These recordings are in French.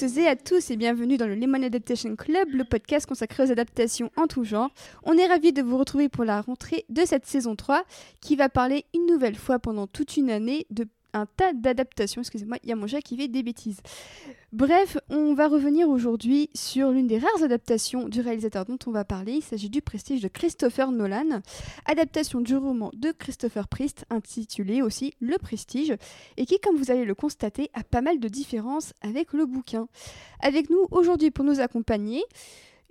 toutes et à tous et bienvenue dans le Lemon Adaptation Club, le podcast consacré aux adaptations en tout genre. On est ravis de vous retrouver pour la rentrée de cette saison 3 qui va parler une nouvelle fois pendant toute une année de un tas d'adaptations. Excusez-moi, il y a mon chat qui fait des bêtises. Bref, on va revenir aujourd'hui sur l'une des rares adaptations du réalisateur dont on va parler. Il s'agit du Prestige de Christopher Nolan, adaptation du roman de Christopher Priest, intitulé aussi Le Prestige, et qui, comme vous allez le constater, a pas mal de différences avec le bouquin. Avec nous aujourd'hui pour nous accompagner,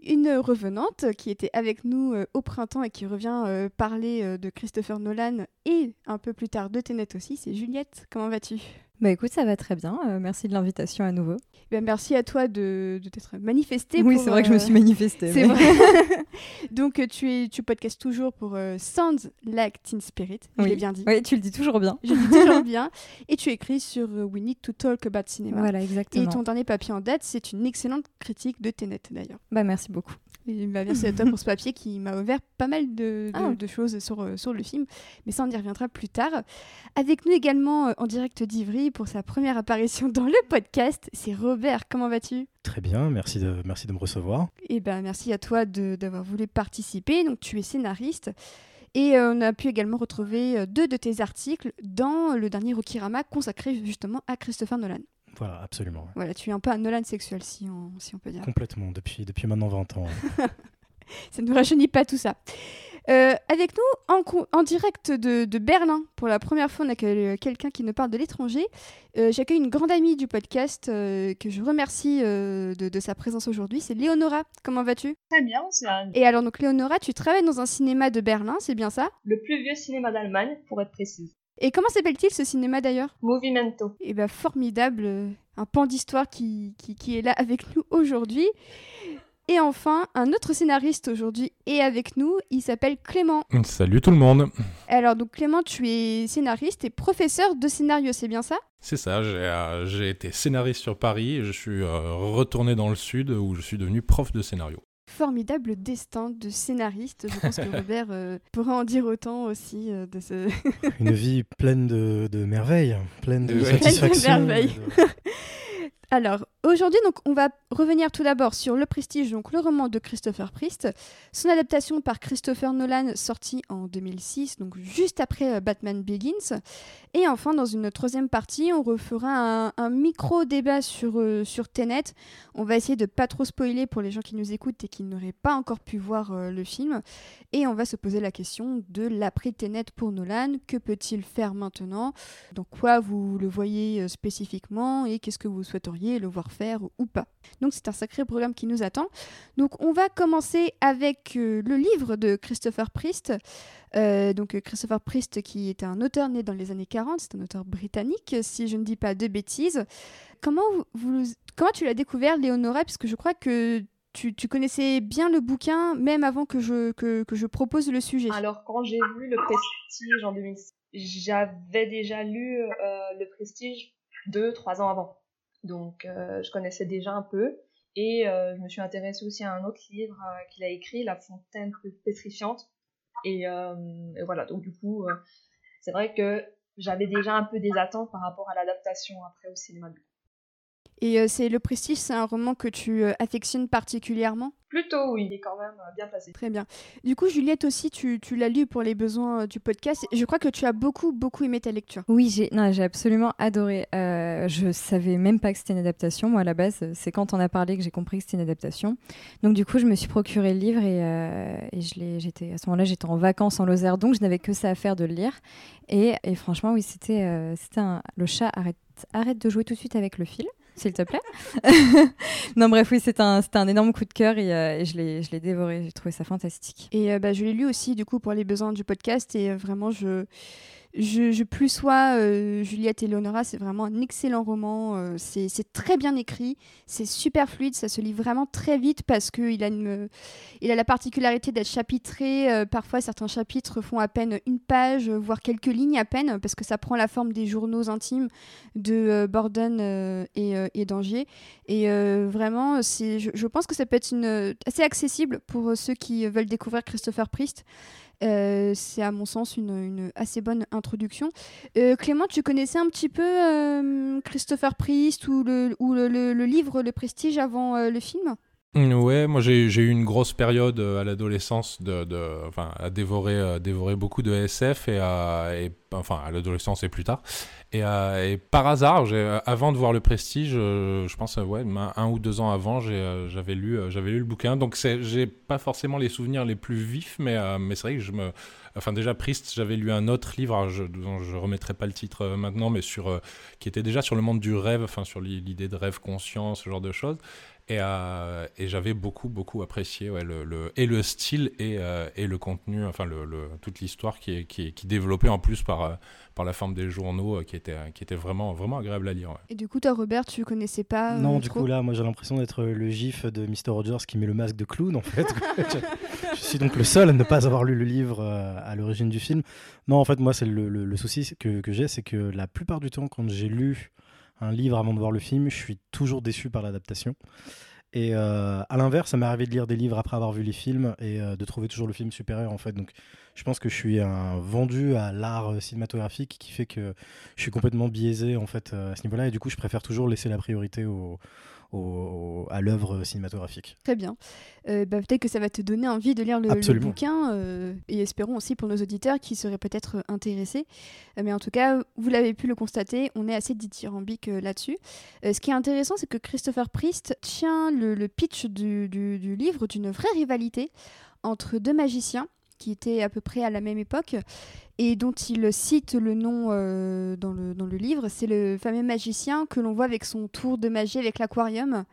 une revenante qui était avec nous euh, au printemps et qui revient euh, parler euh, de Christopher Nolan et un peu plus tard de Tenet aussi, c'est Juliette. Comment vas-tu? Bah écoute, ça va très bien. merci de l'invitation à nouveau. Ben, merci à toi de, de t'être manifestée. Oui, c'est vrai que je me suis manifestée. C'est vrai. Donc tu es, tu podcastes toujours pour Sounds Like Teen Spirit. Je l'ai bien dit. Oui, tu le dis toujours bien. Je le dis toujours bien. Et tu écris sur We Need to Talk About Cinema. Voilà, exactement. Et ton dernier papier en date, c'est une excellente critique de Tenet d'ailleurs. Bah merci beaucoup. Et bah, merci à toi pour ce papier qui m'a ouvert pas mal de, de, ah. de choses sur, euh, sur le film, mais ça on y reviendra plus tard. Avec nous également euh, en direct d'Ivry pour sa première apparition dans le podcast, c'est Robert. Comment vas-tu? Très bien, merci de, merci de me recevoir. Et ben merci à toi d'avoir voulu participer. Donc tu es scénariste. Et euh, on a pu également retrouver deux de tes articles dans le dernier Rokirama consacré justement à Christopher Nolan. Voilà, absolument. Voilà, tu es un peu un Nolan sexuel, si on, si on peut dire. Complètement, depuis, depuis maintenant 20 ans. ça ne nous rajeunit pas tout ça. Euh, avec nous, en, en direct de, de, Berlin, pour la première fois, on a quelqu'un qui nous parle de l'étranger. Euh, J'accueille une grande amie du podcast euh, que je remercie euh, de, de, sa présence aujourd'hui. C'est Léonora. Comment vas-tu? Très bien, c'est Et alors, donc, Léonora, tu travailles dans un cinéma de Berlin, c'est bien ça? Le plus vieux cinéma d'Allemagne, pour être précise. Et comment s'appelle-t-il ce cinéma d'ailleurs? Movimento. Et eh bien formidable, euh, un pan d'histoire qui, qui, est là avec nous aujourd'hui. Et enfin, un autre scénariste aujourd'hui est avec nous, il s'appelle Clément. Salut tout le monde. Alors donc Clément, tu es scénariste et professeur de scénario, c'est bien ça? C'est ça, j'ai euh, été scénariste sur Paris et je suis euh, retourné dans le sud où je suis devenu prof de scénario formidable destin de scénariste. Je pense que Robert euh, pourra en dire autant aussi euh, de ce. Une vie pleine de, de merveilles, pleine de satisfaction. merveilles. Alors, aujourd'hui, donc, on va revenir tout d'abord sur Le Prestige, donc le roman de Christopher Priest, son adaptation par Christopher Nolan, sorti en 2006, donc juste après euh, Batman Begins. Et enfin, dans une troisième partie, on refera un, micro-débat sur, euh, sur. On va essayer de pas trop spoiler pour les gens qui nous écoutent et qui n'auraient pas encore pu voir euh, le film. Et on va se poser la question de l'après-Tenet pour Nolan. Que peut-il faire maintenant? Dans quoi vous le voyez spécifiquement? Et qu'est-ce que vous souhaiteriez le voir faire ou pas. Donc c'est un sacré programme qui nous attend. Donc on va commencer avec euh, le livre de Christopher Priest. Euh, donc euh, Christopher Priest qui était un auteur né dans les années 40, c'est un auteur britannique si je ne dis pas de bêtises. Comment, tu l'as découvert Léonora? Puisque je crois que tu, tu, connaissais bien le bouquin même avant que je, que, que je propose le sujet. Alors quand j'ai vu le Prestige en 2006, j'avais déjà lu le Prestige deux, trois ans avant. Donc euh, je connaissais déjà un peu. Et euh, je me suis intéressée aussi à un autre livre euh, qu'il a écrit, La fontaine pétrifiante. Et, et voilà, donc du coup, c'est vrai que j'avais déjà un peu des attentes par rapport à l'adaptation après au cinéma. Et c'est Le Prestige, c'est un roman que tu affectionnes particulièrement? Plutôt, oui, il est quand même euh, bien placé. Très bien. Du coup, Juliette aussi, tu, tu l'as lu pour les besoins euh, du podcast. Je crois que tu as beaucoup, beaucoup aimé ta lecture. Oui, j'ai, non, j'ai absolument adoré. Euh, je savais même pas que c'était une adaptation. Moi, à la base, c'est quand on a parlé que j'ai compris que c'était une adaptation. Donc, du coup, je me suis procuré le livre et, euh, et je l'ai, j'étais, à ce moment-là, j'étais en vacances en Lozère, donc je n'avais que ça à faire de le lire. Et, et franchement, oui, c'était, c'était un... le chat arrête, arrête de jouer tout de suite avec le fil s'il te plaît. non, bref, oui, c'est un, un énorme coup de cœur et, euh, je l'ai dévoré. J'ai trouvé ça fantastique. Et euh, bah, je l'ai lu aussi, du coup, pour les besoins du podcast. Et euh, vraiment, je, je, je plus sois euh, Juliette et Leonora, c'est vraiment un excellent roman. Euh, c'est très bien écrit, c'est super fluide, ça se lit vraiment très vite parce qu'il a, a la particularité d'être chapitré. Euh, parfois, certains chapitres font à peine une page, voire quelques lignes à peine, parce que ça prend la forme des journaux intimes de Borden et, et d'Angier. Et vraiment, je, je pense que ça peut être assez accessible pour ceux qui veulent découvrir Christopher Priest. Euh, c'est à mon sens une, assez bonne introduction. Euh, Clément, tu connaissais un petit peu euh, Christopher Priest ou, le, livre Le Prestige avant le film? Ouais, moi j'ai eu une grosse période euh, à l'adolescence de, enfin, à dévorer, euh, dévorer beaucoup de SF et, à, enfin à l'adolescence et plus tard. Et, euh, par hasard, avant de voir le Prestige, je pense ouais, un, ou deux ans avant, j'avais lu, j'avais lu le bouquin. Donc j'ai pas forcément les souvenirs les plus vifs, mais, mais c'est vrai que je me, enfin déjà Priest, j'avais lu un autre livre, je, dont je remettrai pas le titre maintenant, mais sur, qui était déjà sur le monde du rêve, enfin sur l'i- l'idée de rêve conscient, ce genre de choses. Et, euh, et j'avais beaucoup, beaucoup apprécié ouais, le, le- et le style et, euh, et le contenu, enfin le, le- toute l'histoire qui est, qui est qui est développée en plus par, euh, par la forme des journaux qui était, qui était vraiment, vraiment agréable à lire. ouais. Et du coup, toi, Robert, tu connaissais pas euh, Non, du trop coup, là, moi, j'ai l'impression d'être le gif de Mr. Rogers qui met le masque de clown, en fait. je, je suis donc le seul à ne pas avoir lu le livre euh, à l'origine du film. Non, en fait, moi, c'est le, le- le souci que, que j'ai, c'est que la plupart du temps, quand j'ai lu un livre avant de voir le film, je suis toujours déçu par l'adaptation. Et euh, à l'inverse, ça m'est arrivé de lire des livres après avoir vu les films et euh, de trouver toujours le film supérieur, en fait. Donc, je pense que je suis un vendu à l'art euh, cinématographique qui fait que je suis complètement biaisé, en fait, à ce niveau-là. Et du coup, je préfère toujours laisser la priorité au, au- à l'œuvre cinématographique. Très bien. Euh, bah, peut-être que ça va te donner envie de lire le, bouquin euh, et espérons aussi pour nos auditeurs qui seraient peut-être intéressés. Euh, mais en tout cas, vous l'avez pu le constater, on est assez dithyrambique là-dessus. Ce qui est intéressant, c'est que Christopher Priest tient le, le pitch du, du- du livre d'une vraie rivalité entre deux magiciens qui étaient à peu près à la même époque et dont il cite le nom euh, dans, le, livre. C'est le fameux magicien que l'on voit avec son tour de magie avec l'aquarium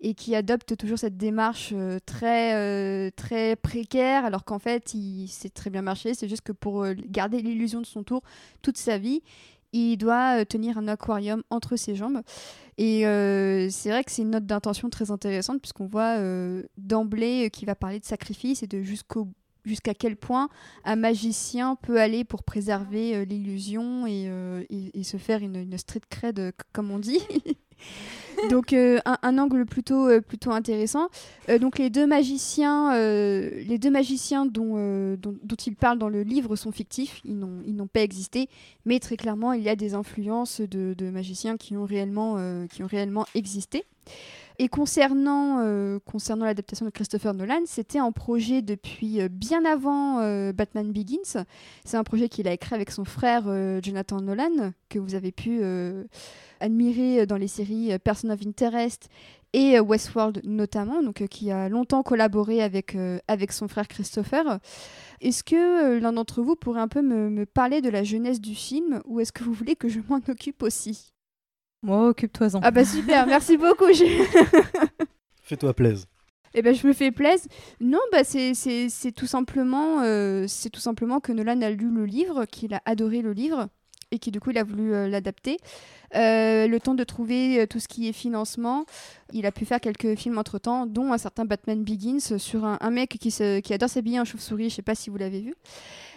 et qui adopte toujours cette démarche euh, très, euh, très précaire, alors qu'en fait, il c'est très bien marché. C'est juste que pour garder l'illusion de son tour toute sa vie, il doit tenir un aquarium entre ses jambes. Et c'est vrai que c'est une note d'intention très intéressante, puisqu'on voit d'emblée qu'il va parler de sacrifice et de jusqu'au jusqu'à quel point un magicien peut aller pour préserver euh, l'illusion et, euh, et- se faire une, street cred, euh, comme on dit. donc un, angle plutôt, intéressant. Donc les deux magiciens, les deux magiciens dont, il parle dans le livre sont fictifs, ils n'ont, pas existé, mais très clairement il y a des influences de, magiciens qui ont réellement existé. Et concernant, euh, concernant l'adaptation de Christopher Nolan, c'était en projet depuis euh, bien avant euh, Batman Begins. C'est un projet qu'il a écrit avec son frère Jonathan Nolan, que vous avez pu admirer dans les séries Person of Interest et Westworld notamment, donc qui a longtemps collaboré avec, avec son frère Christopher. Est-ce que l'un d'entre vous pourrait un peu me, me parler de la jeunesse du film ou est-ce que vous voulez que je m'en occupe aussi? Moi, occupe-toi-en. Ah bah super, merci beaucoup. Fais-toi plaisir. Eh ben, je me fais plaisir. Non, bah, c'est, c'est, c'est tout simplement, euh, c'est tout simplement que Nolan a lu le livre, qu'il a adoré le livre et qui du coup il a voulu euh, l'adapter. Euh, le temps de trouver euh, tout ce qui est financement, il a pu faire quelques films entre temps, dont un certain Batman Begins sur un, un mec qui, se, qui adore s'habiller en chauve-souris. Je sais pas si vous l'avez vu.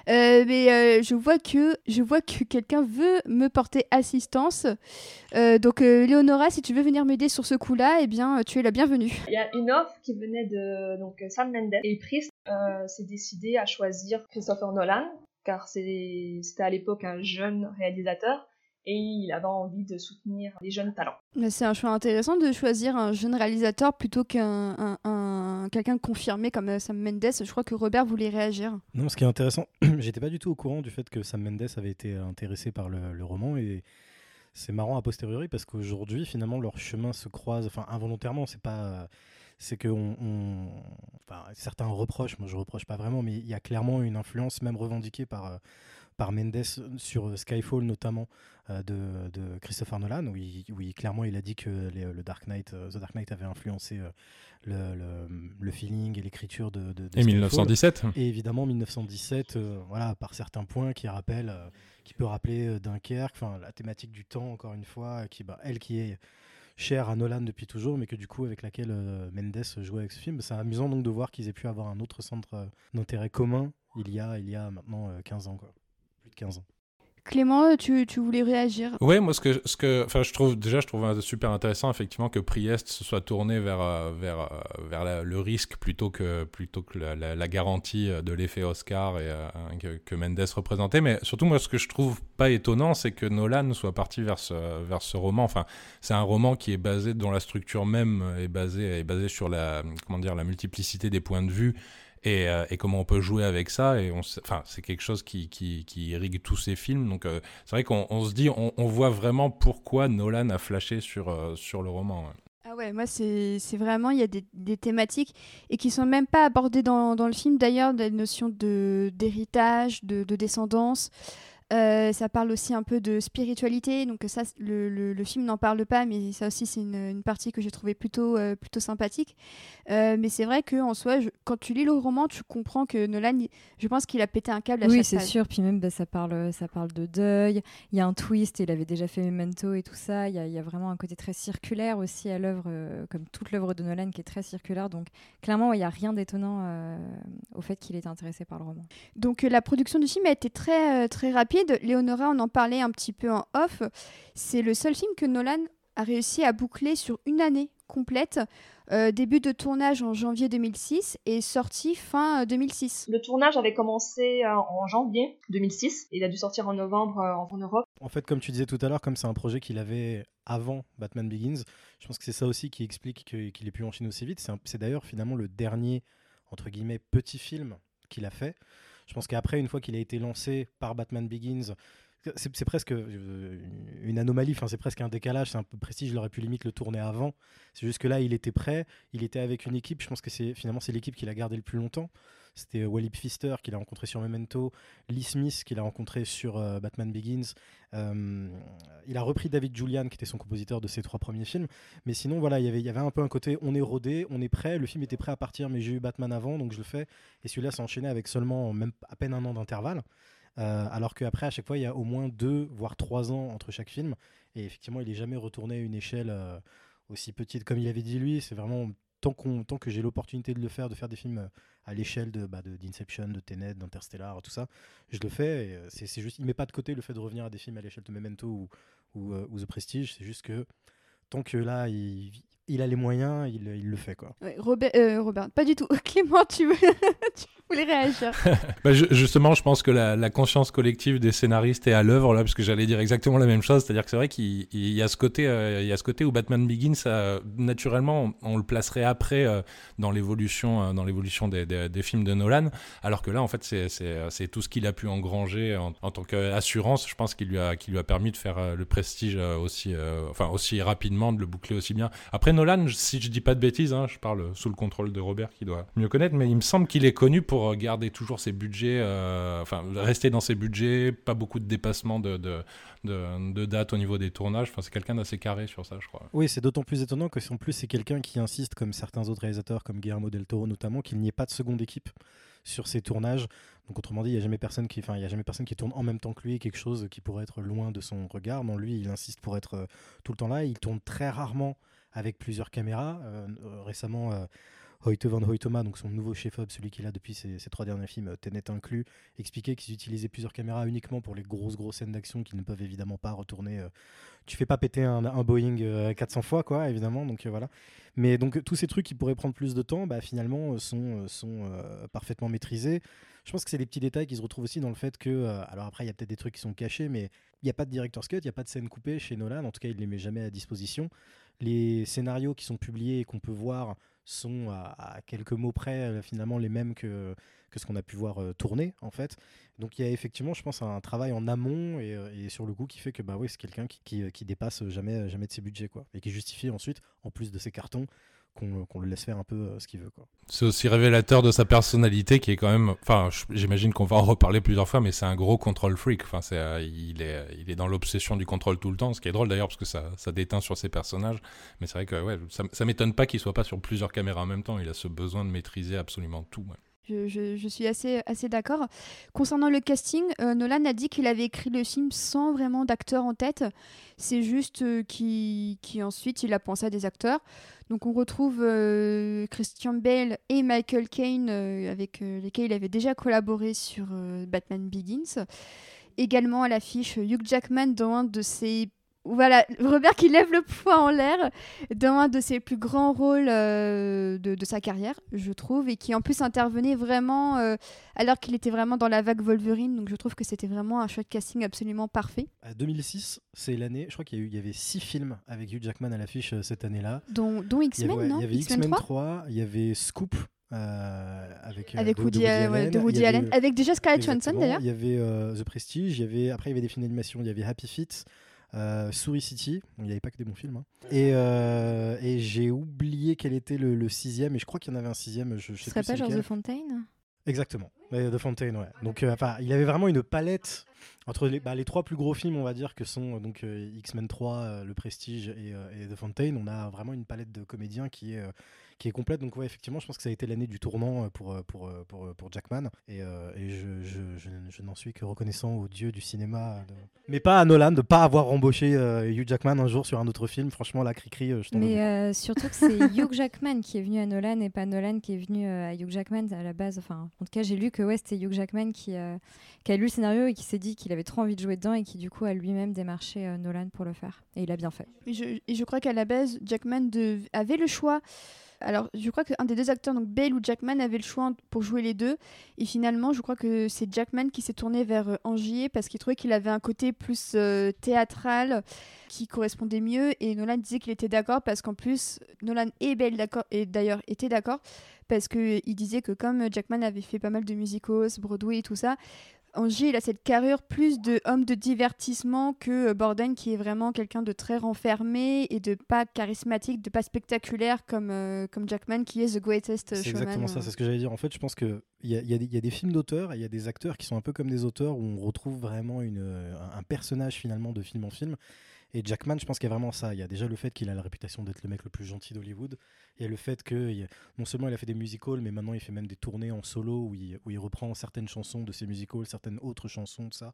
Euh, mais euh, je vois que je vois que quelqu'un veut me porter assistance. Euh, donc Léonora, si tu veux venir m'aider sur ce coup-là, eh bien tu es la bienvenue. Il y a une offre qui venait de donc Sam Mendes et Priest s'est décidé à choisir Christopher Nolan car c'était à l'époque un jeune réalisateur et il avait envie de soutenir les jeunes talents. Mais C'est un choix intéressant de choisir un jeune réalisateur plutôt qu'un un- un- quelqu'un de confirmé comme euh, Sam Mendes. Je crois que Robert voulait réagir. Non, ce qui est intéressant, j'étais pas du tout au courant du fait que Sam Mendes avait été intéressé par le, le roman et c'est marrant a posteriori parce qu'aujourd'hui finalement leurs chemins se croisent, enfin involontairement, c'est pas, c'est que on, on- enfin, certains reprochent, moi je reproche pas vraiment, mais il y a clairement une influence même revendiquée par euh, par Mendes sur euh, Skyfall notamment euh, de, de Christopher Nolan où, il, où il- clairement il a dit que les- le Dark Knight, euh, The Dark Knight avait influencé euh, le, le- le feeling et l'écriture de, de, de Et Skyfall. 1917 Et évidemment 1917, euh, voilà, par certains points qui rappellent, euh, qui peut rappeler euh, Dunkerque, enfin la thématique du temps encore une fois, euh, qui, bah, elle qui est chère à Nolan depuis toujours, mais que du coup avec laquelle euh, Mendes jouait avec ce film, c'est amusant donc de voir qu'ils aient pu avoir un autre centre euh, d'intérêt commun il y a, il y a maintenant euh, 15 ans, quoi. Plus de 15 ans. Clément, tu, tu voulais réagir? Oui, moi, ce que, ce que, enfin, je trouve déjà, je trouve super intéressant effectivement que Priest se soit tourné vers euh, vers euh, vers le risque plutôt que plutôt que la, la, garantie de l'effet Oscar et que, que, Mendes représentait. Mais surtout, moi, ce que je trouve pas étonnant, c'est que Nolan soit parti vers ce vers ce roman. Enfin, c'est un roman qui est basé dont la structure même est basée est basée sur la comment dire la multiplicité des points de vue euh, et, comment on peut jouer avec ça. Et enfin, c'est quelque chose qui, qui, irrigue tous ces films. Donc, euh, c'est vrai qu'on se dit, on, voit vraiment pourquoi Nolan a flashé sur, euh, sur le roman. Ah ouais, moi c'est vraiment, il y a des, des, thématiques et qui sont même pas abordées dans, dans le film d'ailleurs, des notions d'héritage, de, de, descendance. Euh, ça parle aussi un peu de spiritualité, donc ça, le, le, film n'en parle pas, mais ça aussi, c'est une, une, partie que j'ai trouvé plutôt, euh, plutôt sympathique. Euh, mais c'est vrai qu'en soi, quand tu lis le roman, tu comprends que Nolan, je pense qu'il a pété un câble à oui, chaque c'est sûr. Puis même, bah, ça, parle, ça parle de deuil. Il y a un twist, il avait déjà fait Memento et tout ça. Il y a, y a vraiment un côté très circulaire aussi à l'œuvre, comme toute l'œuvre de Nolan qui est très circulaire. Donc, clairement, il n'y a rien d'étonnant au fait qu'il ait intéressé par le roman. Donc, la production du film a été très, très rapide Léonora, on en parlait un petit peu en off. C'est le seul film que Nolan a réussi à boucler sur une année complète. Euh, début de tournage en janvier 2006 et sorti fin 2006. Euh, le tournage avait commencé euh, en janvier 2006 et il a dû sortir en novembre en Europe. En fait, comme tu disais tout à l'heure, comme c'est un projet qu'il avait avant Batman Begins, je pense que c'est ça aussi qui explique qu'il ait pu enchaîner aussi vite. C'est d'ailleurs finalement le dernier, entre guillemets, petit film qu'il a fait. Je pense qu'après, une fois qu'il a été lancé par Batman Begins, c'est presque euh, une anomalie, enfin, c'est presque un décalage, c'est un peu prestige, il aurait pu limite le tourner avant. C'est juste que là, il était prêt, il était avec une équipe, je pense que c'est finalement c'est l'équipe qu'il a gardé le plus longtemps. C'était euh, Wally Pfister qu'il a rencontré sur Memento, Lee Smith qu'il a rencontré sur euh, Batman Begins. Il a repris David Julian qui était son compositeur de ses trois premiers films. Mais sinon, voilà, il y avait un peu un côté on est rodé, on est prêt. Le film était prêt à partir, mais j'ai eu Batman avant, donc je le fais. Et celui-là s'est enchaîné avec seulement même à peine un an d'intervalle. Alors qu'après, à chaque fois, il y a au moins deux, voire trois ans entre chaque film. Et effectivement, il n'est jamais retourné à une échelle aussi petite comme il avait dit lui. C'est vraiment tant, que j'ai l'opportunité de le faire, de faire des films à l'échelle de, bah, d'Inception, de, Tenet, d'Interstellar, tout ça, je le fais. Euh, c'est, juste, il met pas de côté le fait de revenir à des films à l'échelle de Memento ou, ou, euh, ou The Prestige. C'est juste que tant que là, il, il a les moyens, il, il, le fait quoi. Robert, euh, Robert, pas du tout. Clément, tu, veux tu voulais réagir bah, Justement, je pense que la, la, conscience collective des scénaristes est à l'œuvre là, parce que j'allais dire exactement la même chose. C'est-à-dire que c'est vrai qu'il y a ce côté, euh, il y a ce côté où Batman Begins, naturellement, on, le placerait après euh, dans l'évolution, dans l'évolution des, des, des, films de Nolan, alors que là, en fait, c'est tout ce qu'il a pu engranger en, en tant qu'assurance. Je pense qu'il lui a, qui lui a permis de faire le prestige aussi, enfin aussi rapidement, de le boucler aussi bien. Après Nolan, si je dis pas de bêtises, hein, je parle sous le contrôle de Robert qui doit mieux connaître, mais il me semble qu'il est connu pour garder toujours ses budgets, euh, enfin rester dans ses budgets, pas beaucoup de dépassements de, de, de, date au niveau des tournages. Enfin, c'est quelqu'un d'assez carré sur ça, je crois. Oui, c'est d'autant plus étonnant que en plus c'est quelqu'un qui insiste, comme certains autres réalisateurs, comme Guillermo del Toro notamment, qu'il n'y ait pas de seconde équipe sur ses tournages. Donc autrement dit, il n'y a jamais personne qui, enfin, il y a jamais personne qui tourne en même temps que lui, quelque chose qui pourrait être loin de son regard. Non, lui, il insiste pour être euh, tout le temps là. Il tourne très rarement avec plusieurs caméras. Euh, euh, récemment, euh, van Hoytema, donc son nouveau chef-op, celui qu'il a depuis ses, trois derniers films, Tenet inclus, expliquait qu'ils utilisaient plusieurs caméras uniquement pour les grosses grosses scènes d'action qui ne peuvent évidemment pas retourner. tu fais pas péter un, Boeing 400 fois, quoi, évidemment. Donc voilà. Mais donc tous ces trucs qui pourraient prendre plus de temps, bah, finalement, sont, sont parfaitement maîtrisés. Je pense que c'est des petits détails qui se retrouvent aussi dans le fait que, alors après, il y a peut-être des trucs qui sont cachés, mais il n'y a pas de director's cut, il n'y a pas de scène coupée chez Nolan. En tout cas, il les met jamais à disposition. Les scénarios qui sont publiés et qu'on peut voir sont à, quelques mots près euh, finalement les mêmes que, que ce qu'on a pu voir euh, tourner en fait. Donc il y a effectivement, je pense, un travail en amont et, euh, sur le coup qui fait que bah oui, c'est quelqu'un qui, qui, qui, dépasse jamais, jamais de ses budgets quoi, et qui justifie ensuite, en plus de ses cartons, qu'on le laisse faire un peu euh, ce qu'il veut. C'est aussi révélateur de sa personnalité qui est quand même. Enfin, j'imagine qu'on va en reparler plusieurs fois, mais c'est un gros contrôle freak. Enfin, c'est, euh, il, est, il est dans l'obsession du contrôle tout le temps, ce qui est drôle d'ailleurs parce que ça, ça déteint sur ses personnages. Mais c'est vrai que ouais, ça, ça m'étonne pas qu'il soit pas sur plusieurs caméras en même temps. Il a ce besoin de maîtriser absolument tout. Je, suis assez, d'accord. Concernant le casting, euh, Nolan a dit qu'il avait écrit le film sans vraiment d'acteurs en tête. C'est juste euh, qu'il ensuite il a pensé à des acteurs. Donc on retrouve euh, Christian Bale et Michael Caine avec lesquels il avait déjà collaboré sur Batman Begins. également à l'affiche Hugh Jackman dans un de ses voilà, Robert qui lève le poing en l'air dans un de ses plus grands rôles euh, de, sa carrière, je trouve, et qui en plus intervenait vraiment euh, alors qu'il était vraiment dans la vague Wolverine. Donc je trouve que c'était vraiment un choix de casting absolument parfait. 2006, c'est l'année, je crois qu'il y, y, avait six films avec Hugh Jackman à l'affiche euh, cette année-là. Dont, dont X-Men, non Il y avait X-Men 3, il y avait Scoop. avec, avec Woody, Allen, de Woody Allen. avec déjà Scarlett Johansson d'ailleurs. Il y avait The Prestige, il y avait, après il y avait des films d'animation, il y avait Happy Feet, euh, Souris City, il n'y avait pas que des bons films. Hein. Et, euh, et j'ai oublié quel était le, sixième, et je crois qu'il y en avait un sixième. Je, je sais Ce serait pas genre The Fontaine? Exactement, The Fontaine, ouais. Donc, euh, enfin, il avait vraiment une palette entre les, bah, les, trois plus gros films, on va dire, que sont donc X-Men 3, Le Prestige et, et, The Fontaine. On a vraiment une palette de comédiens qui est qui est complète. Donc, ouais, effectivement, je pense que ça a été l'année du tournant euh, pour, euh, pour, euh, pour, pour Jackman. Et, et je, je, je, n'en suis que reconnaissant au dieu du cinéma. Mais pas à Nolan de pas avoir embauché Hugh Jackman un jour sur un autre film. Franchement, la cri-cri, je Mais surtout que c'est Hugh Jackman qui est venu à Nolan et pas Nolan qui est venu à Hugh Jackman à la base. Enfin, en tout cas, j'ai lu que ouais, c'était Hugh Jackman qui, qui, a lu le scénario et qui s'est dit qu'il avait trop envie de jouer dedans et qui, du coup, a lui-même démarché Nolan pour le faire. Et il a bien fait. Et je, et je crois qu'à la base, Jackman avait le choix alors, je crois qu'un des deux acteurs, donc Bale ou Jackman, avait le choix pour jouer les deux. Et finalement, je crois que c'est Jackman qui s'est tourné vers euh, Angier parce qu'il trouvait qu'il avait un côté plus euh, théâtral qui correspondait mieux. Et Nolan disait qu'il était d'accord parce qu'en plus, Nolan et Bale d'accord, et d'ailleurs étaient d'accord parce qu'il disait que comme Jackman avait fait pas mal de musicals, Broadway et tout ça, Angie, il a cette carrure plus de homme de divertissement que euh, Borden, qui est vraiment quelqu'un de très renfermé et de pas charismatique, de pas spectaculaire comme, euh, comme Jackman, qui est The Greatest Showman. C'est exactement ça, c'est ce que j'allais dire. En fait, je pense qu'il y a, y, a y a des films d'auteurs et il y a des acteurs qui sont un peu comme des auteurs où on retrouve vraiment une, un personnage finalement de film en film. Et Jackman, je pense qu'il y a vraiment ça. Il y a déjà le fait qu'il a la réputation d'être le mec le plus gentil d'Hollywood. Il y a le fait que non seulement il a fait des musicals, mais maintenant il fait même des tournées en solo où il, où il reprend certaines chansons de ses musicals, certaines autres chansons de ça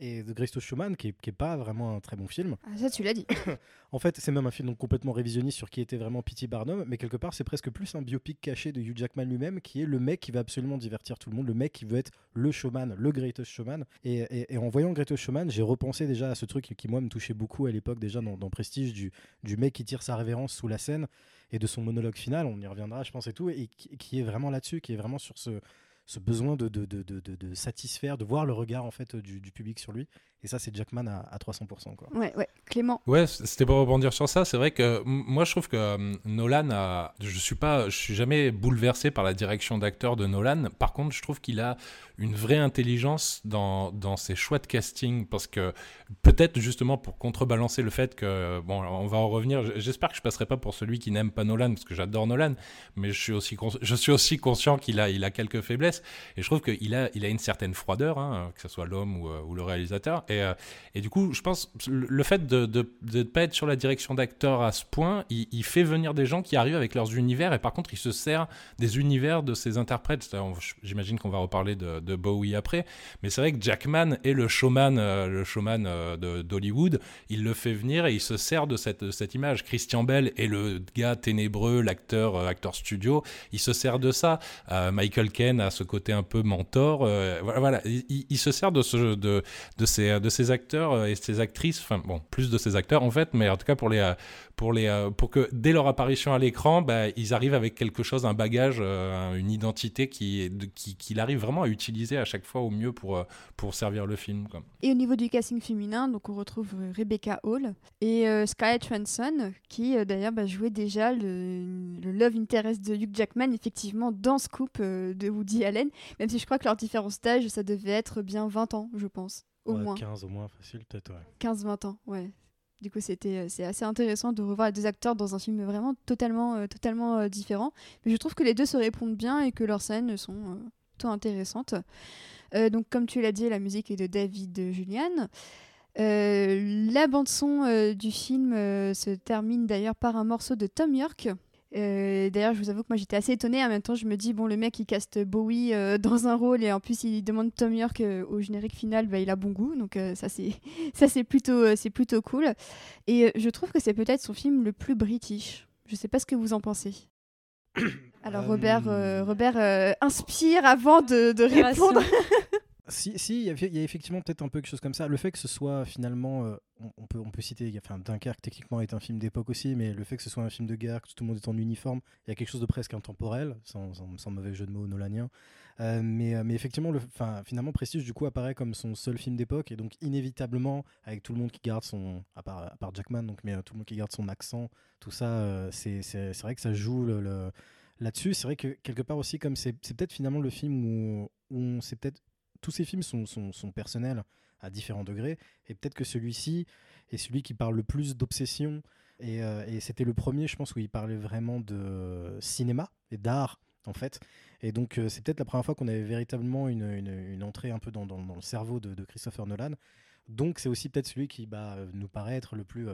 et The Greatest Showman, qui est, pas vraiment un très bon film. Ah, ça, tu l'as dit. en fait, c'est même un film donc, complètement révisionniste sur qui était vraiment P.T. Barnum, mais quelque part, c'est presque plus un biopic caché de Hugh Jackman lui-même, qui est le mec qui va absolument divertir tout le monde, le mec qui veut être le showman, le Greatest Showman. Et, en voyant Greatest Showman, j'ai repensé déjà à ce truc qui, moi, me touchait beaucoup à l'époque, déjà dans, Prestige, du, du mec qui tire sa révérence sous la scène et de son monologue final, on y reviendra, je pense, et tout, et qui est vraiment là-dessus, qui est vraiment sur ce ce besoin de, satisfaire, de voir le regard en fait du public sur lui. Et ça, c'est Jackman à, à 300%. Quoi. Ouais, ouais, Clément. Ouais, c'était pour rebondir sur ça. C'est vrai que moi, je trouve que euh, Nolan a. Je suis pas, je suis jamais bouleversé par la direction d'acteur de Nolan. Par contre, je trouve qu'il a une vraie intelligence dans, dans ses choix de casting. Parce que peut-être justement pour contrebalancer le fait que. Bon, on va en revenir. J'espère que je passerai pas pour celui qui n'aime pas Nolan, parce que j'adore Nolan. Mais je suis aussi, je suis aussi conscient qu'il a, il a quelques faiblesses. Et je trouve qu'il a, il a une certaine froideur, hein, que ce soit l'homme ou, euh, ou, le réalisateur. Euh, et, du coup, je pense le fait de ne pas être sur la direction d'acteur à ce point, il, fait venir des gens qui arrivent avec leurs univers et par contre, il se sert des univers de ses interprètes. J'imagine qu'on va reparler de, Bowie après, mais c'est vrai que Jackman est le showman, euh, le showman euh, d'Hollywood. Il le fait venir et il se sert de cette, image. Christian Bell est le gars ténébreux, l'acteur acteur studio. Il se sert de ça. Michael Caine a ce côté un peu mentor. voilà, il, se sert de ces de ces acteurs euh, et ces actrices, enfin bon, plus de ces acteurs en fait, mais en tout cas pour les, euh, pour les, euh, pour que dès leur apparition à l'écran, bah, ils arrivent avec quelque chose, un bagage, une identité qui, qui, qu'il arrive vraiment à utiliser à chaque fois au mieux pour, pour servir le film. Et au niveau du casting féminin, donc on retrouve Rebecca Hall et Scarlett Johansson, qui d'ailleurs bah, jouait déjà le, love interest de Hugh Jackman, effectivement, dans Scoop de Woody Allen, même si je crois que leur différence d'âge, ça devait être bien 20 ans, je pense. Au moins. 15 au moins, facile peut-être, ouais. 15-20 ans, ouais. Du coup, c'était euh, c'est assez intéressant de revoir les deux acteurs dans un film vraiment totalement, euh, totalement euh, différent. Mais je trouve que les deux se répondent bien et que leurs scènes sont plutôt intéressantes. donc, comme tu l'as dit, la musique est de David Julian. la bande son du film se termine d'ailleurs par un morceau de Tom York, euh, d'ailleurs, je vous avoue que moi j'étais assez étonnée. En même temps, je me dis, bon, le mec il caste Bowie euh, dans un rôle et en plus il demande Tom York euh, au générique final, bah, il a bon goût. Donc ça, c'est ça c'est plutôt, c'est plutôt cool. Et je trouve que c'est peut-être son film le plus british. Je sais pas ce que vous en pensez. Alors Robert, Robert inspire avant de, de répondre. si, si, il y, a, effectivement peut-être un peu quelque chose comme ça. Le fait que ce soit finalement, euh, on, peut, on peut citer, enfin, Dunkerque techniquement est un film d'époque aussi, mais le fait que ce soit un film de guerre, que tout le monde est en uniforme, il y a quelque chose de presque intemporel, sans, mauvais jeu de mots nolanien. Euh, mais, mais effectivement, le, finalement, Prestige du coup apparaît comme son seul film d'époque, et donc inévitablement, avec tout le monde qui garde son, à part, Jackman, donc, mais tout le monde qui garde son accent, tout ça, c'est vrai que ça joue là-dessus. C'est vrai que quelque part aussi, comme c'est peut-être finalement le film où, où c'est peut-être tous ces films sont, personnels à différents degrés, et peut-être que celui-ci est celui qui parle le plus d'obsession, et, euh, c'était le premier, je pense, où il parlait vraiment de cinéma et d'art, en fait. Et donc, euh, c'est peut-être la première fois qu'on avait véritablement une, entrée un peu dans, le cerveau de, Christopher Nolan. Donc, c'est aussi peut-être celui qui bah, nous paraît être le plus...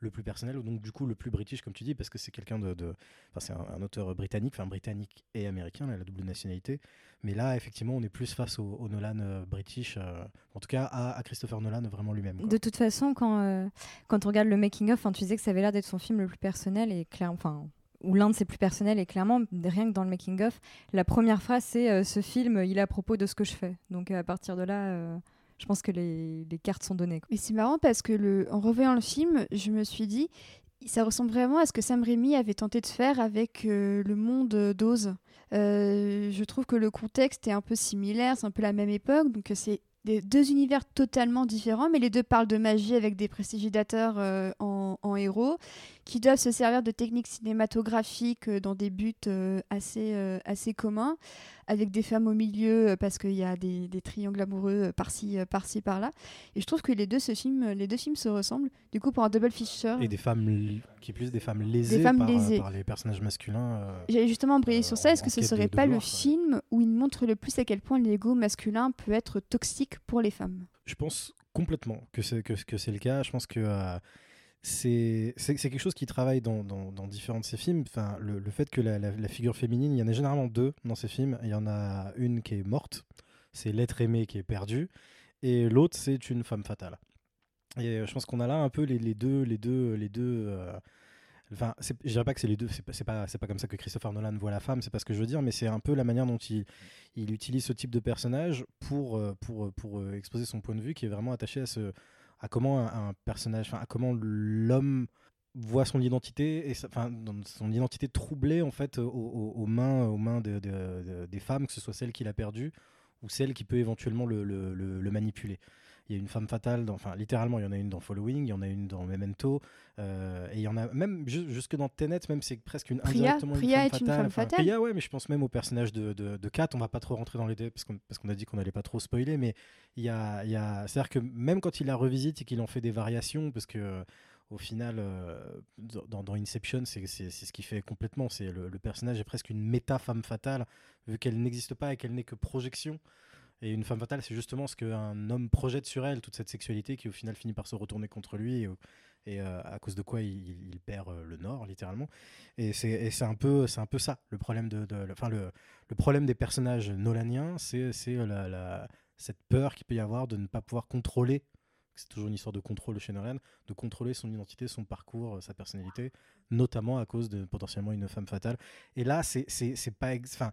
Le plus personnel, donc du coup le plus british, comme tu dis, parce que c'est quelqu'un de, Enfin, c'est un, auteur britannique, enfin britannique et américain, la double nationalité. Mais là, effectivement, on est plus face au, Nolan euh, british, euh, en tout cas à, Christopher Nolan vraiment lui-même. De toute façon, quand, euh, quand on regarde le making-of, tu disais que ça avait l'air d'être son film le plus personnel et clair, enfin, ou l'un de ses plus personnels, et clairement, rien que dans le making-of, la première phrase, c'est ce film, il est à propos de ce que je fais. Donc à partir de là je pense que les, cartes sont données. Mais c'est marrant parce que le, en revoyant le film, je me suis dit, ça ressemble vraiment à ce que Sam Raimi avait tenté de faire avec euh, le monde d'Oz. Euh, je trouve que le contexte est un peu similaire, c'est un peu la même époque, donc c'est deux univers totalement différents, mais les deux parlent de magie avec des prestigidateurs euh, en, héros qui doivent se servir de techniques cinématographiques dans des buts assez, assez communs avec des femmes au milieu euh, parce qu'il y a des, des, triangles amoureux euh, par-ci, euh, par-ci, par-là. Et je trouve que les deux, ce film, les deux films se ressemblent. Du coup, pour un double feature. Et des femmes qui plus des femmes lésées, par, par, les personnages masculins. J'allais justement briller sur ça. Est-ce que ce serait pas le film où il montre le plus à quel point l'ego masculin peut être toxique pour les femmes? Je pense complètement que c'est que, que c'est le cas. Je pense que c'est quelque chose qui travaille dans, dans, dans, différents de ses films. Enfin, le, le fait que la, la, figure féminine, il y en a généralement deux dans ses films. Il y en a une qui est morte, c'est l'être aimé qui est perdu, et l'autre c'est une femme fatale. Et euh, je pense qu'on a là un peu les, les, deux, les deux, les deux. Euh, enfin, je dirais pas que c'est les deux. C'est pas, c'est pas comme ça que Christopher Nolan voit la femme. C'est pas ce que je veux dire, mais c'est un peu la manière dont il, il utilise ce type de personnage pour, euh, pour, pour exposer son point de vue, qui est vraiment attaché à ce à comment un, personnage, à comment l'homme voit son identité et son identité troublée en fait aux, mains aux mains des femmes que ce soit celle qu'il a perdue ou celle qui peut éventuellement le, le, le, manipuler il y a une femme fatale dans, enfin littéralement il y en a une dans Following il y en a une dans Memento euh, et il y en a même jusque dans Tenet même c'est presque une Priya, indirectement Priya une, femme est fatale. une femme fatale Priya ouais mais je pense même au personnage de, de, de Kat on va pas trop rentrer dans les détails parce qu'on qu'on a dit qu'on allait pas trop spoiler mais il y a, y a c'est à dire que même quand il la revisite et qu'il en fait des variations parce que au final, euh, dans, dans, Inception, c'est ce qui fait complètement. C'est le, le, personnage est presque une méta femme fatale, vu qu'elle n'existe pas et qu'elle n'est que projection. Et une femme fatale, c'est justement ce qu'un homme projette sur elle, toute cette sexualité qui au final finit par se retourner contre lui et, euh, à cause de quoi il, perd euh, le nord, littéralement. Et c'est un, peu, un peu ça, le problème, de, le, problème des personnages nolaniens, c'est la, la, cette peur qu'il peut y avoir de ne pas pouvoir contrôler c'est toujours une histoire de contrôle chez Nolan, de contrôler son identité, son parcours, sa personnalité, notamment à cause de potentiellement une femme fatale. Et là, c'est pas. Enfin,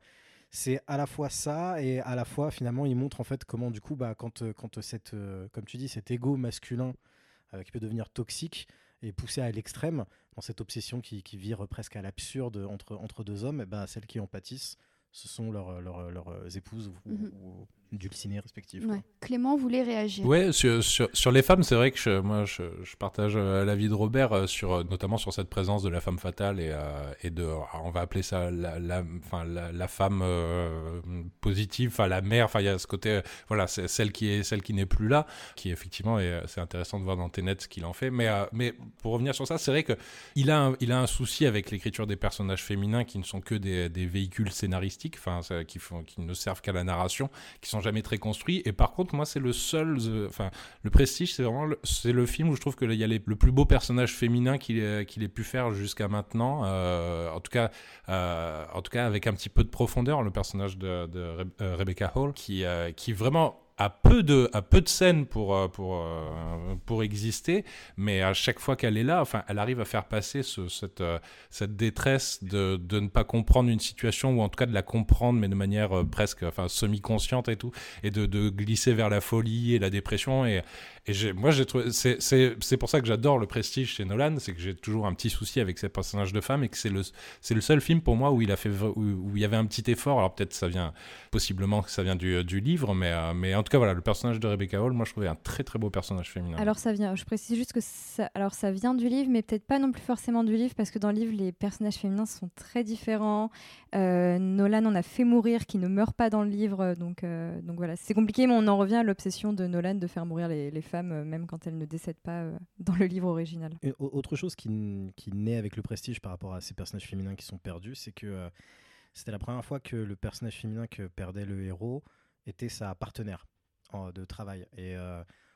c'est à la fois ça et à la fois finalement il montre en fait comment du coup bah quand euh, quand cette euh, comme tu dis cet ego masculin euh, qui peut devenir toxique et poussé à l'extrême dans cette obsession qui, qui vire presque à l'absurde entre entre deux hommes et bah celles qui en pâtissent ce sont leurs, leurs, leurs épouses ou, mhm dulcinée respective. Clément voulait réagir. Ouais, sur, sur, les femmes, c'est vrai que je, moi, je, je partage euh, l'avis de Robert, euh, sur, euh, notamment sur cette présence de la femme fatale et, et de, on va appeler ça la, la, la, la femme positive, enfin la mère, enfin il y a ce côté, voilà, c'est celle qui est celle qui n'est plus là, qui effectivement, et c'est intéressant de voir dans Tenet ce qu'il en fait. Mais, mais pour revenir sur ça, c'est vrai que il a un, il a un souci avec l'écriture des personnages féminins qui ne sont que des, des véhicules scénaristiques, enfin qui, font, qui ne servent qu'à la narration, qui sont jamais très construits. Et par contre, moi, c'est le seul. Euh, enfin, le Prestige, c'est vraiment le, c'est le film où je trouve qu'il y a le plus beau personnage féminin qu'il ait pu faire jusqu'à maintenant. Euh, en tout cas, euh, en tout cas, avec un petit peu de profondeur, le personnage de, de Rebecca Hall, qui, qui vraiment a peu de, a peu de scènes pour, euh, pour, euh, pour exister, mais à chaque fois qu'elle est là, enfin, elle arrive à faire passer ce, cette, euh, cette détresse de, de, ne pas comprendre une situation, ou en tout cas de la comprendre, mais de manière presque enfin, semi-consciente et tout, et de, de, glisser vers la folie et la dépression. Et, et moi, j'ai trouvé. C'est pour ça que j'adore le prestige chez Nolan, c'est que j'ai toujours un petit souci avec ces personnages de femmes, et que c'est le, le seul film pour moi où il, a fait, où, où il y avait un petit effort. Alors peut-être ça vient, possiblement que ça vient du, du livre, mais, mais en tout cas, voilà, le personnage de Rebecca Hall, moi je trouvais un très très beau personnage féminin. Alors ça vient, je précise juste que ça, alors ça vient du livre, mais peut-être pas non plus forcément du livre, parce que dans le livre, les personnages féminins sont très différents. Euh, Nolan en a fait mourir qui ne meurt pas dans le livre, donc, euh, donc voilà, c'est compliqué, mais on en revient à l'obsession de Nolan de faire mourir les, les femmes, euh, même quand elles ne décèdent pas euh, dans le livre original. Autre chose qui, naît avec le prestige par rapport à ces personnages féminins qui sont perdus, c'est que euh, c'était la première fois que le personnage féminin que perdait le héros était sa partenaire de travail. Et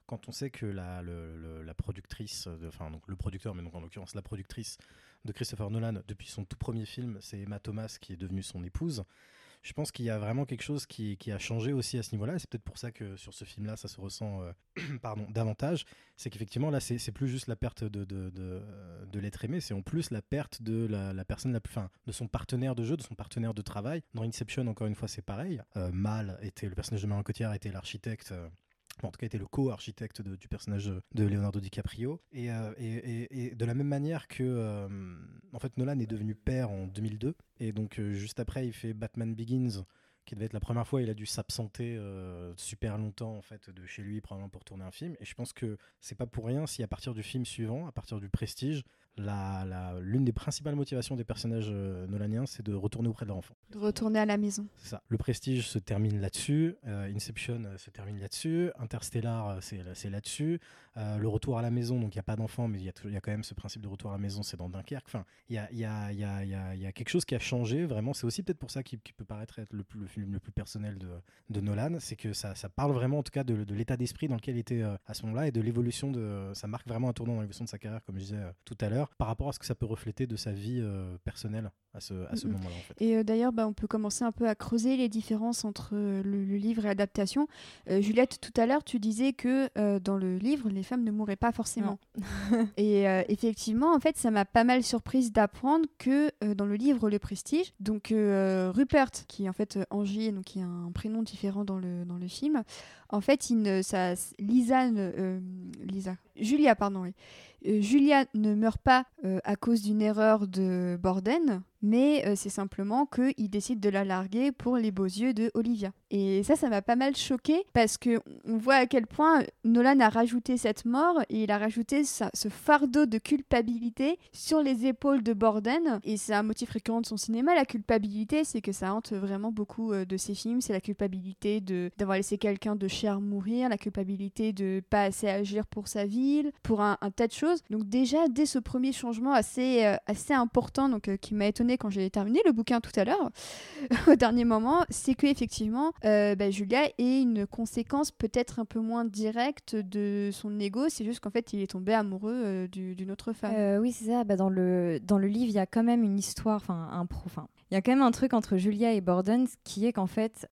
quand on sait que la, la productrice, enfin le producteur, mais donc en l'occurrence la productrice de Christopher Nolan depuis son tout premier film, c'est Emma Thomas qui est devenue son épouse. Je pense qu'il y a vraiment quelque chose qui, a changé aussi à ce niveau-là. C'est peut-être pour ça que sur ce film-là, ça se ressent euh, davantage. C'est qu'effectivement, là, c'est plus juste la perte de, de, l'être aimé, c'est en plus la perte de la, personne la plus, de son partenaire de jeu, de son partenaire de travail. Dans Inception, encore une fois, c'est pareil. Euh, Mal était le personnage de Marion Cotillard était l'architecte. Euh, en tout cas était le co-architecte du personnage de Leonardo DiCaprio. Et, euh, de la même manière que euh, en fait Nolan est devenu père en 2002, et donc euh, juste après il fait Batman Begins, qui devait être la première fois, il a dû s'absenter super longtemps en fait de chez lui probablement pour tourner un film. Et je pense que c'est pas pour rien si à partir du film suivant, à partir du Prestige, l'une la, la, des principales motivations des personnages euh, nolaniens, c'est de retourner auprès de leur enfant. De retourner à la maison. C'est ça. Le Prestige se termine là-dessus, euh, Inception euh, se termine là-dessus, Interstellar, c'est là-dessus, le retour à la maison, donc il n'y a pas d'enfant, mais il y, y, a quand même ce principe de retour à la maison, c'est dans Dunkerque. Enfin, il y a, y, a, y, a, y a, quelque chose qui a changé, vraiment. C'est aussi peut-être pour ça qu'il qu peut paraître être le, plus, le, film le plus personnel de, de Nolan, c'est que ça, ça, parle vraiment, en tout cas, de, de l'état d'esprit dans lequel il était à ce moment-là et de l'évolution de. Ça marque vraiment un tournant dans l'évolution de sa carrière, comme je disais tout à l'heure par rapport à ce que ça peut refléter de sa vie euh, personnelle à ce, à ce mmh. moment-là. En fait. Et euh, d'ailleurs, bah, on peut commencer un peu à creuser les différences entre euh, le, le, livre et l'adaptation. Juliette, tout à l'heure, tu disais que dans le livre, les femmes ne mouraient pas forcément. et effectivement, en fait, ça m'a pas mal surprise d'apprendre que dans le livre Le Prestige, donc Rupert, qui est en fait Angie, donc qui a un prénom différent dans le, dans le film, en fait, il ne, ça, Lisa, ne, Lisa, Julia, pardon, oui. Euh, Julia ne meurt pas euh, à cause d'une erreur de Borden, mais euh, c'est simplement qu'il décide de la larguer pour les beaux yeux de Olivia. Et ça, ça m'a pas mal choqué parce que on voit à quel point Nolan a rajouté cette mort et il a rajouté ce fardeau de culpabilité sur les épaules de Borden. Et c'est un motif récurrent de son cinéma. La culpabilité, c'est que ça hante vraiment beaucoup euh, de ses films. C'est la culpabilité d'avoir laissé quelqu'un de cher mourir, la culpabilité de pas assez agir pour sa ville, pour un, tas de choses. Donc déjà, dès ce premier changement assez, euh, assez important, donc qui m'a étonné quand j'ai terminé le bouquin tout à l'heure, au dernier moment, c'est que effectivement, euh, bah, Julia est une conséquence peut-être un peu moins directe de son ego. C'est juste qu'en fait, il est tombé amoureux euh, d'une autre femme. Euh, oui, c'est ça. Bah, dans, le, dans le livre, il y a quand même une histoire, enfin, un pro. Il y a quand même un truc entre Julia et Borden qui est qu'en fait,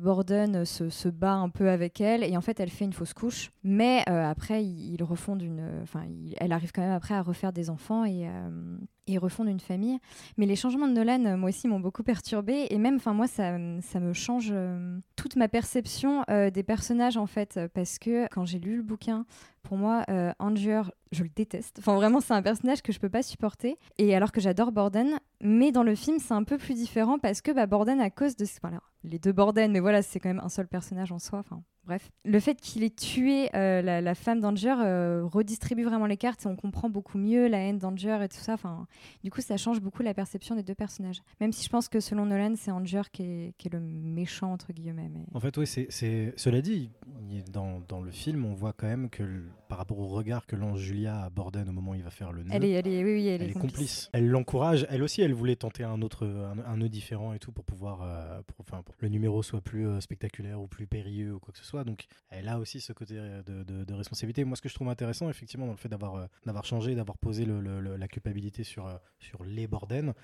Borden se, se, bat un peu avec elle et en fait, elle fait une fausse couche. Mais après, ils, une. Enfin, elle arrive quand même après à refaire des enfants et et refondent une famille. Mais les changements de Nolan, euh, moi aussi, m'ont beaucoup perturbée. Et même, enfin, moi, ça, ça me change euh, toute ma perception euh, des personnages, en fait. Parce que quand j'ai lu le bouquin, pour moi, euh, je le déteste. Enfin, vraiment, c'est un personnage que je peux pas supporter. Et alors que j'adore Borden, mais dans le film, c'est un peu plus différent parce que bah, Borden, à cause de. Voilà, les deux Borden, mais voilà, c'est quand même un seul personnage en soi. Enfin, bref. Le fait qu'il ait tué euh, la, la, femme d'Anger euh, redistribue vraiment les cartes et on comprend beaucoup mieux la haine d'Anger et tout ça. Enfin, du coup, ça change beaucoup la perception des deux personnages. Même si je pense que selon Nolan, c'est Anger qui est, qui est, le méchant, entre guillemets. Mais... En fait, oui, c'est. Cela dit, dans, dans, le film, on voit quand même que par rapport au regard que lance Julia à Borden au moment où il va faire le nœud. Elle est, elle est, oui, oui, elle, elle est, complice. complice. Elle l'encourage. Elle aussi, elle voulait tenter un autre, un, un nœud différent et tout pour pouvoir, euh, pour, enfin, pour que le numéro soit plus euh, spectaculaire ou plus périlleux ou quoi que ce soit. Donc, elle a aussi ce côté de, de, responsabilité. Moi, ce que je trouve intéressant, effectivement, dans le fait d'avoir, euh, changé, d'avoir posé la culpabilité sur, euh, sur les Borden,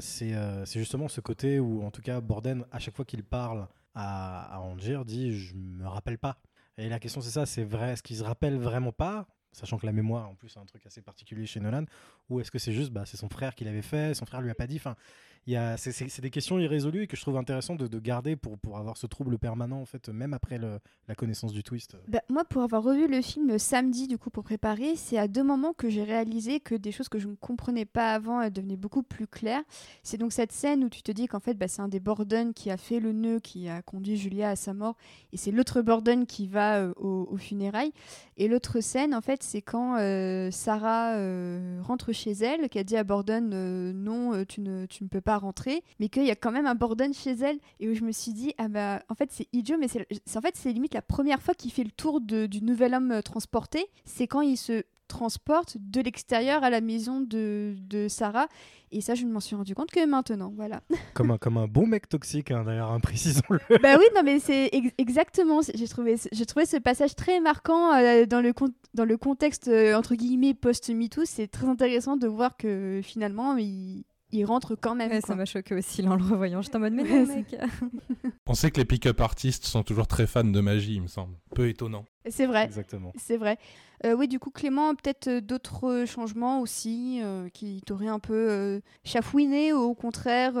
c'est, justement ce côté où, en tout cas, Borden, à chaque fois qu'il parle à, à dit Je me rappelle pas. Et la question, c'est ça c'est vrai, est-ce qu'il se rappelle vraiment pas Sachant que la mémoire, en plus, c'est un truc assez particulier chez Nolan, ou est-ce que c'est juste, bah, c'est son frère qui l'avait fait, son frère lui a pas dit. Enfin, c'est des questions irrésolues et que je trouve intéressant de, garder pour, pour avoir ce trouble permanent, en fait, même après la connaissance du twist. Bah, moi, pour avoir revu le film samedi, du coup, pour préparer, c'est à deux moments que j'ai réalisé que des choses que je ne comprenais pas avant devenaient beaucoup plus claires. C'est donc cette scène où tu te dis qu'en fait, bah, c'est un des Borden qui a fait le nœud, qui a conduit Julia à sa mort, et c'est l'autre Borden qui va euh, au, funérailles. Et l'autre scène, en fait, c'est quand euh, Sarah euh, rentre chez elle, qui a dit à Borden non, tu ne, tu ne peux pas rentrer, mais qu'il y a quand même un Borden chez elle et où je me suis dit ah bah en fait c'est idiot, mais c'est en fait c'est limite la première fois qu'il fait le tour de, du nouvel homme euh, transporté, c'est quand il se transporte de l'extérieur à la maison de, de, Sarah. Et ça, je ne m'en suis rendu compte que maintenant. Voilà. Comme un, comme un bon mec toxique, hein, d'ailleurs, hein, précisons-le. bah oui, non, mais c'est exactement. J'ai trouvé, trouvé ce passage très marquant euh, dans, le dans le contexte, euh, entre guillemets, post-MeToo. C'est très intéressant de voir que finalement, il, il rentre quand même. ça m'a choqué aussi en le revoyant. J'étais en mode, mais non, mec. On sait que les pick-up artistes sont toujours très fans de magie, il me semble. Peu étonnant. C'est vrai. Exactement. C'est vrai. Euh, oui, du coup, Clément, peut-être euh, d'autres changements aussi euh, qui t'auraient un peu chafouiné ou au contraire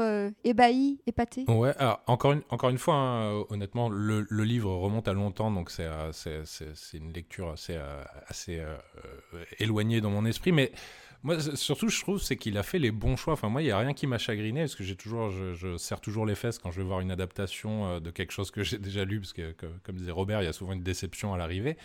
ébahi, épaté? Ouais, alors, encore, une, encore une fois, hein, honnêtement, le, le, livre remonte à longtemps, donc c'est une lecture assez, assez éloignée dans mon esprit, mais moi, surtout, je trouve, c'est qu'il a fait les bons choix. Enfin, moi, il n'y a rien qui m'a chagriné, parce que j'ai toujours, je, je, serre toujours les fesses quand je vais voir une adaptation euh, de quelque chose que j'ai déjà lu, parce que, comme disait Robert, il y a souvent une déception à l'arrivée.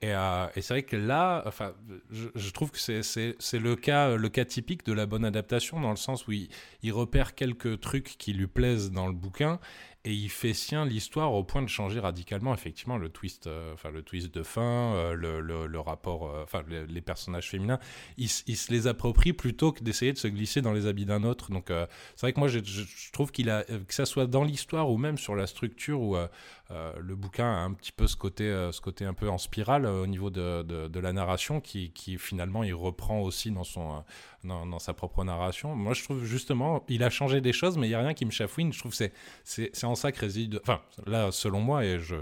Et, euh, c'est vrai que là, enfin, je, trouve que c'est le cas, le cas typique de la bonne adaptation, dans le sens où il repère quelques trucs qui lui plaisent dans le bouquin, et il fait sien l'histoire au point de changer radicalement effectivement le twist euh, enfin le twist de fin euh, le, le, rapport euh, enfin les, personnages féminins. Il, il, se les approprie plutôt que d'essayer de se glisser dans les habits d'un autre. Donc c'est vrai que moi je, je trouve qu'il a que ça soit dans l'histoire ou même sur la structure où le bouquin a un petit peu ce côté ce côté un peu en spirale au niveau de, de, la narration qui, qui finalement il reprend aussi dans son dans, dans, sa propre narration. Moi je trouve justement il a changé des choses mais il y a rien qui me chafouine. Je trouve c'est c'est en ça que réside, enfin là selon moi, et je,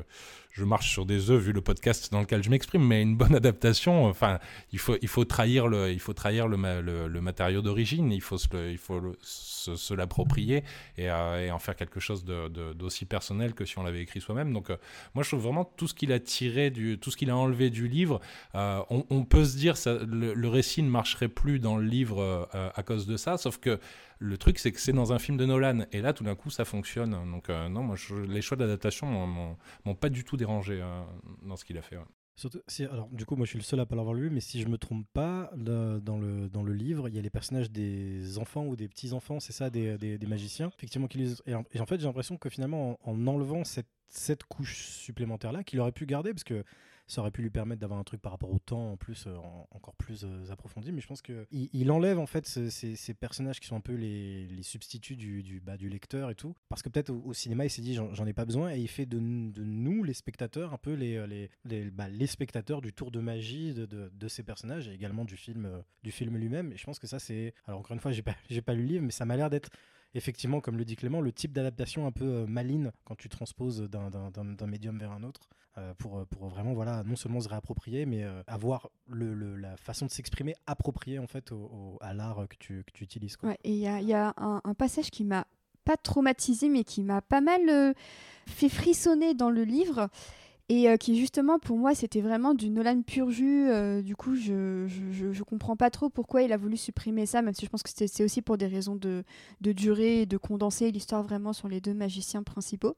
je marche sur des œufs vu le podcast dans lequel je m'exprime, mais une bonne adaptation, enfin, il faut, il faut trahir le, il faut trahir le, le, matériau d'origine, il faut se, il faut se, l'approprier et, euh, et, en faire quelque chose d'aussi personnel que si on l'avait écrit soi-même. Donc, euh, moi, je trouve vraiment tout ce qu'il a tiré du, tout ce qu'il a enlevé du livre, euh, on, peut se dire ça, le, récit ne marcherait plus dans le livre à cause de ça, sauf que le truc, c'est que c'est dans un film de Nolan, et là, tout d'un coup, ça fonctionne. Donc, non, moi, les choix d'adaptation m'ont pas du tout dérangé hein, dans ce qu'il a fait. Alors, du coup, moi je suis le seul à pas l'avoir lu, mais si je me trompe pas, dans, le, dans le livre, il y a les personnages des enfants ou des petits-enfants, c'est ça, des, des, magiciens, effectivement. Qui les, et, en, fait, j'ai l'impression que finalement, en, en enlevant cette, cette couche supplémentaire-là, qu'il aurait pu garder, parce que ça aurait pu lui permettre d'avoir un truc par rapport au temps en plus euh, encore plus euh, approfondi. Mais je pense que il, enlève en fait ces, personnages qui sont un peu les, substituts du, bah, du lecteur et tout. Parce que peut-être au, cinéma il s'est dit j'en ai pas besoin. Et il fait de, nous les spectateurs un peu les, les, les, bah, les spectateurs du tour de magie de, de, ces personnages et également du film euh, du film lui-même. Et je pense que ça c'est alors encore une fois j'ai pas pas lu le livre mais ça m'a l'air d'être effectivement, comme le dit Clément, le type d'adaptation un peu euh, maligne quand tu transposes d'un médium vers un autre. Euh, pour, euh, pour vraiment voilà non seulement se réapproprier mais avoir le, la façon de s'exprimer appropriée en fait à l'art que tu, que tu utilises Ouais, et il y a, un, passage qui m'a pas traumatisé mais qui m'a pas mal fait frissonner dans le livre et euh, qui justement pour moi c'était vraiment du Nolan pur jus. Euh, du coup, je, je, comprends pas trop pourquoi il a voulu supprimer ça, même si je pense que c'est aussi pour des raisons de, de durée et de condenser l'histoire vraiment sur les deux magiciens principaux.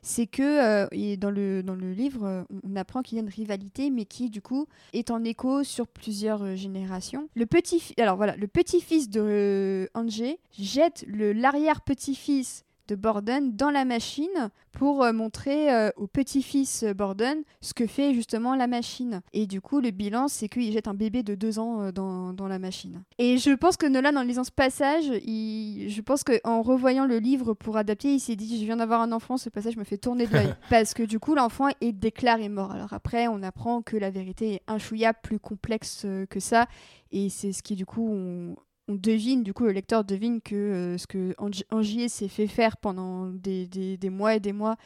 C'est que euh, dans, le, dans le livre, on apprend qu'il y a une rivalité, mais qui du coup est en écho sur plusieurs générations. Le petit, alors voilà, le petit-fils de Angé jette le l'arrière-petit-fils de Borden dans la machine pour euh, montrer euh, au petit-fils euh, Borden ce que fait justement la machine. Et du coup, le bilan, c'est qu'il jette un bébé de deux ans dans, dans, la machine. Et je pense que Nolan, en lisant ce passage, il... je pense qu'en revoyant le livre pour adapter, il s'est dit Je viens d'avoir un enfant, ce passage me fait tourner de l'œil. Parce que du coup, l'enfant est déclaré mort. Alors après, on apprend que la vérité est un chouïa plus complexe que ça. Et c'est ce qui, du coup, on, on devine, du coup, le lecteur devine que euh, ce que Angier s'est fait faire pendant des, mois et des mois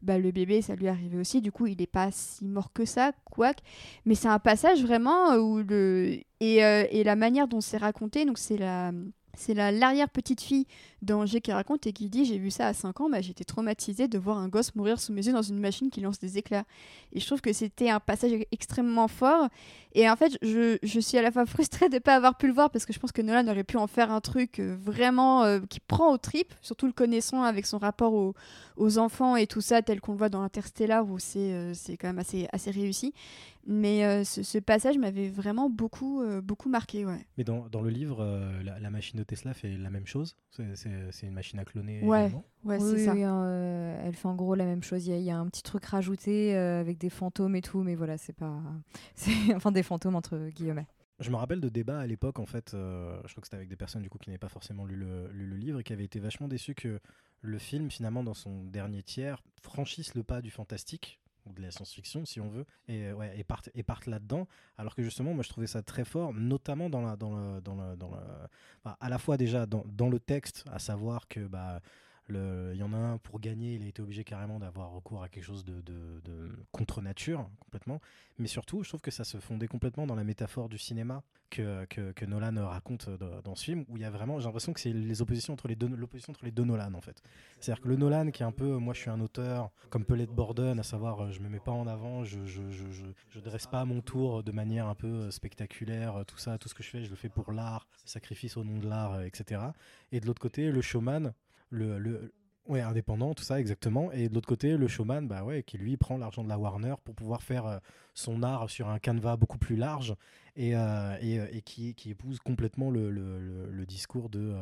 bah, le bébé, ça lui arrivé aussi. Du coup, il n'est pas si mort que ça, quoique. Mais c'est un passage vraiment où le. Et, euh, et la manière dont c'est raconté, donc c'est la c'est l'arrière-petite-fille d'Angers qui raconte et qui dit J'ai vu ça à 5 ans, bah, j'étais traumatisée de voir un gosse mourir sous mes yeux dans une machine qui lance des éclairs. Et je trouve que c'était un passage extrêmement fort. Et en fait, je, je suis à la fois frustrée de ne pas avoir pu le voir parce que je pense que Nolan aurait pu en faire un truc euh, vraiment euh, qui prend aux tripes, surtout le connaissant avec son rapport aux, aux enfants et tout ça, tel qu'on le voit dans Interstellar où c'est euh, quand même assez, assez réussi. Mais ce, ce, passage m'avait vraiment beaucoup, beaucoup marqué. Ouais. Mais dans, dans le livre, la, la, machine de Tesla fait la même chose C'est une machine à cloner Ouais, ouais c'est ça. Oui, elle fait en gros la même chose. Il y, a, il y a un petit truc rajouté avec des fantômes et tout, mais voilà, c'est pas. enfin, des fantômes entre guillemets. Je me rappelle de débats à l'époque, en fait, euh, je crois que c'était avec des personnes du coup qui n'avaient pas forcément lu le, lu le, livre et qui avaient été vachement déçus que le film, finalement, dans son dernier tiers, franchisse le pas du fantastique de la science-fiction, si on veut, et, ouais, et parte, et parte là-dedans. Alors que justement, moi, je trouvais ça très fort, notamment dans la, dans le, dans le, dans le, à la fois déjà dans, dans, le texte, à savoir que bah il y en a un pour gagner, il a été obligé carrément d'avoir recours à quelque chose de, de, contre nature complètement. Mais surtout, je trouve que ça se fondait complètement dans la métaphore du cinéma que, Nolan raconte dans ce film, où il y a vraiment, j'ai l'impression que c'est l'opposition entre les deux Nolan en fait. C'est-à-dire que le Nolan qui est un peu, moi je suis un auteur comme peut l'être Borden, à savoir je me mets pas en avant, je je, dresse pas à mon tour de manière un peu spectaculaire, tout ça, tout ce que je fais, je le fais pour l'art, sacrifice au nom de l'art, etc. Et de l'autre côté, le showman le, le ouais, indépendant, tout ça, exactement. Et de l'autre côté, le showman, bah ouais, qui lui prend l'argent de la Warner pour pouvoir faire euh, son art sur un canevas beaucoup plus large et, euh, et, euh, et qui, qui, épouse complètement le, le, le discours de.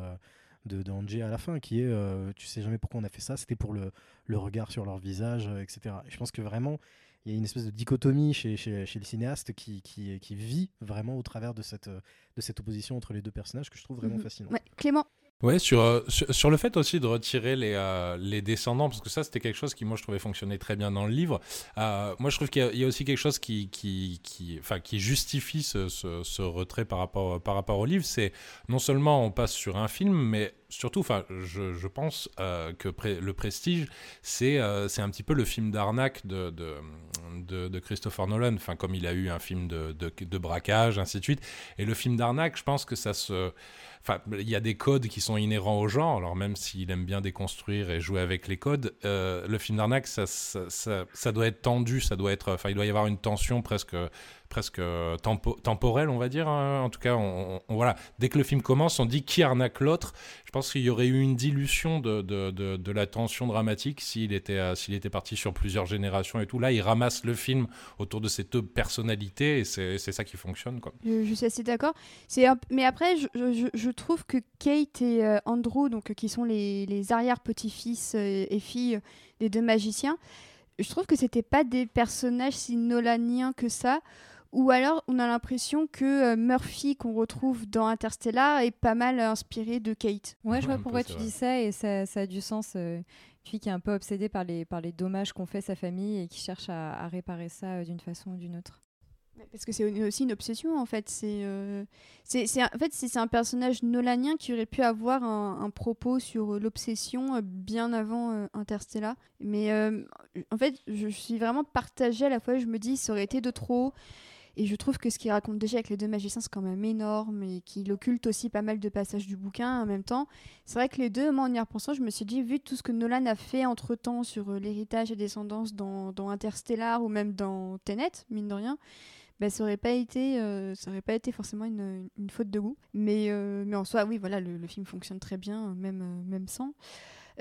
de, de à la fin, qui est tu sais jamais pourquoi on a fait ça, c'était pour le, le, regard sur leur visage, etc. Et je pense que vraiment, il y a une espèce de dichotomie chez, chez, chez le cinéaste qui, qui, qui, vit vraiment au travers de cette, de cette opposition entre les deux personnages que je trouve vraiment mmh fascinant. Ouais. Clément, Ouais, sur, euh, sur, le fait aussi de retirer les, euh, les descendants, parce que ça, c'était quelque chose qui, moi, je trouvais fonctionner très bien dans le livre. Euh, moi, je trouve qu'il y, a aussi quelque chose qui, qui, qui, enfin, qui justifie ce, ce, retrait par rapport, par rapport au livre. C'est non seulement on passe sur un film, mais surtout, je, je, pense que le Prestige, c'est un petit peu le film d'arnaque de, de, de, de, Christopher Nolan. Enfin, comme il a eu un film de, de braquage, ainsi de suite. Et le film d'arnaque, je pense que ça se Il y a des codes qui sont inhérents au genre, alors même s'il aime bien déconstruire et jouer avec les codes, euh, le film d'arnaque, ça, ça, doit être tendu, ça doit être, enfin, il doit y avoir une tension presque presque tempo temporel, on va dire. Hein. En tout cas, on, voilà. dès que le film commence, on dit qui arnaque l'autre. Je pense qu'il y aurait eu une dilution de, de, de, la tension dramatique s'il était, euh, était parti sur plusieurs générations et tout. Là, il ramasse le film autour de ces deux personnalités et c'est ça qui fonctionne. Quoi. Je, suis assez d'accord. Mais après, je, je, trouve que Kate et euh, Andrew, donc, qui sont les, les arrière-petits-fils euh, et filles des deux magiciens, je trouve que c'était pas des personnages si nolaniens que ça. Ou alors, on a l'impression que euh, Murphy, qu'on retrouve dans Interstellar, est pas mal inspiré de Kate. Ouais, je vois pourquoi tu dis ça et ça, ça, a du sens. Euh, une fille qui est un peu obsédée par les, par les dommages qu'ont fait sa famille et qui cherche à, à réparer ça euh, d'une façon ou d'une autre. Parce que c'est aussi une obsession en fait. C'est, euh, en fait c'est un personnage nolanien qui aurait pu avoir un, un propos sur l'obsession euh, bien avant euh, Interstellar. Mais euh, en fait, je suis vraiment partagée à la fois. Je me dis, ça aurait été de trop. Et je trouve que ce qu'il raconte déjà avec les deux magiciens, c'est quand même énorme et qu'il occulte aussi pas mal de passages du bouquin en même temps. C'est vrai que les deux, moi en y repensant, je me suis dit, vu tout ce que Nolan a fait entre temps sur l'héritage et descendance dans, Interstellar ou même dans Tenet, mine de rien, bah, ça aurait pas été euh, ça aurait pas été forcément une, faute de goût mais euh, mais en soi oui voilà le, film fonctionne très bien même euh, même sans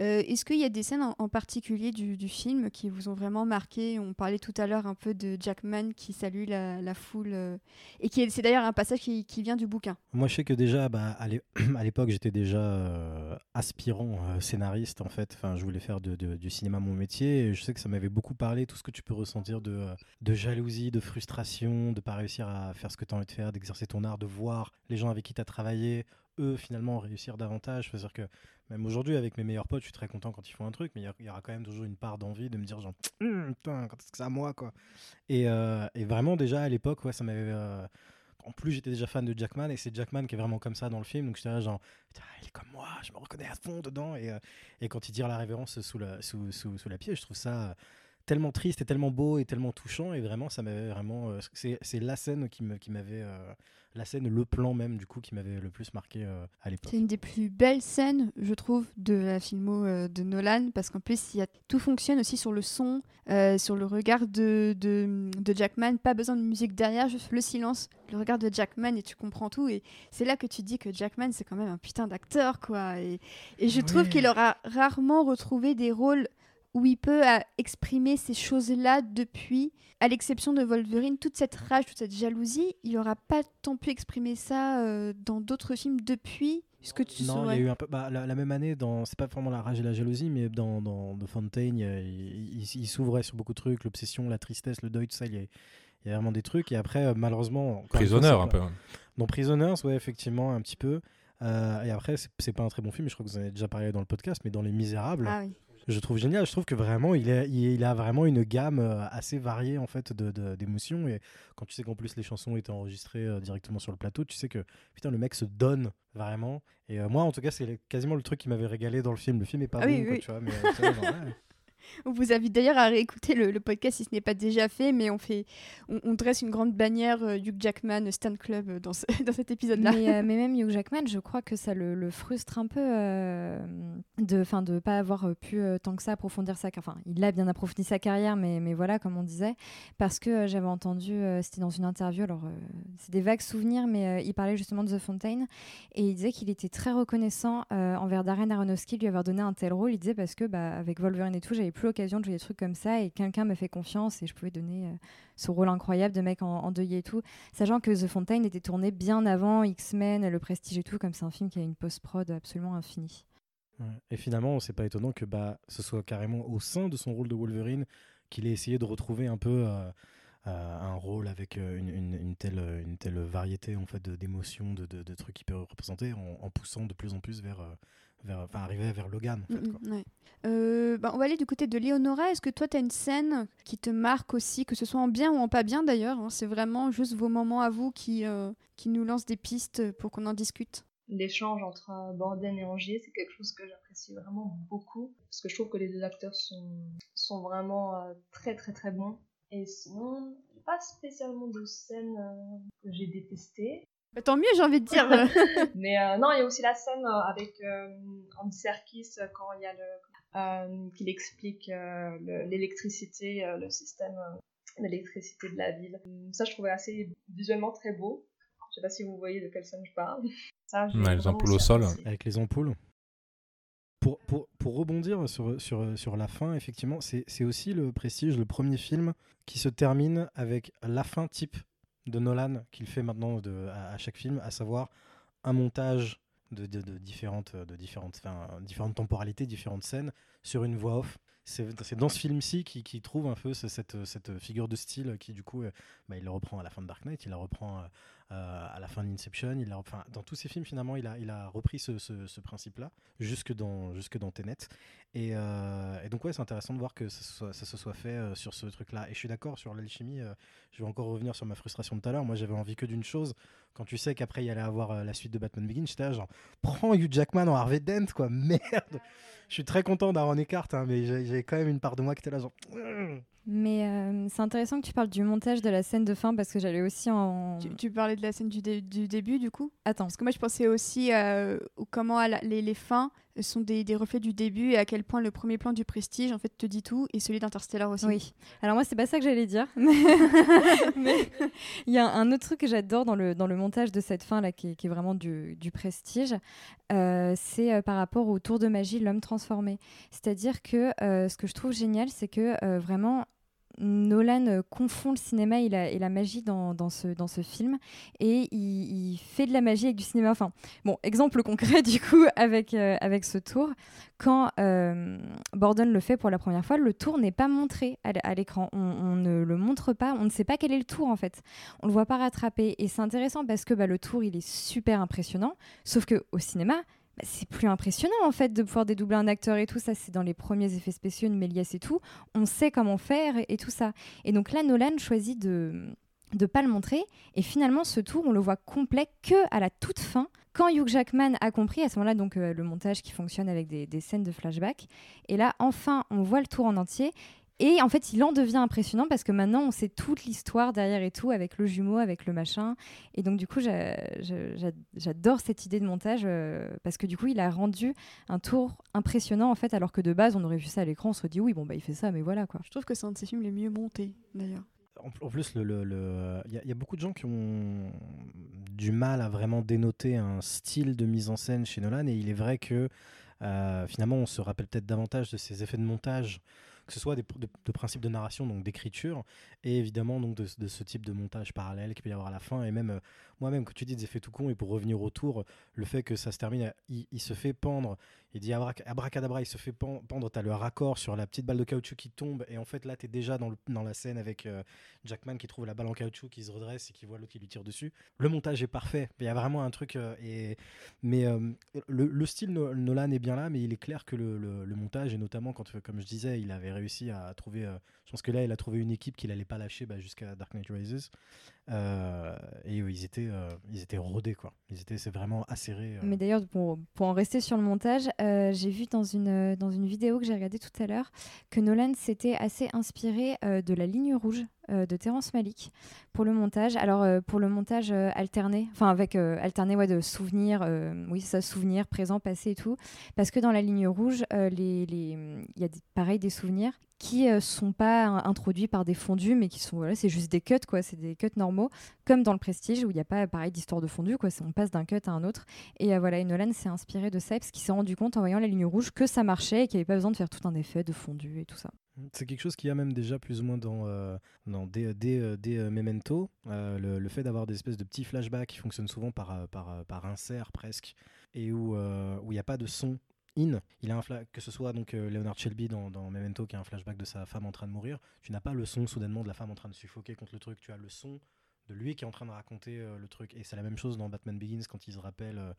euh, Est-ce qu'il y a des scènes en, particulier du, film qui vous ont vraiment marqué? On parlait tout à l'heure un peu de Jackman qui salue la, foule, euh, et qui c'est d'ailleurs un passage qui, vient du bouquin. Moi, je sais que déjà, bah, à l'époque, j'étais déjà euh, aspirant scénariste, en fait. Enfin, je voulais faire du cinéma mon métier. Je sais que ça m'avait beaucoup parlé, tout ce que tu peux ressentir de, de jalousie, de frustration, de pas réussir à faire ce que tu as envie de faire, d'exercer ton art, de voir les gens avec qui tu as travaillé, eux, finalement, réussir davantage. C'est-à-dire que même aujourd'hui, avec mes meilleurs potes, je suis très content quand ils font un truc, mais il y, aura quand même toujours une part d'envie de me dire, genre, putain, quand est-ce que c'est à moi, quoi. Et, euh, vraiment, déjà, à l'époque, ouais, ça m'avait. Euh, en plus j'étais déjà fan de Jackman et c'est Jackman qui est vraiment comme ça dans le film donc j'étais là genre il est comme moi je me reconnais à fond dedans et, et quand il tire la révérence sous la, sous, je trouve ça tellement triste et tellement beau et tellement touchant et vraiment ça m'avait vraiment c'est la scène qui m'avait la scène, le plan même, du coup, qui m'avait le plus marqué euh, à l'époque. C'est une des plus belles scènes, je trouve, de la filmo euh, de Nolan, parce qu'en plus, y a, tout fonctionne aussi sur le son, euh, sur le regard de, de, Jackman. Pas besoin de musique derrière, juste le silence, le regard de Jackman, et tu comprends tout. Et c'est là que tu dis que Jackman, c'est quand même un putain d'acteur, quoi. Et, et je trouve qu'il aura rarement retrouvé des rôles où il peut exprimer ces choses-là depuis, à l'exception de Wolverine, toute cette rage, toute cette jalousie, il n'aura pas tant pu exprimer ça euh, dans d'autres films depuis. Que tu non, il y a eu un peu bah, la, même année dans c'est pas vraiment la rage et la jalousie mais dans, dans The Fontaine il, s'ouvrait sur beaucoup de trucs l'obsession la tristesse le deuil tout ça il y, a, vraiment des trucs et après euh, malheureusement Prisoners un peu dans Prisoners ouais effectivement un petit peu euh, et après c'est pas un très bon film je crois que vous en avez déjà parlé dans le podcast mais dans Les Misérables ah, oui je trouve génial. Je trouve que vraiment, il, est, il, a vraiment une gamme euh, assez variée en fait d'émotions. De, et quand tu sais qu'en plus les chansons étaient enregistrées euh, directement sur le plateau, tu sais que putain le mec se donne vraiment. Et euh, moi, en tout cas, c'est quasiment le truc qui m'avait régalé dans le film. Le film est pas ah bon, tu vois, mais On vous invite d'ailleurs à réécouter le, podcast si ce n'est pas déjà fait, mais on, fait, on, dresse une grande bannière euh, Hugh Jackman Stan Club dans, dans cet épisode-là. Mais, euh, mais, même Hugh Jackman, je crois que ça le, frustre un peu euh, de ne de pas avoir pu tant que ça approfondir sa carrière. Enfin, il a bien approfondi sa carrière, mais, mais voilà, comme on disait, parce que j'avais entendu, c'était dans une interview, alors c'est des vagues souvenirs, mais il parlait justement de The Fontaine, et il disait qu'il était très reconnaissant envers Darren Aronofsky lui avoir donné un tel rôle. Il disait parce que bah, avec Wolverine et tout, j'avais plus l'occasion de jouer des trucs comme ça et quelqu'un m'a fait confiance et je pouvais donner euh, ce rôle incroyable de mec en, endeuillé et tout, sachant que The Fontaine était tourné bien avant X-Men, Le Prestige et tout, comme c'est un film qui a une post-prod absolument infinie. Et finalement, c'est pas étonnant que bah, ce soit carrément au sein de son rôle de Wolverine qu'il ait essayé de retrouver un peu euh, euh, un rôle avec une, telle, une telle variété en fait d'émotions, de, de, trucs qu'il peut représenter, en, en, poussant de plus en plus vers vers, enfin, arriver vers Logan. En fait, euh, bah, on va aller du côté de Léonora. Est-ce que toi, tu as une scène qui te marque aussi, que ce soit en bien ou en pas bien d'ailleurs hein? C'est vraiment juste vos moments à vous qui, euh, qui nous lancent des pistes pour qu'on en discute L'échange entre euh, Borden et Angier, c'est quelque chose que j'apprécie vraiment beaucoup, parce que je trouve que les deux acteurs sont, sont vraiment très très très bons. Et sinon, pas spécialement de scène que j'ai détestée. Bah, tant mieux, j'ai envie de dire. Mais euh, non, il y a aussi la scène euh, avec euh, Andy Serkis quand il y a le qu'il explique l'électricité, le, système d'électricité de la ville. Ça, je trouvais assez visuellement très beau. Je sais pas si vous voyez de quelle scène je parle. Ça, les ampoules au sol. Avec les ampoules. Pour, pour, pour, rebondir sur, sur, sur la fin, effectivement, c'est aussi le Prestige, le premier film qui se termine avec la fin type de Nolan qu'il fait maintenant à, chaque film, à savoir un montage de, différentes, de différentes, différentes temporalités, différentes scènes sur une voix off. C'est dans ce film-ci qu'il qui trouve un peu cette, figure de style qui, du coup, euh, bah, il le reprend à la fin de Dark Knight, il la reprend euh, euh, à la fin d'Inception. Dans tous ses films, finalement, il a, repris ce, ce, principe-là, jusque dans, jusque dans Tenet. Et, euh, et donc, ouais, c'est intéressant de voir que ça, ça se soit fait euh, sur ce truc-là. Et je suis d'accord sur l'alchimie. je vais encore revenir sur ma frustration de tout à l'heure. Moi, j'avais envie que d'une chose. Quand tu sais qu'après, il y allait avoir la suite de Batman Begins, j'étais là, genre, prends Hugh Jackman en Harvey Dent, quoi. Merde. Je suis très content d'Aaron Eckhart, hein, mais j'ai quand même une part de moi qui était là, genre. Mais euh, c'est intéressant que tu parles du montage de la scène de fin parce que j'allais aussi en. Tu, parlais de la scène du, du, début du coup? Attends. Parce que moi je pensais aussi euh, comment les, les, fins sont des, des, reflets du début et à quel point le premier plan du Prestige en fait te dit tout et celui d'Interstellar aussi. Oui. Alors moi c'est pas ça que j'allais dire. Mais il y a un autre truc que j'adore dans le, dans le montage de cette fin là qui, qui est vraiment du, du Prestige. Euh, c'est par rapport au tour de magie, l'homme transformé. C'est-à-dire que ce que je trouve génial, c'est que vraiment Nolan euh, confond le cinéma et la, magie dans, ce, film et il, fait de la magie avec du cinéma. Enfin, bon, exemple concret du coup avec, euh, avec ce tour. Quand euh, Borden le fait pour la première fois, le tour n'est pas montré à, l'écran. On, ne le montre pas, on ne sait pas quel est le tour en fait. On le voit pas rattraper et c'est intéressant parce que bah, le tour il est super impressionnant. Sauf que au cinéma, bah, c'est plus impressionnant en fait de pouvoir dédoubler un acteur et tout ça. C'est dans les premiers effets spéciaux de Méliès et tout. On sait comment faire et, tout ça. Et donc là, Nolan choisit de de pas le montrer. Et finalement, ce tour, on le voit complet que à la toute fin, quand Hugh Jackman a compris, à ce moment-là, donc euh, le montage qui fonctionne avec des, des, scènes de flashback. Et là, enfin, on voit le tour en entier. Et en fait, il en devient impressionnant parce que maintenant, on sait toute l'histoire derrière et tout, avec le jumeau, avec le machin. Et donc, du coup, j'adore cette idée de montage euh, parce que du coup, il a rendu un tour impressionnant, en fait, alors que de base, on aurait vu ça à l'écran, on se dit oui, bon, bah, il fait ça, mais voilà, quoi. Je trouve que c'est un de ses films les mieux montés, d'ailleurs. En, plus, il le, le, y, y, a beaucoup de gens qui ont du mal à vraiment dénoter un style de mise en scène chez Nolan, et il est vrai que euh, finalement, on se rappelle peut-être davantage de ces effets de montage que ce soit des, de, principes de narration, donc d'écriture, et évidemment donc de, de, ce type de montage parallèle qu'il peut y avoir à la fin. Et même euh, moi-même, quand tu dis des effets tout con, et pour revenir au tour, le fait que ça se termine, il, se fait pendre, il dit abracadabra, il se fait pendre, tu as le raccord sur la petite balle de caoutchouc qui tombe, et en fait là, tu es déjà dans, dans, la scène avec euh, Jackman qui trouve la balle en caoutchouc, qui se redresse et qui voit l'autre qui lui tire dessus. Le montage est parfait, il y a vraiment un truc. Euh, et, mais euh, le, le, style Nolan est bien là, mais il est clair que le, montage, et notamment quand, comme je disais, il avait réussi à trouver. Je pense que là, il a trouvé une équipe qu'il n'allait pas lâcher bah, jusqu'à Dark Knight Rises. Euh, et ils étaient, euh, ils étaient rodés, quoi. Ils étaient, c'est vraiment acéré. Mais d'ailleurs, pour, pour en rester sur le montage, j'ai vu dans une, dans une vidéo que j'ai regardée tout à l'heure que Nolan s'était assez inspiré de la ligne rouge de Terrence Malick pour le montage. Alors pour le montage alterné, enfin avec alterné ouais, de souvenirs, oui ça souvenirs, présent, passé et tout, parce que dans la ligne rouge, il y a des, pareil des souvenirs qui euh, sont pas introduits par des fondus, mais qui sont voilà, c'est juste des cuts quoi, c'est des cuts normaux, comme dans le Prestige où il n'y a pas pareil d'histoire de fondu quoi, on passe d'un cut à un autre. Et euh, voilà, et Nolan s'est inspiré de ça parce qu'il s'est rendu compte en voyant la ligne rouge que ça marchait et qu'il n'y avait pas besoin de faire tout un effet de fondu et tout ça. C'est quelque chose qui a même déjà plus ou moins dans, euh, dans des, des, des euh, Memento, euh, le, fait d'avoir des espèces de petits flashbacks qui fonctionnent souvent par, par, par insert presque, et où il n'y a pas de son in. Il a un que ce soit donc euh, Leonard Shelby dans, dans, Memento qui a un flashback de sa femme en train de mourir. Tu n'as pas le son soudainement de la femme en train de suffoquer contre le truc. Tu as le son de lui qui est en train de raconter euh, le truc. Et c'est la même chose dans Batman Begins quand il se rappelle euh,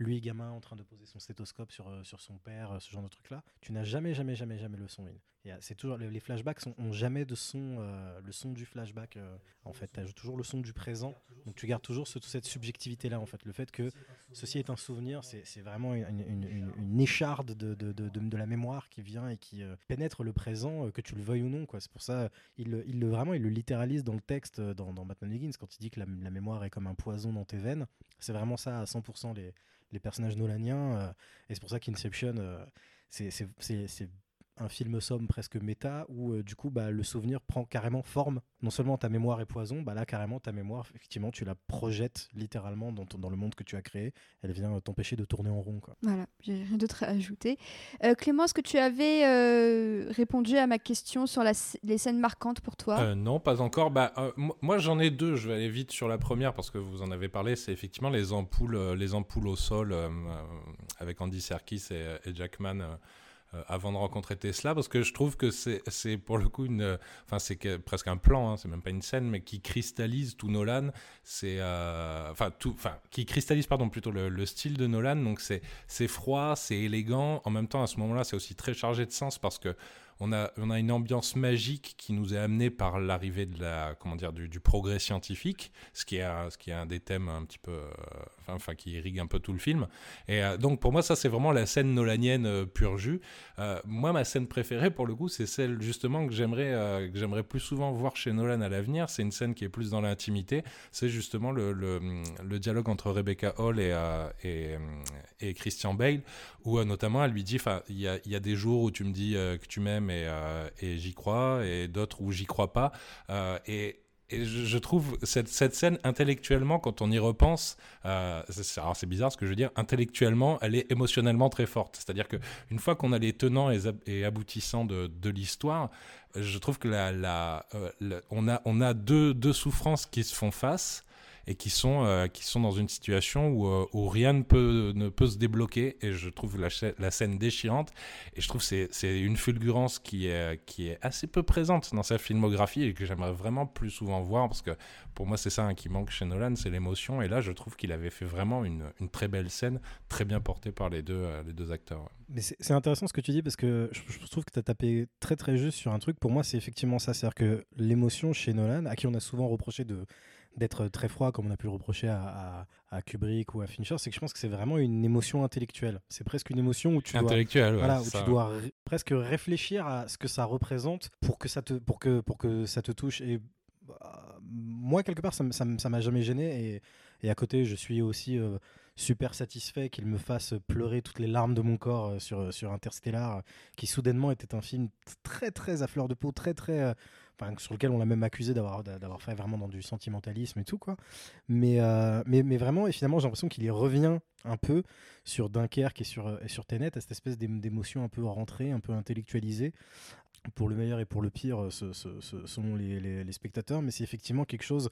lui gamin en train de poser son stéthoscope sur, euh, sur son père, euh, ce genre de truc là. Tu n'as jamais, jamais, jamais, jamais le son in. C'est toujours les, flashbacks sont, ont jamais de son, euh, le son du flashback. en fait, tu as toujours le son du présent. Donc tu gardes toujours ce, cette subjectivité là. En fait, le fait que ceci est un souvenir, c'est vraiment une, une, écharde de, de, de, de, la mémoire qui vient et qui pénètre le présent, que tu le veuilles ou non. C'est pour ça, il, il, le vraiment, il le littéralise dans le texte dans, dans Batman Begins quand il dit que la, la mémoire est comme un poison dans tes veines. C'est vraiment ça à 100% les les personnages nolaniens. Euh, et c'est pour ça qu'Inception, euh, c'est un film somme presque méta où euh, du coup bah, le souvenir prend carrément forme. Non seulement ta mémoire est poison, bah là carrément ta mémoire, effectivement, tu la projettes littéralement dans, ton, dans le monde que tu as créé. Elle vient euh, t'empêcher de tourner en rond. Quoi. Voilà, j'ai rien d'autre à ajouter. Euh, Clément, est-ce que tu avais euh, répondu à ma question sur la, les scènes marquantes pour toi? Euh, Non, pas encore. Bah, euh, moi j'en ai deux, je vais aller vite sur la première parce que vous en avez parlé. C'est effectivement les ampoules, les ampoules au sol avec Andy Serkis et, et Jackman euh, avant de rencontrer Tesla parce que je trouve que c'est pour le coup une enfin c'est presque un plan hein, c'est même pas une scène mais qui cristallise tout Nolan. C'est euh, enfin tout enfin qui cristallise pardon plutôt le, le style de Nolan. Donc c'est c'est froid c'est élégant. En même temps à ce moment-là c'est aussi très chargé de sens parce que on a, on a une ambiance magique qui nous est amenée par l'arrivée de la, comment dire, du, progrès scientifique, ce qui est, un, ce qui est un des thèmes un petit peu, euh, enfin, qui irrigue un peu tout le film. Et euh, donc pour moi, ça c'est vraiment la scène nolanienne euh, pur jus. Euh, moi, ma scène préférée pour le coup, c'est celle justement que j'aimerais, que j'aimerais plus souvent voir chez Nolan à l'avenir. C'est une scène qui est plus dans l'intimité. C'est justement le, le, le, dialogue entre Rebecca Hall et, et, et, Christian Bale, où notamment elle lui dit, enfin, il y a, y a des jours où tu me dis que tu m'aimes et, euh, et j'y crois, et d'autres où j'y crois pas. Euh, et, je, trouve cette, scène intellectuellement, quand on y repense, euh, alors c'est bizarre ce que je veux dire, intellectuellement, elle est émotionnellement très forte. C'est-à-dire que une fois qu'on a les tenants et, aboutissants de, l'histoire, je trouve que on a, deux souffrances qui se font face et qui sont, euh, qui sont dans une situation où, euh, où rien ne peut, ne peut se débloquer. Et je trouve la, la scène déchirante. Et je trouve que c'est une fulgurance qui est, qui est assez peu présente dans sa filmographie et que j'aimerais vraiment plus souvent voir parce que pour moi, c'est ça hein, qui manque chez Nolan, c'est l'émotion. Et là, je trouve qu'il avait fait vraiment une, une, très belle scène, très bien portée par les deux, euh, les deux acteurs. Mais c'est intéressant ce que tu dis parce que je, je trouve que tu as tapé très très juste sur un truc. Pour moi, c'est effectivement ça. C'est-à-dire que l'émotion chez Nolan, à qui on a souvent reproché de d'être très froid comme on a pu le reprocher à, à, Kubrick ou à Fincher, c'est que je pense que c'est vraiment une émotion intellectuelle. C'est presque une émotion où tu dois, voilà, où tu dois presque réfléchir à ce que ça représente pour que ça te, pour que, pour que ça te touche. Et bah, moi, quelque part, ça m'a jamais gêné. Et, et, à côté, je suis aussi euh, super satisfait qu'il me fasse pleurer toutes les larmes de mon corps euh, sur, sur Interstellar, qui soudainement était un film très, très à fleur de peau, très, très sur lequel on l'a même accusé d'avoir d'avoir fait vraiment dans du sentimentalisme et tout quoi. Mais euh, mais, mais vraiment et finalement j'ai l'impression qu'il y revient un peu sur Dunkerque et sur et sur à cette espèce d'émotion un peu rentrée, un peu intellectualisée pour le meilleur et pour le pire ce, selon les, les, spectateurs. Mais c'est effectivement quelque chose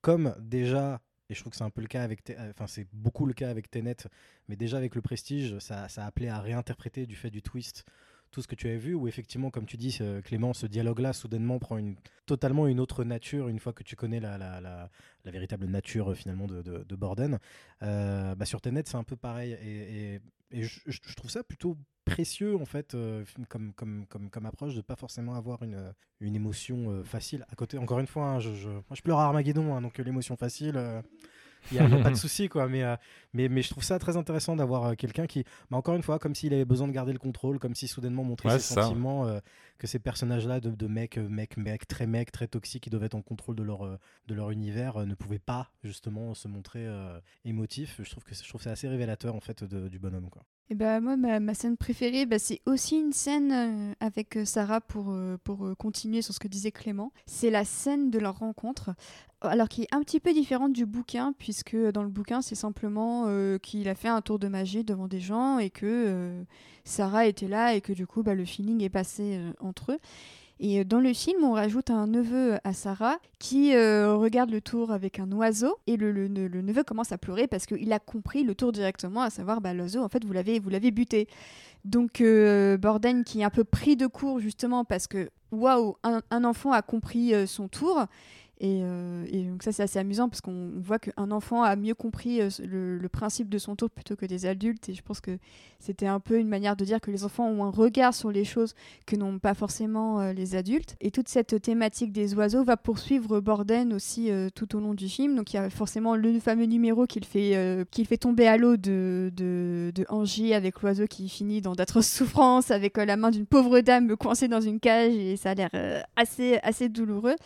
comme déjà et je trouve que c'est un peu le cas avec, enfin c'est beaucoup le cas avec Tenet, mais déjà avec le Prestige, ça, ça a appelé à réinterpréter du fait du twist tout ce que tu avais vu, où effectivement, comme tu dis, Clément, ce dialogue-là, soudainement, prend totalement une autre nature une fois que tu connais la, véritable nature, finalement, de, de, Borden. Euh, bah, sur Tenet, c'est un peu pareil. Et, je, trouve ça plutôt précieux, en fait, euh, comme, approche, de pas forcément avoir une, une émotion euh, facile. À côté, encore une fois, hein, je, je, moi, je pleure à Armageddon, hein, donc l'émotion facile il n'y a, pas de souci, quoi. Mais, euh, mais, mais je trouve ça très intéressant d'avoir euh, quelqu'un qui, bah, encore une fois, comme s'il avait besoin de garder le contrôle, comme si soudainement montrait ses sentiments, euh, que ces personnages-là de, de mecs, mecs, mecs, très mecs, très toxiques, qui doivent être en contrôle de leur, de leur univers, ne pouvaient pas justement se montrer émotifs. Je trouve que je trouve c'est assez révélateur en fait du bonhomme, quoi. Et bah moi, ma, scène préférée, bah, c'est aussi une scène avec Sarah pour, pour continuer sur ce que disait Clément. C'est la scène de leur rencontre alors qui est un petit peu différente du bouquin, puisque dans le bouquin, c'est simplement euh, qu'il a fait un tour de magie devant des gens et que euh, Sarah était là et que du coup, bah, le feeling est passé euh, entre eux. Et dans le film, on rajoute un neveu à Sarah qui regarde le tour avec un oiseau et le, neveu commence à pleurer parce qu'il a compris le tour directement, à savoir bah, l'oiseau, en fait, vous l'avez, vous l'avez buté. Donc Borden qui est un peu pris de court justement parce que waouh, un, enfant a compris son tour euh, et, donc ça c'est assez amusant parce qu'on voit qu'un enfant a mieux compris euh, le, principe de son tour plutôt que des adultes et je pense que c'était un peu une manière de dire que les enfants ont un regard sur les choses que n'ont pas forcément euh, les adultes. Et toute cette thématique des oiseaux va poursuivre Borden aussi tout au long du film. Donc il y a forcément le fameux numéro qu'il fait, fait tomber à l'eau de, de, de, Angie avec l'oiseau qui finit dans d'atroces souffrances avec la main d'une pauvre dame coincée dans une cage et ça a l'air assez, assez douloureux.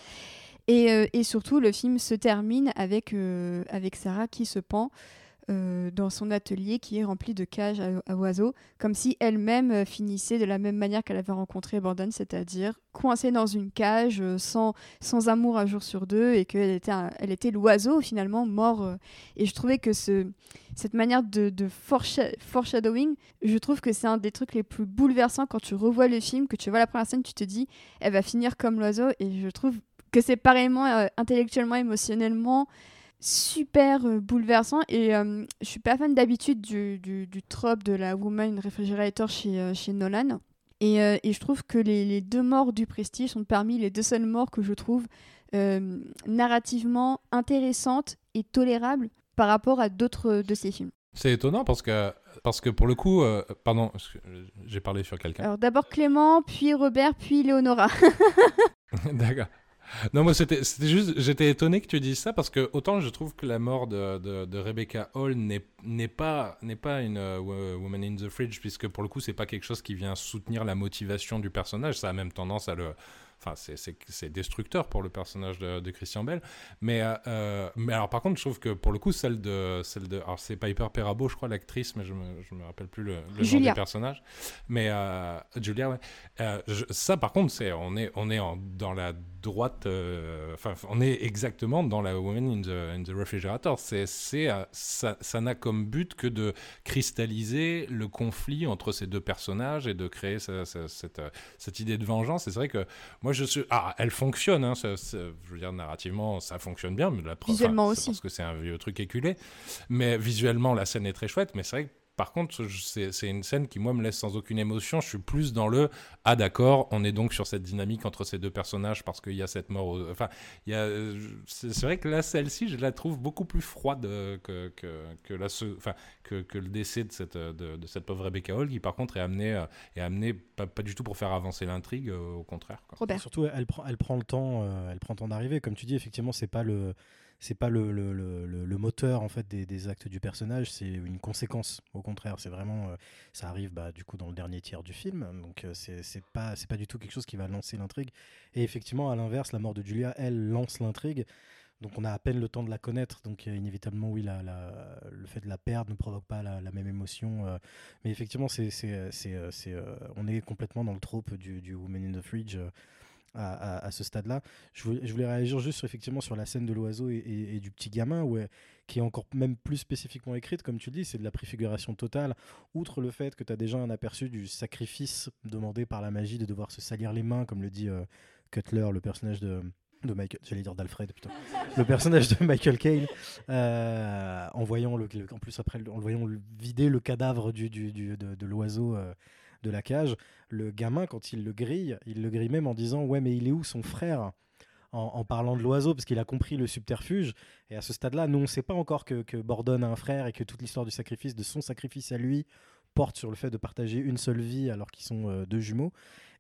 Euh, et, surtout, le film se termine avec, euh, avec Sarah qui se pend euh, dans son atelier qui est rempli de cages à, oiseaux, comme si elle-même finissait de la même manière qu'elle avait rencontré Borden, c'est-à-dire coincée dans une cage, sans, sans amour un jour sur deux, et qu'elle était, elle était l'oiseau finalement mort. et je trouvais que ce, cette manière de, de foreshadowing, je trouve que c'est un des trucs les plus bouleversants quand tu revois le film, que tu vois la première scène, tu te dis, elle va finir comme l'oiseau, et je trouve que c'est pareillement euh, intellectuellement, émotionnellement super euh, bouleversant et euh, je suis pas fan d'habitude du, du, du, trope de la woman refrigerator chez, chez Nolan et, et, je trouve que les, les, deux morts du Prestige sont parmi les deux seules morts que je trouve narrativement intéressantes et tolérables par rapport à d'autres de ces films. C'est étonnant parce que parce que pour le coup, pardon, j'ai parlé sur quelqu'un. Alors d'abord Clément, puis Robert, puis Léonora. D'accord. Non, moi, c'était juste, j'étais étonné que tu dises ça parce que autant je trouve que la mort de, de, Rebecca Hall n'est pas, pas une uh, Woman in the Fridge, puisque pour le coup, c'est pas quelque chose qui vient soutenir la motivation du personnage. Ça a même tendance à le, Enfin, c'est destructeur pour le personnage de, Christian Bell. Mais, euh, euh, mais alors, par contre, je trouve que pour le coup, celle de. Celle de alors, c'est Piper Perabo, je crois, l'actrice, mais je me, je me rappelle plus le, le nom du personnage. Mais euh, Julia, ouais. ça, par contre, c'est on est, on est en, dans la droite. Enfin, on est exactement dans la Woman in the, in the Refrigerator. C'est, ça, ça n'a comme but que de cristalliser le conflit entre ces deux personnages et de créer cette, cette idée de vengeance. Et c'est vrai que moi, moi je suis. Ah, elle fonctionne, hein, ça- ça- je veux dire, narrativement, ça fonctionne bien. Mais la preuve, Visuellement enfin, aussi. Parce que c'est un vieux truc éculé. Mais visuellement, la scène est très chouette. Mais c'est vrai que par contre, c'est une scène qui, moi, me laisse sans aucune émotion. Je suis plus dans le Ah, d'accord, on est donc sur cette dynamique entre ces deux personnages parce qu'il y a cette mort. au- Enfin, il y a. C'est vrai que là, celle-ci, je la trouve beaucoup plus froide que, que, que, la se- enfin, que, que le décès de cette, de, de cette pauvre Rebecca Hall qui, par contre, est amenée, euh, est amenée pas, pas du tout pour faire avancer l'intrigue, euh, au contraire. quoi. Robert. Surtout, elle prend, elle prend le temps, euh, elle prend le temps d'arriver. Comme tu dis, effectivement, c'est pas le, c'est pas le, le, le- moteur en fait des, des actes du personnage, c'est une conséquence. Au contraire, c'est vraiment, euh, ça arrive bah, du coup dans le dernier tiers du film, donc euh, c'est pas, c'est pas du tout quelque chose qui va lancer l'intrigue. Et effectivement, à l'inverse, la mort de Julia, elle lance l'intrigue. Donc on a à peine le temps de la connaître, donc euh, inévitablement oui, la, la- le fait de la perdre ne provoque pas la, même émotion. euh, mais effectivement, c'est, c'est, euh, on est complètement dans le trope du, du Woman in the Fridge à, ce stade-là. Je voulais, réagir juste sur, effectivement sur la scène de l'oiseau et, du petit gamin, euh, qui est encore même plus spécifiquement écrite, comme tu le dis, c'est de la préfiguration totale. Outre le fait que tu as déjà un aperçu du sacrifice demandé par la magie de devoir se salir les mains, comme le dit euh, Cutler, le personnage de Michael, j'allais dire le personnage de Michael Caine, euh, en voyant le, en plus après, en voyant le- vider le cadavre du, du- du- de, de l'oiseau de la cage, le gamin quand il le grille, il le grille même en disant ouais mais il est où son frère? En, parlant de l'oiseau parce qu'il a compris le subterfuge et à ce stade-là, nous on ne sait pas encore que, que a un frère et que toute l'histoire du sacrifice, de son sacrifice à lui, porte sur le fait de partager une seule vie alors qu'ils sont euh, deux jumeaux.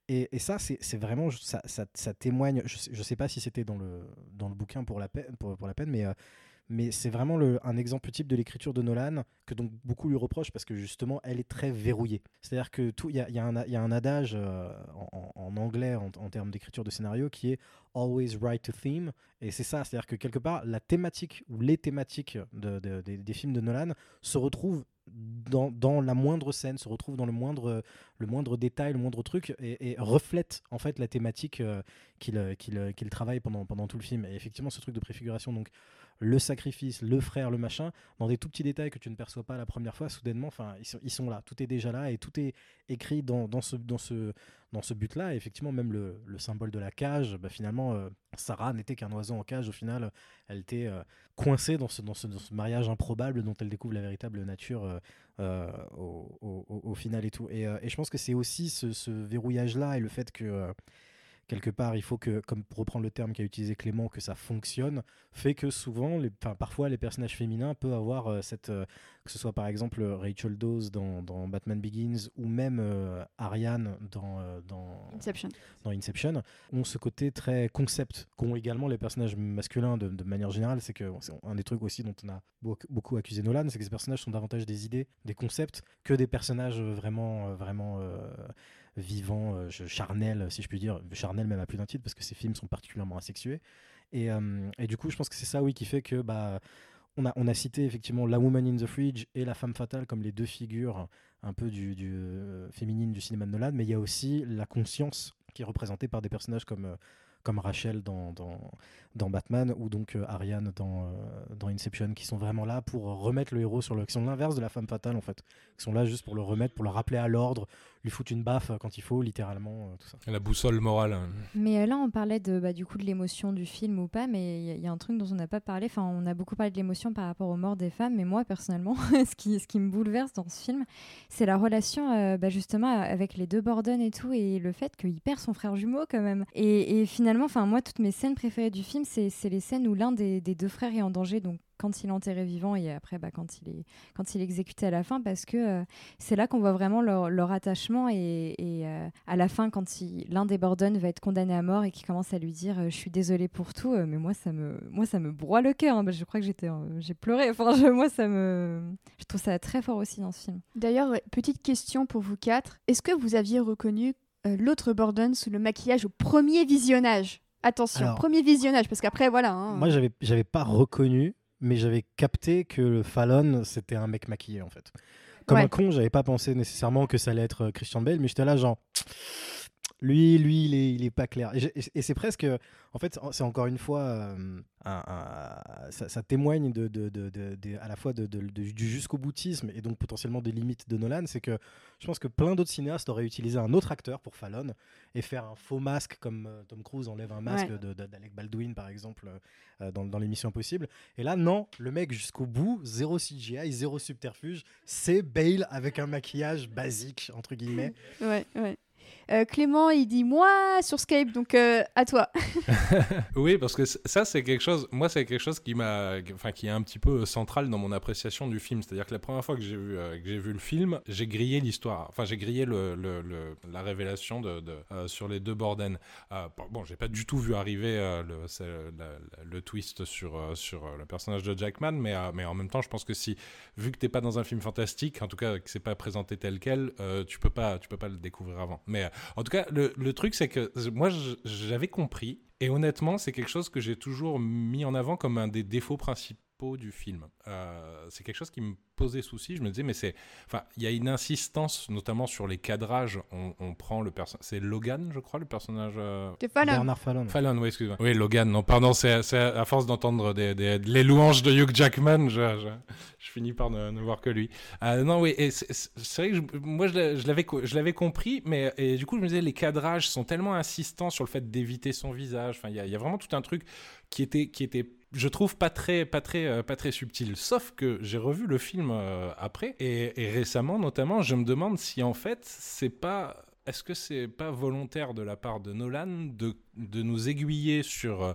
Et, ça, c'est vraiment, ça, ça, témoigne, je sais, je sais pas si c'était dans le, dans le bouquin pour la peine, pour, pour la peine mais, euh, mais c'est vraiment un exemple type de l'écriture de Nolan que donc beaucoup lui reprochent parce que justement, elle est très verrouillée. C'est-à-dire que tout, il y a, un- adage euh, en, anglais en, termes d'écriture de scénario qui est always write a theme. Et c'est ça, c'est-à-dire que quelque part, la thématique ou les thématiques de- de- des- films de Nolan se retrouvent dans, la moindre scène, se retrouvent dans le moindre, le moindre détail, le moindre truc, et, et reflètent en fait la thématique euh, euh, qu'il travaille pendant, pendant tout le film. Et effectivement, ce truc de préfiguration, donc le sacrifice, le frère, le machin, dans des tout petits détails que tu ne perçois pas la première fois, soudainement, enfin, ils sont, là, tout est déjà là, et tout est écrit dans, ce, dans ce, dans ce but-là. Effectivement, même le, le symbole de la cage, bah, finalement, euh, Sarah n'était qu'un oiseau en cage. Au final, elle était euh, coincée dans ce, dans, ce, mariage improbable dont elle découvre la véritable nature euh, au, final et tout. Et, je pense que c'est aussi ce, verrouillage-là et le fait que quelque part, il faut que, comme pour reprendre le terme qu'a utilisé Clément, que ça fonctionne, fait que souvent, les, parfois, les personnages féminins peuvent avoir euh, cette, euh, que ce soit par exemple Rachel Dawes dans, dans Batman Begins ou même euh, Ariane dans, dans, Inception. dans Inception, ont ce côté très concept qu'ont également les personnages masculins de, de manière générale. C'est que c'est un des trucs aussi dont on a beaucoup, accusé Nolan, c'est que ces personnages sont davantage des idées, des concepts, que des personnages vraiment, vraiment vivants, euh, charnels, si je puis dire. Charnels même à plus d'un titre, parce que ces films sont particulièrement asexués. Et, euh, et du coup, je pense que c'est ça, oui, qui fait que bah, on a, on a cité effectivement La Woman in the Fridge et La Femme Fatale comme les deux figures un peu du, du, euh, féminine du cinéma de Nolan, mais il y a aussi la conscience qui est représentée par des personnages comme, comme Rachel dans, dans, dans Batman ou donc Ariane dans, dans Inception, qui sont vraiment là pour remettre le héros sur le. qui sont l'inverse de la femme fatale en fait, qui sont là juste pour le remettre, pour le rappeler à l'ordre, lui foutre une baffe quand il faut, littéralement, euh, tout ça. La boussole morale. hein. Mais euh, là, on parlait de, bah, du coup de l'émotion du film ou pas, mais il y a- il y, a un truc dont on n'a pas parlé. Enfin, on a beaucoup parlé de l'émotion par rapport aux morts des femmes, mais moi, personnellement, ce, qui, ce qui me bouleverse dans ce film, c'est la relation euh, bah, justement avec les deux Borden et tout, et le fait qu'il perd son frère jumeau quand même. Et, et finalement, enfin, moi, toutes mes scènes préférées du film, c'est c'est les scènes où l'un des, des deux frères est en danger, donc quand il est enterré vivant et après bah, quand, il est, quand il est exécuté à la fin, parce que euh, c'est là qu'on voit vraiment leur, leur attachement et, et, euh, à la fin quand l'un des Borden va être condamné à mort et qui commence à lui dire euh, je suis désolé pour tout euh, mais moi ça me moi ça me broie le cœur hein. Bah, je crois que j'étais euh, j'ai pleuré enfin je- moi ça me je trouve ça très fort aussi dans ce film D'ailleurs, petite question pour vous quatre. Est-ce que vous aviez reconnu euh, l'autre Borden sous le maquillage au premier visionnage? Attention, Alors- premier visionnage, parce qu'après, voilà. hein. Moi, j'avais, j'avais pas reconnu, mais j'avais capté que le Fallon, c'était un mec maquillé en fait. Comme Ouais. un con, j'avais pas pensé nécessairement que ça allait être euh, Christian Bale, mais j'étais là genre. Lui, lui, il est, il est pas clair. Et, c'est presque, en fait, c'est encore une fois, euh, ça, témoigne de, de, à la fois du jusqu'au boutisme et donc potentiellement des limites de Nolan. C'est que je pense que plein d'autres cinéastes auraient utilisé un autre acteur pour Fallon et faire un faux masque comme euh, Tom Cruise enlève un masque d'Alec Baldwin par exemple euh, dans, dans l'émission Impossible. Et là, non, le mec jusqu'au bout, zéro CGI, zéro subterfuge, c'est Bale avec un maquillage basique entre guillemets. Ouais, ouais. Euh, Clément, il dit moi sur Skype, donc euh, à toi. oui, parce que ça, c'est quelque chose. Moi, c'est quelque chose qui m'a, enfin, qui est un petit peu central dans mon appréciation du film. C'est-à-dire que la première fois que j'ai vu, euh, que j'ai vu le film, j'ai grillé l'histoire. Enfin, j'ai grillé la révélation de, sur les deux Borden. bon, j'ai pas du tout vu arriver le, le, twist sur sur le personnage de Jackman, mais mais en même temps, je pense que si, vu que t'es pas dans un film fantastique, en tout cas que c'est pas présenté tel quel, tu peux pas, tu peux pas le découvrir avant. Mais en tout cas, le, truc, c'est que moi, j'avais compris, et honnêtement, c'est quelque chose que j'ai toujours mis en avant comme un des défauts principaux du film. Euh, c'est quelque chose qui me posait souci. Je me disais, mais c'est. Enfin, il y a une insistance, notamment sur les cadrages. On, prend le personnage. C'est Logan, je crois, le personnage. Euh... Fallon. Bernard Fallon. Fallon, oui, excuse-moi. Oui, Logan, non, pardon, c'est à force d'entendre des, les louanges de Hugh Jackman, je, je, finis par ne, voir que lui. Euh, non, oui, c'est vrai que moi, je l'avais compris, mais et du coup, je me disais, les cadrages sont tellement insistants sur le fait d'éviter son visage. Enfin, il y, y, a vraiment tout un truc qui était, qui était je trouve pas très, pas très, euh, pas très subtil. Sauf que j'ai revu le film euh, après et, et, récemment, notamment, je me demande si en fait, c'est pas, est-ce que c'est pas volontaire de la part de Nolan de, de nous aiguiller sur euh,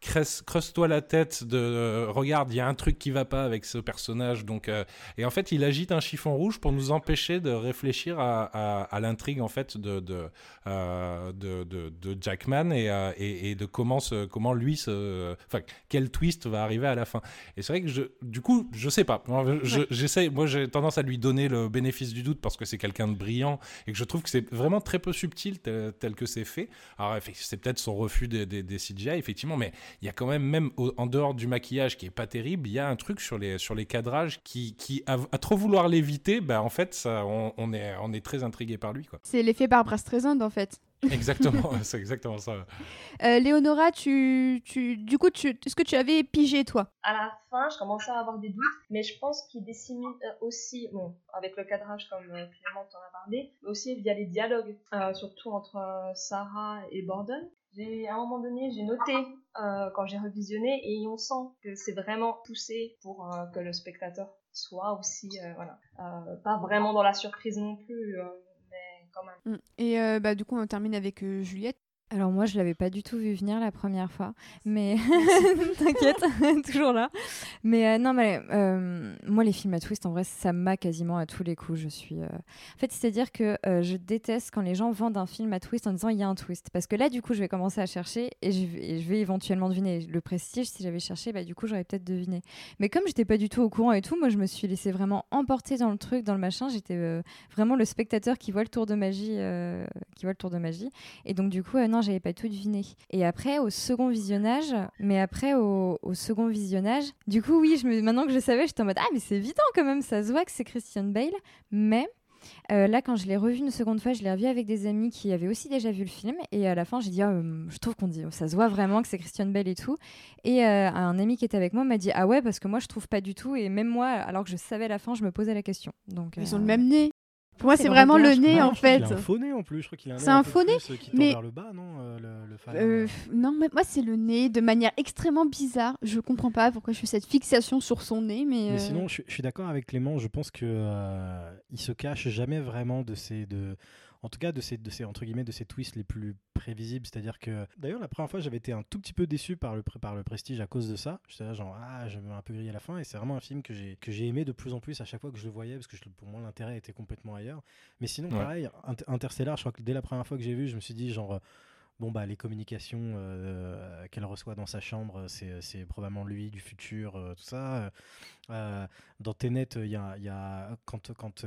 creuse-toi la tête de euh, regarde, il y a un truc qui va pas avec ce personnage. Donc, euh, et en fait, il agite un chiffon rouge pour nous empêcher de réfléchir à, à, l'intrigue en fait de de, euh, de, de, Jackman et, et, et, de comment ce, comment lui se, enfin quel twist va arriver à la fin. Et c'est vrai que je, du coup, je sais pas. J'essaie, moi, j'ai tendance à lui donner le bénéfice du doute parce que c'est quelqu'un de brillant et que je trouve que c'est vraiment très peu subtil tel, que c'est fait. Alors, c'est peut-être son refus des, des, des CGI, effectivement, mais il y a quand même, même en dehors du maquillage qui est pas terrible, il y a un truc sur les, sur les cadrages qui, qui à, trop vouloir l'éviter, bah, en fait, ça, on, est, on est très intrigué par lui. C'est l'effet Barbara Streisand, en fait. Exactement, c'est exactement ça. Euh, Léonora, tu, tu, du coup, tu, est-ce que tu avais pigé, toi? À la fin, je commençais à avoir des doutes, mais je pense qu'il dissimule euh, aussi, bon, avec le cadrage comme euh, Clément t'en a parlé, mais aussi via les dialogues, surtout entre Sarah et Borden à un moment donné, j'ai noté euh, quand j'ai revisionné et on sent que c'est vraiment poussé pour euh, que le spectateur soit aussi, euh, voilà, pas vraiment dans la surprise non plus, mais quand même. Mm. Et bah, du coup, on termine avec Juliette. Alors moi, je l'avais pas du tout vu venir la première fois, mais t'inquiète, toujours là. Mais euh, non, mais euh, moi, les films à twist, en vrai, ça m'a quasiment à tous les coups. Je suis, euh, en fait, c'est-à-dire que je déteste quand les gens vendent un film à twist en disant il y a un twist, parce que là, du coup, je vais commencer à chercher et je, vais éventuellement deviner. Le Prestige, si j'avais cherché, bah du coup, j'aurais peut-être deviné. Mais comme j'étais pas du tout au courant et tout, moi, je me suis laissé vraiment emporter dans le truc, dans le machin. J'étais vraiment le spectateur qui voit le tour de magie, qui voit le tour de magie. Et donc, du coup, non j'avais pas tout deviné. Et après, au second visionnage, mais après, au, second visionnage, du coup, oui, je me, maintenant que je savais, j'étais en mode Ah, mais c'est évident quand même, ça se voit que c'est Christian Bale. Mais euh, là, quand je l'ai revu une seconde fois, je l'ai revu avec des amis qui avaient aussi déjà vu le film. Et à la fin, j'ai dit, ah, je trouve qu'on dit, ça se voit vraiment que c'est Christian Bale et tout. Et euh, un ami qui était avec moi m'a dit, ah ouais, parce que moi, je trouve pas du tout. Et même moi, alors que je savais la fin, je me posais la question. Donc, Ils ont le même nez. Pour moi, c'est vraiment le nez en fait. C'est un faux nez en plus. Je crois qu'il a un C'est un faux nez, euh, mais vers le bas, non euh, le, euh, Non, mais moi c'est le nez de manière extrêmement bizarre. Je comprends pas pourquoi je fais cette fixation sur son nez, mais. Mais sinon, je, suis d'accord avec Clément. Je pense que il se cache jamais vraiment de ces de en tout cas de ces, de ces, entre guillemets, de ces twists les plus prévisibles. C'est-à-dire que, d'ailleurs, la première fois, j'avais été un tout petit peu déçu par le, par le prestige à cause de ça. J'étais là, genre, ah, j'avais un peu grillé à la fin. Et c'est vraiment un film que j'ai, que j'ai aimé de plus en plus à chaque fois que je le voyais, parce que pour moi, l'intérêt était complètement ailleurs. Mais sinon, pareil, Interstellar, je crois que dès la première fois que j'ai vu, je me suis dit, genre, bon bah les communications euh, qu'elle reçoit dans sa chambre c'est probablement lui du futur euh, tout ça euh, dans Tenet il y a, y a, quand quand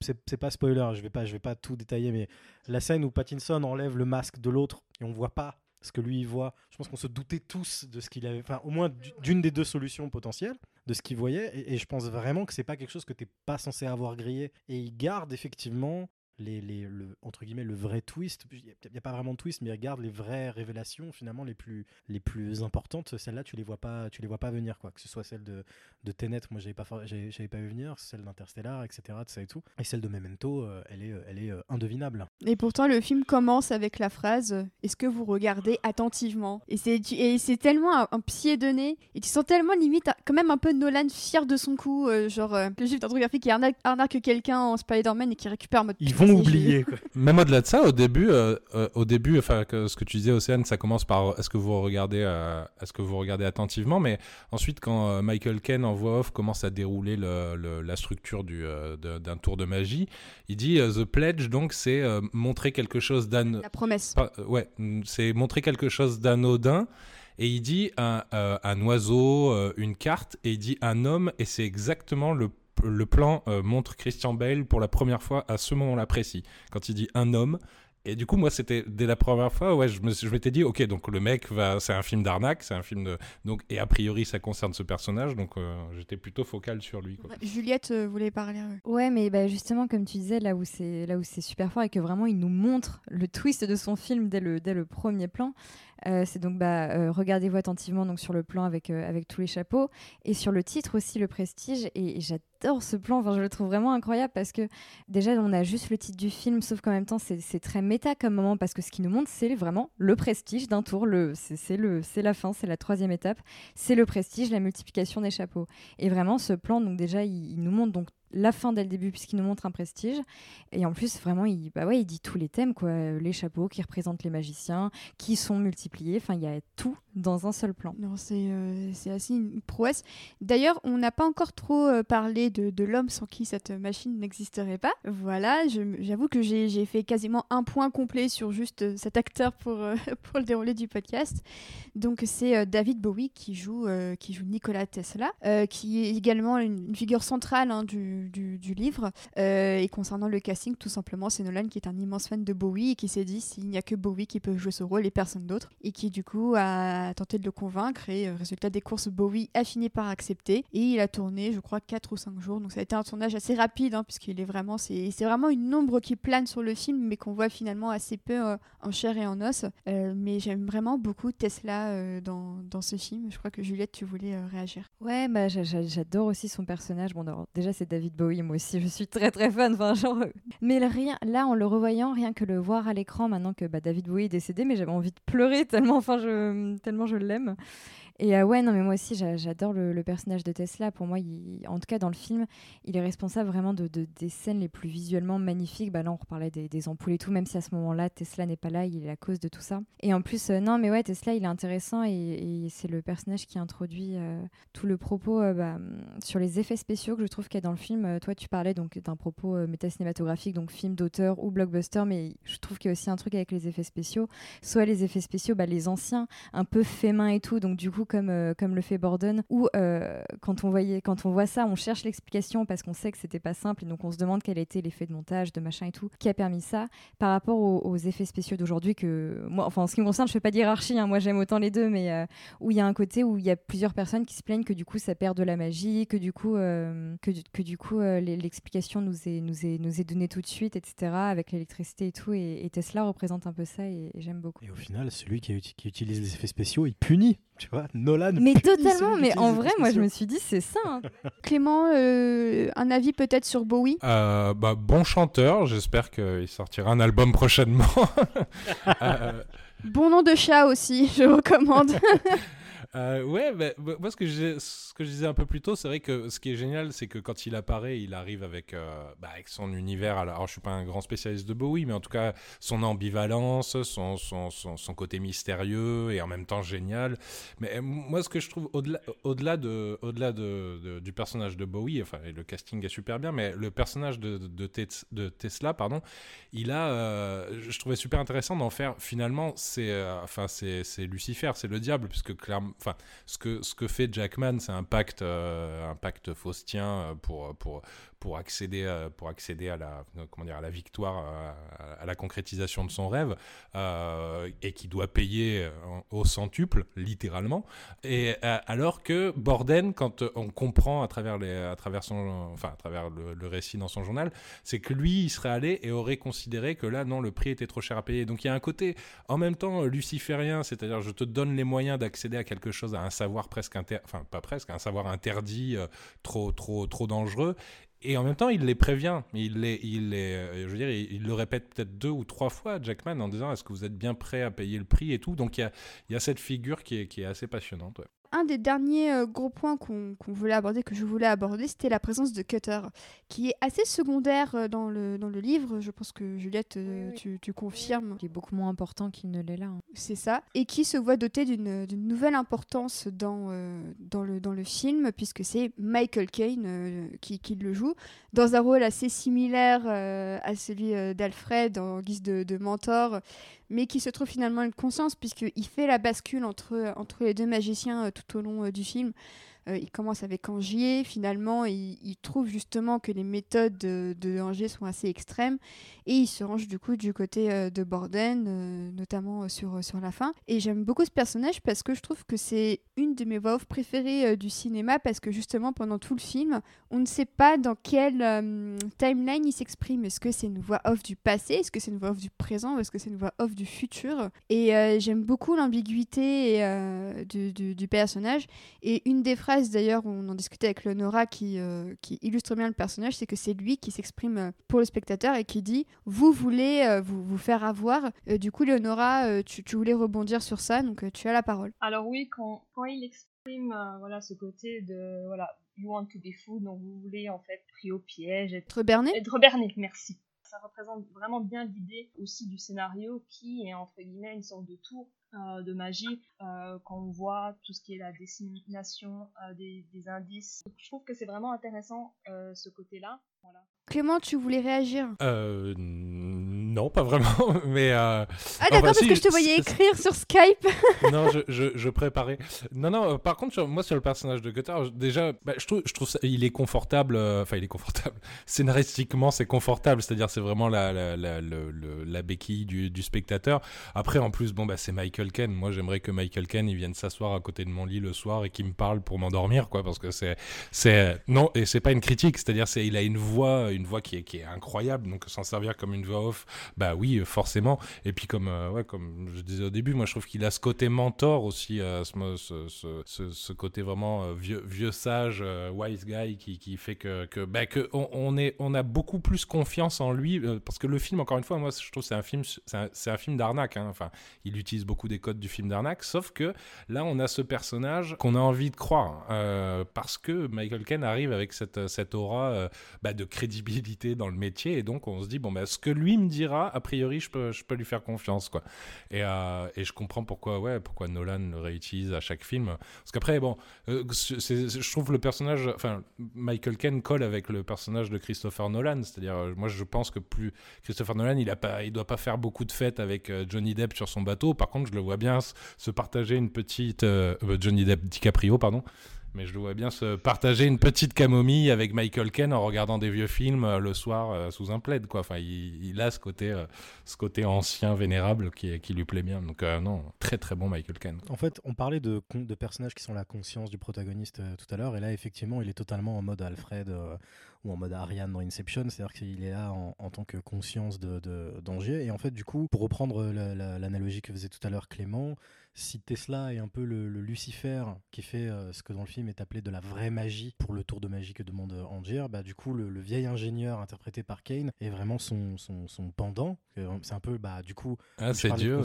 c'est pas spoiler, je vais pas, je vais pas tout détailler, mais la scène où Pattinson enlève le masque de l'autre et on voit pas ce que lui il voit. Je pense qu'on se doutait tous de ce qu'il avait, enfin au moins d'une des deux solutions potentielles de ce qu'il voyait, et, je pense vraiment que c'est pas quelque chose que t'es pas censé avoir grillé. Et il garde effectivement les, les, le, entre guillemets, le vrai twist. Il n'y a, pas vraiment de twist, mais regarde les vraies révélations, finalement, les plus, les plus importantes. Celles-là, tu les vois pas, tu les vois pas venir, quoi. Que ce soit celle de, de Tenet, moi, j'avais pas, j'avais pas vu venir, celle d'Interstellar, etc., ça et tout. Et celle de Memento, euh, elle est, elle est euh, indevinable. Et pourtant, le film commence avec la phrase Est-ce que vous regardez attentivement? Et c'est, et c'est tellement un, pied de nez, et tu sens tellement limite, quand même un peu Nolan fier de son coup, genre, le juif graphique qui arnaque, arnaque quelqu'un en Spider-Man et qui récupère mode oublier. Même au-delà de ça, au début, euh, euh, au début, enfin, ce que tu disais, Océane, ça commence par est-ce que vous regardez, euh, est-ce que vous regardez attentivement, mais ensuite, quand Michael Ken en voix off commence à dérouler la structure du, d'un tour de magie, il dit The Pledge, donc c'est montrer quelque chose d'un. La promesse. ouais, c'est montrer quelque chose d'anodin. Et il dit un, un oiseau, une carte, et il dit un homme, et c'est exactement le le plan euh, montre Christian Bale pour la première fois à ce moment-là précis. Quand il dit un homme, et du coup, moi, c'était dès la première fois, ouais, je m'étais dit, ok, donc le mec va, c'est un film d'arnaque, c'est un film de, donc, et a priori, ça concerne ce personnage, donc euh, j'étais plutôt focal sur lui. Quoi. Juliette euh, voulait parler. Ouais, mais bah, justement, comme tu disais, là où c'est, là où c'est super fort et que vraiment il nous montre le twist de son film dès le, dès le premier plan. Euh, c'est donc bah, regardez-vous attentivement donc sur le plan avec avec tous les chapeaux et sur le titre aussi le prestige et, j'adore ce plan. Enfin, je le trouve vraiment incroyable parce que déjà, on a juste le titre du film, sauf qu'en même temps, c'est très méta comme moment parce que ce qui nous montre, c'est vraiment le prestige d'un tour. C'est la fin, c'est la troisième étape. C'est le prestige, la multiplication des chapeaux. Et vraiment, ce plan, donc déjà, il, il nous montre donc la fin dès le début puisqu'il nous montre un prestige. Et en plus vraiment il bah ouais il dit tous les thèmes quoi. Les chapeaux qui représentent les magiciens qui sont multipliés. Enfin il y a tout dans un seul plan. Non c'est euh, assez une prouesse. D'ailleurs on n'a pas encore trop euh, parlé de, l'homme sans qui cette machine n'existerait pas. Voilà j'avoue que j'ai fait quasiment un point complet sur juste euh, cet acteur pour pour le déroulé du podcast. Donc c'est David Bowie qui joue qui joue Nikola Tesla qui est également une, figure centrale hein, du du, livre. Euh, et concernant le casting, tout simplement, c'est Nolan qui est un immense fan de Bowie et qui s'est dit s'il n'y a que Bowie qui peut jouer ce rôle et personne d'autre. Et qui, du coup, a tenté de le convaincre. Et euh, résultat des courses, Bowie a fini par accepter. Et il a tourné, je crois, 4 ou 5 jours. Donc ça a été un tournage assez rapide, hein, puisqu'il est vraiment. C'est vraiment une ombre qui plane sur le film, mais qu'on voit finalement assez peu euh, en chair et en os. mais j'aime vraiment beaucoup Tesla dans, dans, ce film. Je crois que Juliette, tu voulais réagir. Ouais, bah, j'adore aussi son personnage. Bon, déjà, c'est David Bowie, moi aussi, je suis très très fan. Enfin, genre... Euh, mais rien, là, en le revoyant, rien que le voir à l'écran, maintenant que bah, David Bowie est décédé, mais j'avais envie de pleurer tellement, enfin, je, tellement je l'aime. Et euh, ouais, non, mais moi aussi, j'adore le, personnage de Tesla. Pour moi, en tout cas, dans le film, il est responsable vraiment de, des scènes les plus visuellement magnifiques. Bah, là, on reparlait des, ampoules et tout, même si à ce moment-là, Tesla n'est pas là, il est la cause de tout ça. Et en plus, euh, non, mais ouais, Tesla, il est intéressant et, c'est le personnage qui introduit euh, tout le propos bah, sur les effets spéciaux que je trouve qu'il y a dans le film. toi, tu parlais donc d'un propos métacinématographique, donc film d'auteur ou blockbuster, mais je trouve qu'il y a aussi un truc avec les effets spéciaux. Soit les effets spéciaux, bah, les anciens, un peu fait main et tout, donc du coup, comme, euh, comme le fait Borden, où euh, quand, on voyait, quand on voit ça, on cherche l'explication parce qu'on sait que c'était pas simple et donc on se demande quel était l'effet de montage, de machin et tout, qui a permis ça par rapport aux, effets spéciaux d'aujourd'hui que moi, enfin en ce qui me concerne, je fais pas d'hierarchie, hein, moi j'aime autant les deux, mais euh, où il y a un côté où il y a plusieurs personnes qui se plaignent que du coup ça perd de la magie, que du coup, que, que, du coup l'explication nous est, nous, est, nous est donnée tout de suite, etc. avec l'électricité et tout, et, Tesla représente un peu ça et, j'aime beaucoup. Et au final, celui qui, qui utilise les effets spéciaux, il punit, tu vois, Nolan. Mais totalement, mais en vrai, moi je me suis dit, c'est ça. Hein. Clément, euh, un avis peut-être sur Bowie? Euh, bah, Bon chanteur, j'espère qu'il sortira un album prochainement. Euh, bon nom de chat aussi, je recommande. Euh, ouais, moi ce que, je, ce que je disais un peu plus tôt, c'est vrai que ce qui est génial, c'est que quand il apparaît, il arrive avec, euh, bah, avec son univers. Alors, je suis pas un grand spécialiste de Bowie, mais en tout cas, son ambivalence, son, son, son, côté mystérieux et en même temps génial. Mais euh, moi, ce que je trouve au-delà au de, au de, du personnage de Bowie, enfin, le casting est super bien, mais le personnage de, de, de Tesla, pardon, il a, je trouvais super intéressant d'en faire finalement, c'est enfin, c'est Lucifer, c'est le diable, puisque clairement enfin, ce que ce que fait Jackman, c'est un pacte, pacte faustien pour pour pour accéder à, pour accéder à la comment dire à la victoire, à, la concrétisation de son rêve, et qui doit payer au centuple, littéralement. Et alors que Borden, quand on comprend à travers les à travers son enfin à travers le, récit dans son journal, c'est que lui, il serait allé et aurait considéré que là, non, le prix était trop cher à payer. Donc il y a un côté, en même temps, luciférien, c'est-à-dire je te donne les moyens d'accéder à quelque chose, à un savoir presque, enfin pas presque, un savoir interdit, euh, trop, trop, trop dangereux. Et en même temps, il les prévient. Il, les, euh, je veux dire, il, le répète peut-être deux ou trois fois, Jackman, en disant est-ce que vous êtes bien prêt à payer le prix et tout? Donc il y a, y a, cette figure qui est, qui est assez passionnante un des derniers euh, gros points qu'on voulait aborder, que je voulais aborder, c'était la présence de Cutter, qui est assez secondaire euh, dans le, dans le livre. Je pense que Juliette, euh, Tu, tu, confirmes. Il est beaucoup moins important qu'il ne l'est là. Hein. C'est ça. Et qui se voit doté d'une nouvelle importance dans, dans, le, dans le film, puisque c'est Michael Caine qui, qui, le joue, dans un rôle assez similaire à celui d'Alfred en guise de, de mentor mais qui se trouve finalement une conscience puisqu'il fait la bascule entre, entre les deux magiciens euh, tout au long euh, du film. Euh, il commence avec Angier, finalement, il, trouve justement que les méthodes de, Angier sont assez extrêmes, et il se range du coup du côté euh, de Borden, euh, notamment sur, sur la fin. Et j'aime beaucoup ce personnage parce que je trouve que c'est une de mes voix off préférées du cinéma, parce que justement, pendant tout le film, on ne sait pas dans quelle timeline il s'exprime. Est-ce que c'est une voix off du passé? Est-ce que c'est une voix off du présent? Est-ce que c'est une voix off du futur? Et j'aime beaucoup l'ambiguïté du, du personnage. Et une des phrases d'ailleurs, on en discutait avec Leonora qui, euh, qui illustre bien le personnage, c'est que c'est lui qui s'exprime euh, pour le spectateur et qui dit Vous voulez euh, vous, vous, faire avoir. du coup, Leonora, tu, tu, voulais rebondir sur ça, donc tu as la parole. Alors, oui, quand, quand il exprime voilà, ce côté de voilà, You want to be food, donc vous voulez en fait pris au piège, être berné. Être berné, merci ça représente vraiment bien l'idée aussi du scénario qui est entre guillemets une sorte de tour euh, de magie euh, quand on voit tout ce qui est la dissémination euh, des, des, indices. je trouve que c'est vraiment intéressant ce côté-là. Voilà. Clément, tu voulais réagir? Euh, Non, pas vraiment. Mais euh, Ah d'accord, parce que je te voyais écrire sur Skype. non, je, je, je, préparais. Non, non, euh, par contre, moi, sur le personnage de Gutter, déjà, bah, je trouve, je trouve ça, il est confortable. Euh, enfin, il est confortable. Scénaristiquement, c'est confortable. C'est-à-dire, c'est vraiment la, la, la, la, béquille du, du, spectateur. Après, en plus, bon, bah, c'est Michael Ken. Moi, j'aimerais que Michael Ken, il vienne s'asseoir à côté de mon lit le soir et qu'il me parle pour m'endormir, quoi. Parce que c'est... c'est Non, et c'est pas une critique. C'est-à-dire, c'est, il a une voix une voix qui est, qui est incroyable, donc s'en servir comme une voix off, bah oui, forcément. Et puis comme, euh, ouais, comme je disais au début, moi je trouve qu'il a ce côté mentor aussi, euh, ce, ce, ce, côté vraiment euh, vieux, vieux sage, wise guy, qui, qui fait que, que, bah, que on, est, on a beaucoup plus confiance en lui, parce que le film, encore une fois, moi je trouve c'est un film, c'est un, film d'arnaque. Hein. Enfin, il utilise beaucoup des codes du film d'arnaque, sauf que là on a ce personnage qu'on a envie de croire, parce que Michael Ken arrive avec cette, cette aura bah, de crédibilité dans le métier et donc on se dit bon ben ce que lui me dira a priori je peux je peux lui faire confiance quoi. Et, euh, et je comprends pourquoi ouais pourquoi Nolan le réutilise à chaque film. Parce qu'après bon euh, je trouve le personnage enfin Michael Ken colle avec le personnage de Christopher Nolan c'est-à-dire euh, moi je pense que plus Christopher Nolan il a pas il doit pas faire beaucoup de fêtes avec Johnny Depp sur son bateau. Par contre je le vois bien se partager une petite Johnny Depp DiCaprio pardon mais je dois bien se partager une petite camomille avec Michael Ken en regardant des vieux films euh, le soir euh, sous un plaid quoi. Enfin, il, a ce côté, euh, ce côté ancien vénérable qui, lui plaît bien. Donc non, très très bon Michael Ken. En fait, on parlait de personnages qui sont la conscience du protagoniste tout à l'heure, et là effectivement, il est totalement en mode Alfred ou en mode Ariane dans Inception, c'est-à-dire qu'il est là en, tant que conscience de, danger. Et en fait, du coup, pour reprendre l'analogie que faisait tout à l'heure Clément, si Tesla est un peu le, Lucifer qui fait euh, ce que dans le film est appelé de la vraie magie pour le tour de magie que demande Angier, bah du coup le, vieil ingénieur interprété par Kane est vraiment son, son, son pendant. C'est un peu bah du coup. Ah c'est Dieu.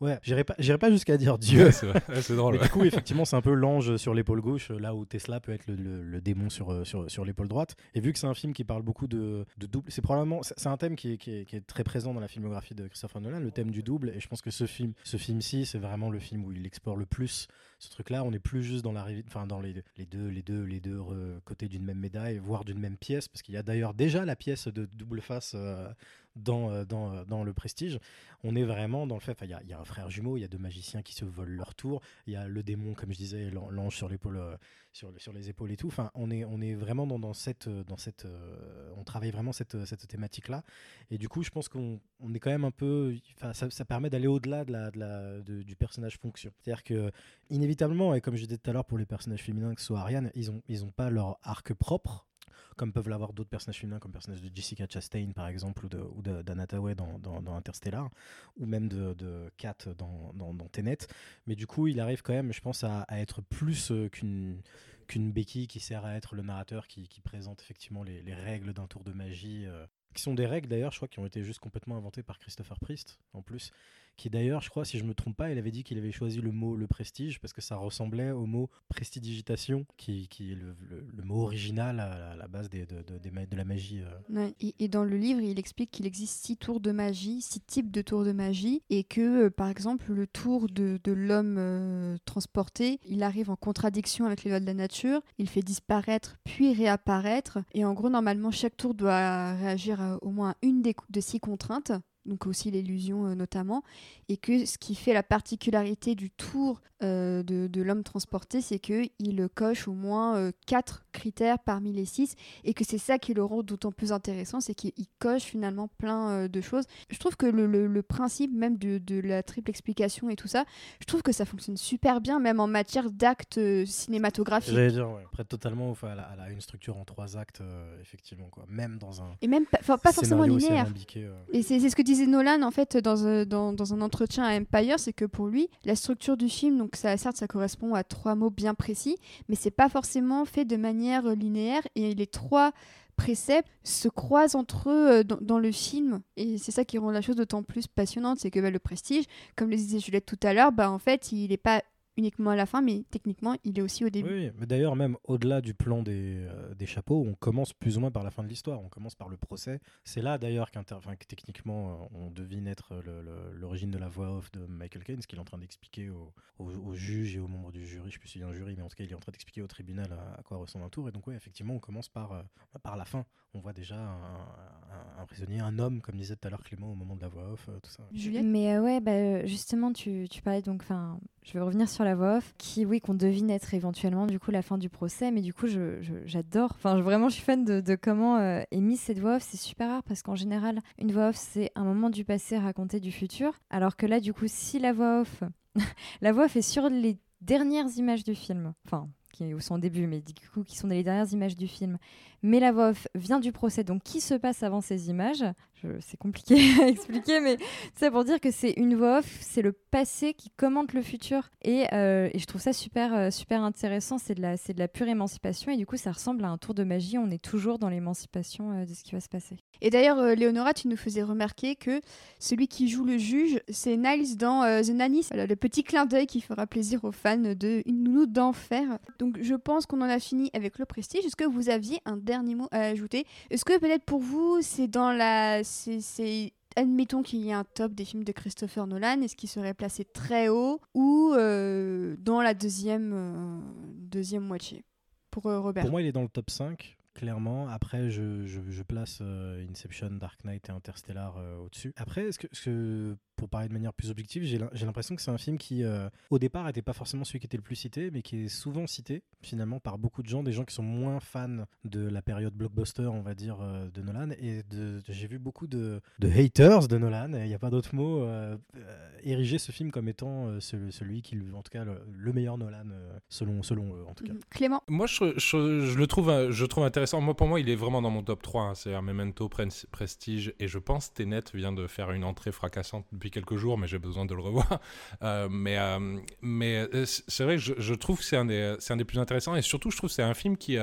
Ouais, j'irai pas j'irai pas jusqu'à dire Dieu. c'est drôle. Mais du coup effectivement c'est un peu l'ange sur l'épaule gauche là où Tesla peut être le, le, démon sur euh, sur, sur l'épaule droite. Et vu que c'est un film qui parle beaucoup de, de double, c'est probablement c'est un thème qui est, qui est, qui, est, très présent dans la filmographie de Christopher Nolan, le thème du double. Et je pense que ce film ce film ci c'est vraiment le film où il explore le plus ce truc-là. On n'est plus juste dans enfin dans les, deux, deux côtés d'une même médaille, voire d'une même pièce, parce qu'il y a d'ailleurs déjà la pièce de double face dans, euh, euh, dans, le prestige. On est vraiment dans le fait, il y, a un frère jumeau, il y a deux magiciens qui se volent leur tour, il y a le démon, comme je disais, l'ange sur euh, les épaules et tout. Enfin, on est, vraiment dans, cette, on travaille vraiment cette, thématique-là. Et du coup, je pense qu'on on est quand même un peu, ça, permet d'aller au-delà du personnage fonction. C'est-à-dire que inévitablement, et comme je disais tout à l'heure pour les personnages féminins, que ce soit Ariane, ils ont, ils ont pas leur arc propre comme peuvent l'avoir d'autres personnages féminins, comme le personnage de Jessica Chastain, par exemple, ou de, ou dans, dans, Interstellar, ou même de, de Kat dans, dans, Tenet. Mais du coup, il arrive quand même, je pense, à, être plus euh, qu'une qu'une béquille qui sert à être le narrateur qui, présente effectivement les, les règles d'un tour de magie. Euh, qui sont des règles d'ailleurs, je crois, qui ont été juste complètement inventées par Christopher Priest, en plus, qui d'ailleurs, je crois, si je me trompe pas, il avait dit qu'il avait choisi le mot le prestige parce que ça ressemblait au mot prestidigitation, qui, qui est le, le, mot original à la, base des, de, de, de, la magie. Euh. et, dans le livre, il explique qu'il existe six tours de magie, six types de tours de magie, et que, euh, par exemple, le tour de, l'homme euh, transporté, il arrive en contradiction avec les lois de la nature, il fait disparaître puis réapparaître, et en gros, normalement, chaque tour doit réagir au moins une des, de six contraintes donc aussi l'illusion euh, notamment, et que ce qui fait la particularité du tour euh, de, l'homme transporté, c'est qu'il coche au moins euh, quatre critères parmi les six, et que c'est ça qui le rend d'autant plus intéressant, c'est qu'il coche finalement plein de choses. Je trouve que le, principe même de, la triple explication et tout ça, je trouve que ça fonctionne super bien, même en matière d'actes cinématographiques. J'allais dire, ouais, prête totalement, enfin, elle, a, une structure en trois actes, effectivement, quoi. même dans un... Et même pas, pas forcément linéaire. Et c'est ce que disait Nolan en fait dans, dans, un entretien à Empire, c'est que pour lui, la structure du film, donc ça, certes, ça correspond à trois mots bien précis, mais c'est pas forcément fait de manière linéaire et les trois préceptes se croisent entre eux euh, dans, le film. Et c'est ça qui rend la chose d'autant plus passionnante c'est que bah, le prestige comme le disait Juliette tout à l'heure bah en fait il n'est pas uniquement à la fin, mais techniquement, il est aussi au début. Oui, mais d'ailleurs, même au-delà du plan des, euh, des, chapeaux, on commence plus ou moins par la fin de l'histoire. On commence par le procès. C'est là d'ailleurs que techniquement, euh, on devine être l'origine de la voix off de Michael Caine, ce qu'il est en train d'expliquer au, au, juge et aux membres du jury. Je ne sais plus s'il y a un jury, mais en tout cas, il est en train d'expliquer au tribunal à, quoi ressemble un tour. Et donc, oui, effectivement, on commence par, euh, par la fin. On voit déjà un, prisonnier, un homme, comme disait tout à l'heure Clément au moment de la voix off, tout ça. Juliette? Mais ouais, bah, justement, tu, tu parlais donc, enfin, je vais revenir sur la voix off, qui, oui, qu'on devine être éventuellement du coup la fin du procès, mais du coup, j'adore. enfin, vraiment, je suis fan de, comment euh, est mise cette voix off. C'est super rare parce qu'en général, une voix off, c'est un moment du passé raconté du futur, alors que là, du coup, si la voix off, la voix off est sur les dernières images du film, enfin, qui sont au début, mais du coup qui sont les dernières images du film. Mais la voix off vient du procès, donc qui se passe avant ces images? C'est compliqué à expliquer, mais c'est pour dire que c'est une voix off, c'est le passé qui commente le futur. Et, euh, je trouve ça super, euh, super intéressant, c'est de, la, de la pure émancipation, et du coup ça ressemble à un tour de magie, on est toujours dans l'émancipation euh, de ce qui va se passer. Et d'ailleurs, Léonora, tu nous faisais remarquer que celui qui joue le juge, c'est Niles dans The Nanny, le petit clin d'œil qui fera plaisir aux fans de Une nounou d'enfer. Donc je pense qu'on en a fini avec le prestige. Est-ce que vous aviez un dernier mot à ajouter? Est-ce que peut-être pour vous, c'est dans la... c'est admettons qu'il y ait un top des films de Christopher Nolan, est-ce qu'il serait placé très haut ou euh, dans la deuxième, euh, deuxième moitié? Pour euh, Robert Pour moi, il est dans le top 5 clairement. Après, je, je, place Inception, Dark Knight et Interstellar au-dessus. Après, est-ce que, -ce que pour parler de manière plus objective, j'ai l'impression que c'est un film qui, euh, au départ, n'était pas forcément celui qui était le plus cité, mais qui est souvent cité, finalement, par beaucoup de gens, des gens qui sont moins fans de la période blockbuster, on va dire, euh, de Nolan. Et j'ai vu beaucoup de, de, haters de Nolan, il n'y a pas d'autre mot, euh, ériger ce film comme étant celui, qui, en tout cas, le, meilleur Nolan, selon, selon eux, en tout cas. Clément? Moi, je, je, le trouve, je trouve intéressant. Moi, pour moi, il est vraiment dans mon top 3. Hein. C'est un Memento, Prestige, et je pense Tenet vient de faire une entrée fracassante quelques jours, mais j'ai besoin de le revoir. Euh, mais euh, mais euh, c'est vrai que je, trouve que c'est un, des, un des plus intéressants et surtout, je trouve que c'est un film qui,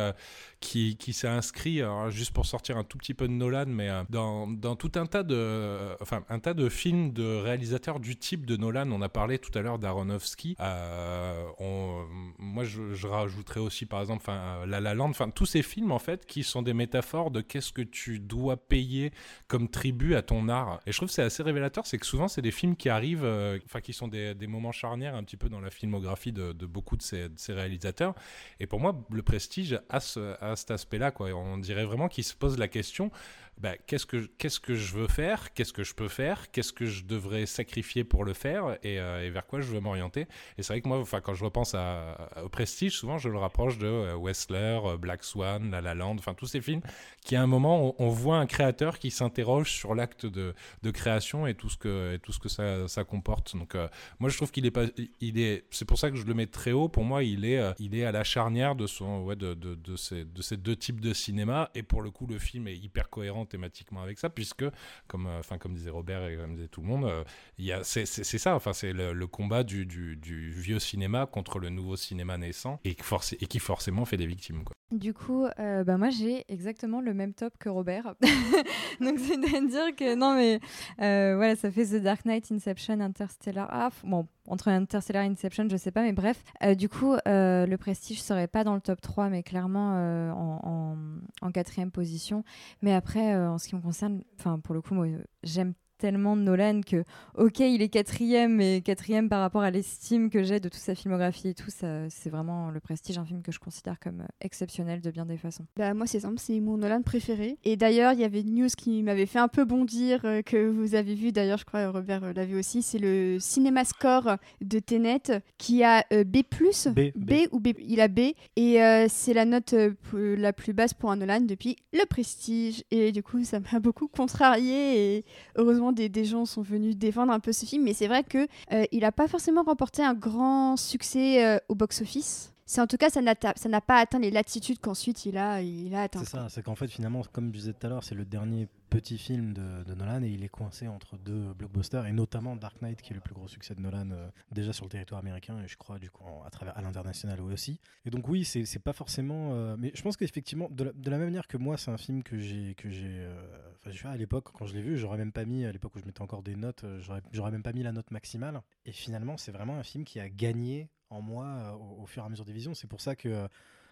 qui, qui s'est inscrit, juste pour sortir un tout petit peu de Nolan, mais dans, dans, tout un tas, de, enfin, un tas de films de réalisateurs du type de Nolan. On a parlé tout à l'heure d'Aronofsky. moi, je, je, rajouterais aussi, par exemple, La La Land, enfin, tous ces films, en fait, qui sont des métaphores de qu'est-ce que tu dois payer comme tribut à ton art. Et je trouve que c'est assez révélateur, c'est que souvent, c'est des films qui arrivent, euh, enfin, qui sont des, moments charnières un petit peu dans la filmographie de, beaucoup de ces, de ces, réalisateurs. Et pour moi, le prestige a, ce, a cet aspect-là, quoi. On dirait vraiment qu'il se pose la question bah, qu'est-ce que qu'est-ce que je veux faire, qu'est-ce que je peux faire, qu'est-ce que je devrais sacrifier pour le faire? Et, euh, vers quoi je veux m'orienter? Et c'est vrai que moi, quand je repense à, au Prestige, souvent je le rapproche de euh, Westler, euh, Black Swan, La La Land, enfin tous ces films qui à un moment on, voit un créateur qui s'interroge sur l'acte de, de, création et tout ce que tout ce que ça, ça comporte. Donc euh, moi je trouve qu'il est pas, il est, c'est pour ça que je le mets très haut. Pour moi, il est, il est à la charnière de son, ouais, de, de, ces, de ces deux types de cinéma. Et pour le coup, le film est hyper cohérent thématiquement avec ça, puisque, comme, euh, enfin, comme disait Robert et comme disait tout le monde, a, c'est, ça, enfin, c'est le, combat du, du, vieux cinéma contre le nouveau cinéma naissant et, qui forcément fait des victimes. Du coup, euh, bah moi j'ai exactement le même top que Robert. Donc c'est-à-dire que non mais euh, voilà, ça fait The Dark Knight, Inception, Interstellar. Ah bon, entre Interstellar et Inception, je sais pas, mais bref. Euh, du coup, euh, le Prestige serait pas dans le top 3, mais clairement en, en, en, quatrième position. Mais après, en ce qui me concerne, enfin pour le coup, moi j'aime tellement de Nolan que, ok, il est quatrième, mais quatrième par rapport à l'estime que j'ai de toute sa filmographie et tout, ça, c'est vraiment le prestige, un film que je considère comme exceptionnel de bien des façons. Bah, moi, c'est simple, c'est mon Nolan préféré. Et d'ailleurs, il y avait une news qui m'avait fait un peu bondir, euh, que vous avez vu, d'ailleurs, je crois Robert euh, l'a vu aussi, c'est le cinéma score de Tenet qui a euh, B, B, B, ou B, il a B, et euh, c'est la note la plus basse pour un Nolan depuis le prestige. Et du coup, ça m'a beaucoup contrarié, et heureusement, des, gens sont venus défendre un peu ce film, mais c'est vrai que euh, il n'a pas forcément remporté un grand succès euh, au box-office. C'est en tout cas, ça n'a pas atteint les latitudes qu'ensuite il a, il a atteint. C'est ça, c'est qu'en fait, finalement, comme je disais tout à l'heure, c'est le dernier petit film de, de, Nolan et il est coincé entre deux blockbusters et notamment Dark Knight qui est le plus gros succès de Nolan euh, déjà sur le territoire américain et je crois du coup en, à travers à l'international aussi. Et donc oui, c'est pas forcément, euh, mais je pense qu'effectivement de, la, de la même manière que moi, c'est un film que j'ai que j'ai, euh, enfin je à l'époque quand je l'ai vu, j'aurais même pas mis à l'époque où je mettais encore des notes, j'aurais même pas mis la note maximale. Et finalement, c'est vraiment un film qui a gagné en moi au, au, fur et à mesure des visions. C'est pour ça que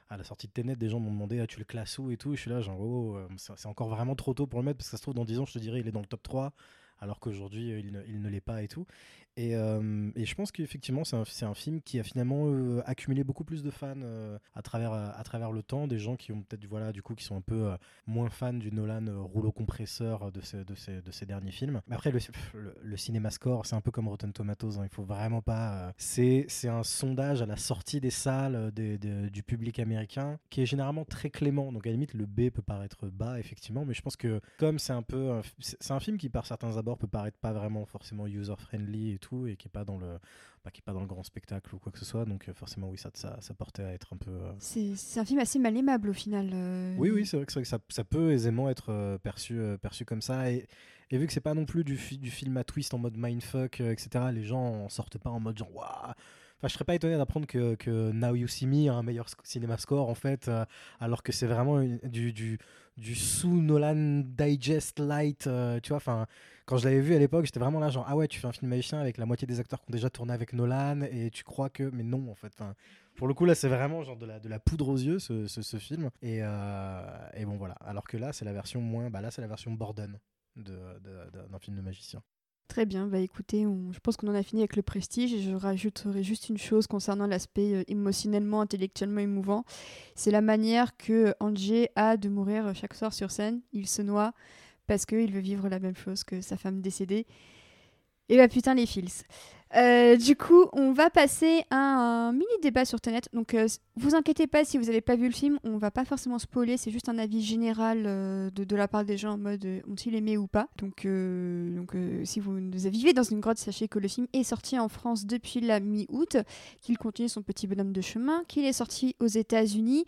à la sortie de Tenet, des gens m'ont demandé ah, tu le classes où et tout? Je suis là, genre, oh, euh, c'est encore vraiment trop tôt pour le mettre parce que ça se trouve, dans 10 ans, je te dirais, il est dans le top 3 alors qu'aujourd'hui il ne l'est pas et tout. Et, euh, et je pense qu'effectivement c'est un, un, film qui a finalement euh, accumulé beaucoup plus de fans euh, à, travers, à travers le temps, des gens qui ont peut-être voilà du coup qui sont un peu moins fans du Nolan rouleau compresseur de ces, de ces, de ces derniers films. Après le, le, cinéma score c'est un peu comme Rotten Tomatoes, hein, il faut vraiment pas... c'est un sondage à la sortie des salles du public américain qui est généralement très clément, donc à la limite le B peut paraître bas effectivement, mais je pense que comme c'est un peu... C'est un film qui par certains abords peut paraître pas vraiment forcément user-friendly et qui est pas dans le, bah, qui est pas dans le grand spectacle ou quoi que ce soit. Donc euh, forcément, oui, ça, ça, ça portait à être un peu. Euh... C'est un film assez mal aimable au final. Euh... Oui, oui, c'est vrai que, vrai que ça, ça, peut aisément être perçu, perçu comme ça. Et, et vu que c'est pas non plus du, fi du film à twist en mode mindfuck, etc., les gens en sortent pas en mode genre waouh. Enfin, je serais pas étonné d'apprendre que, que Now You See Me a un meilleur cinéma score en fait, euh, alors que c'est vraiment du, du, du sous Nolan Digest light, euh, tu vois. Enfin, quand je l'avais vu à l'époque, j'étais vraiment là genre ah ouais, tu fais un film magicien avec la moitié des acteurs qui ont déjà tourné avec Nolan et tu crois que, mais non en fait. Enfin, pour le coup là, c'est vraiment genre de la, de la poudre aux yeux ce, ce, film. Et, euh, et bon voilà. Alors que là, c'est la version moins, bah là c'est la version Borden d'un film de magicien. Très bien, bah écoutez, je pense qu'on en a fini avec le prestige et je rajouterai juste une chose concernant l'aspect euh, émotionnellement, intellectuellement émouvant. C'est la manière que Angie a de mourir chaque soir sur scène. Il se noie parce qu'il veut vivre la même chose que sa femme décédée. Et bah putain les fils. Euh, du coup, on va passer à un mini débat sur Tenet. Donc, euh, vous inquiétez pas si vous n'avez pas vu le film, on va pas forcément spoiler, c'est juste un avis général euh, de, la part des gens en mode ont-ils aimé ou pas. Donc, donc si vous vivez dans une grotte, sachez que le film est sorti en France depuis la mi-août, qu'il continue son petit bonhomme de chemin, qu'il est sorti aux États-Unis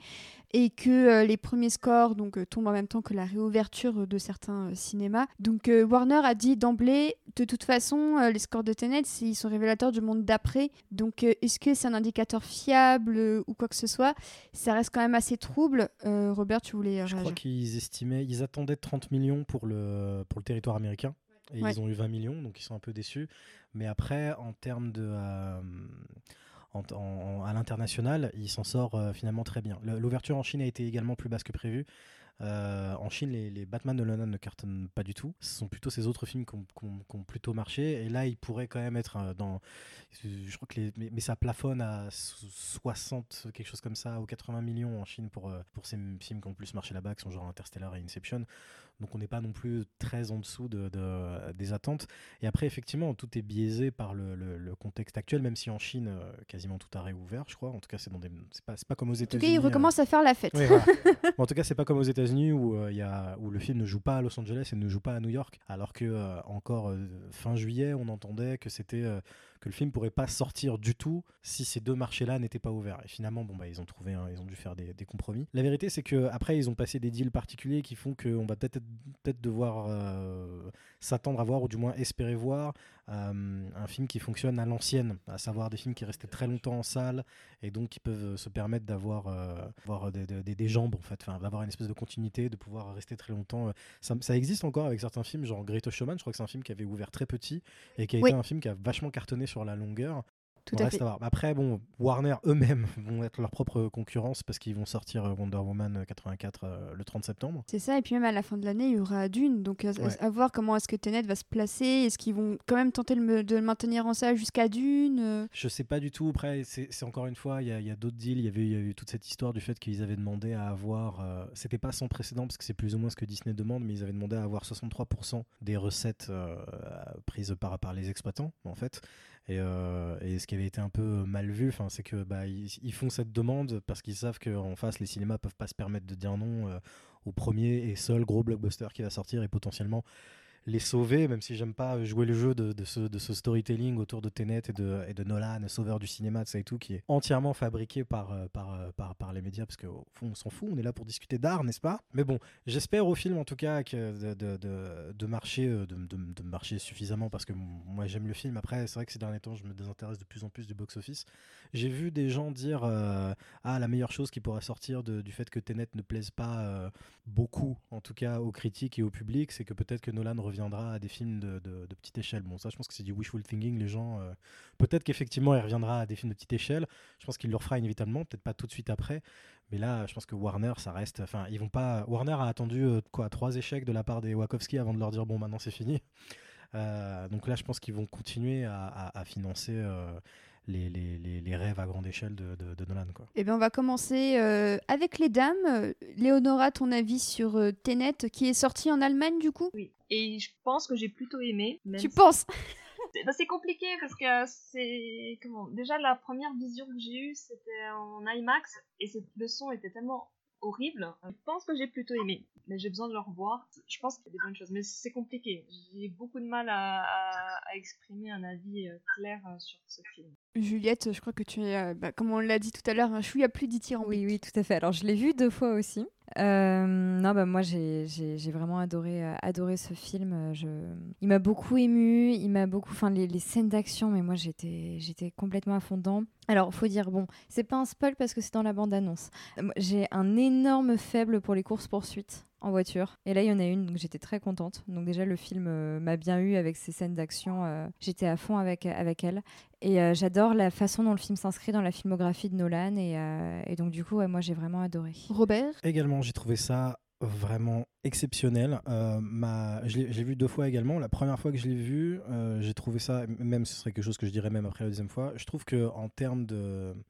et que les premiers scores donc tombent en même temps que la réouverture de certains cinémas. Donc, Warner a dit d'emblée, de toute façon, les scores de Tenet, ils sont révélateurs du monde d'après. Donc, est-ce que c'est un indicateur fiable ou quoi que ce soit, ça reste quand même assez trouble. Euh, Robert, tu voulais Je crois qu'ils estimaient, ils attendaient 30 millions pour le, pour le territoire américain. Et ouais. ils ont eu 20 millions, donc ils sont un peu déçus. Mais après, en termes de, euh, à l'international, il s'en sort finalement très bien. L'ouverture en Chine a été également plus basse que prévu. Euh, en Chine, les, Batman de Nolan ne cartonnent pas du tout. Ce sont plutôt ces autres films qui ont, plutôt marché. Et là, il pourrait quand même être euh, dans. Je crois que mais, ça plafonne à 60, quelque chose comme ça, ou 80 millions en Chine pour, euh, pour ces films qui ont plus marché là-bas, qui sont genre Interstellar et Inception. Donc on n'est pas non plus très en dessous de, des attentes. Et après, effectivement, tout est biaisé par le, contexte actuel, même si en Chine, euh, quasiment tout a réouvert, je crois. En tout cas, c'est, dans des... c'est, pas, pas comme aux États-Unis. En tout cas, ils recommencent à faire la fête. en tout cas, c'est pas comme aux États-Unis où, euh, y a, où le film ne joue pas à Los Angeles et ne joue pas à New York. Alors que euh, encore fin juillet, on entendait que c'était que le film pourrait pas sortir du tout si ces deux marchés-là n'étaient pas ouverts. Et finalement, bon, bah, ils ont trouvé, ils ont dû faire des, compromis. La vérité, c'est que après, ils ont passé des deals particuliers qui font qu'on va peut-être devoir euh, s'attendre à voir ou du moins espérer voir un film qui fonctionne à l'ancienne, à savoir des films qui restaient très longtemps en salle et donc qui peuvent se permettre d'avoir euh, des, des, jambes en fait, d'avoir une espèce de continuité, de pouvoir rester très longtemps. Ça, ça, existe encore avec certains films, genre Great Showman, je crois que c'est un film qui avait ouvert très petit et qui a été un film qui a vachement cartonné sur la longueur. Tout à fait. Après, bon, Warner eux-mêmes vont être leur propre concurrence parce qu'ils vont sortir euh, Wonder Woman 84 euh, le 30 septembre. C'est ça, et puis même à la fin de l'année, il y aura Dune. Donc à, voir comment est-ce que Tenet va se placer. Est-ce qu'ils vont quand même tenter de le maintenir en salle jusqu'à Dune euh? Je sais pas du tout. Après, c'est encore une fois, il y a, d'autres deals. Il y, avait, eu toute cette histoire du fait qu'ils avaient demandé à avoir. C'était pas sans précédent parce que c'est plus ou moins ce que Disney demande, mais ils avaient demandé à avoir 63% des recettes prises par, par les exploitants, en fait. Et, et ce qui avait été un peu mal vu, c'est que bah, ils, font cette demande parce qu'ils savent qu'en face, les cinémas peuvent pas se permettre de dire non euh, au premier et seul gros blockbuster qui va sortir et potentiellement les sauver, même si j'aime pas jouer le jeu de, ce, storytelling autour de Tenet et de, Nolan, sauveur du cinéma, de ça et tout, qui est entièrement fabriqué par, euh, euh, les médias, parce qu'au fond, on s'en fout, on est là pour discuter d'art, n'est-ce pas? Mais bon, j'espère au film, en tout cas, que de, de, marcher, euh, de, marcher suffisamment, parce que moi, j'aime le film. Après, c'est vrai que ces derniers temps, je me désintéresse de plus en plus du box-office. J'ai vu des gens dire Ah, la meilleure chose qui pourrait sortir du fait que Tenet ne plaise pas beaucoup, en tout cas aux critiques et au public, c'est que peut-être que Nolan reviendra à des films de, de, petite échelle. Bon, ça, je pense que c'est du wishful thinking. Les gens, euh, peut-être qu'effectivement, il reviendra à des films de petite échelle. Je pense qu'il le fera inévitablement, peut-être pas tout de suite après. Mais là, je pense que Warner, ça reste. Enfin, ils vont pas. Warner a attendu euh, quoi trois échecs de la part des Wachowski avant de leur dire bon, maintenant c'est fini. Euh, donc là, je pense qu'ils vont continuer à financer les, les, les, rêves à grande échelle de, de, Nolan. Quoi. Eh bien, on va commencer euh, avec les dames. Léonora, ton avis sur euh, Tenet, qui est sorti en Allemagne du coup? Oui, et je pense que j'ai plutôt aimé. Tu penses? Bah, c'est compliqué parce que c'est comment déjà la première vision que j'ai eue c'était en IMAX et le son était tellement horrible. Je pense que j'ai plutôt aimé, mais j'ai besoin de le revoir. Je pense qu'il y a des bonnes choses, mais c'est compliqué. J'ai beaucoup de mal à, exprimer un avis euh, clair euh, sur ce film. Juliette, je crois que tu es, euh, bah, comme on l'a dit tout à l'heure, un chouïa plus dithyrambique. Oui, oui, tout à fait. Alors, je l'ai vu deux fois aussi. non, bah moi j'ai vraiment adoré, adoré ce film. Je... Il m'a beaucoup ému, il m'a beaucoup. Enfin, les, les scènes d'action, mais moi j'étais complètement à fond dedans. Alors, faut dire, bon, c'est pas un spoil parce que c'est dans la bande-annonce. J'ai un énorme faible pour les courses-poursuites en voiture. Et là, il y en a une, donc j'étais très contente. Donc déjà, le film euh, m'a bien eu avec ses scènes d'action. Euh, j'étais à fond avec, avec elle. Et euh, j'adore la façon dont le film s'inscrit dans la filmographie de Nolan. Et, et donc, du coup, moi, j'ai vraiment adoré. Robert? Également, j'ai trouvé ça vraiment exceptionnel. Euh, ma... Je l'ai vu deux fois également. La première fois que je l'ai vu, euh, j'ai trouvé ça, même ce serait quelque chose que je dirais même après la deuxième fois, je trouve que en termes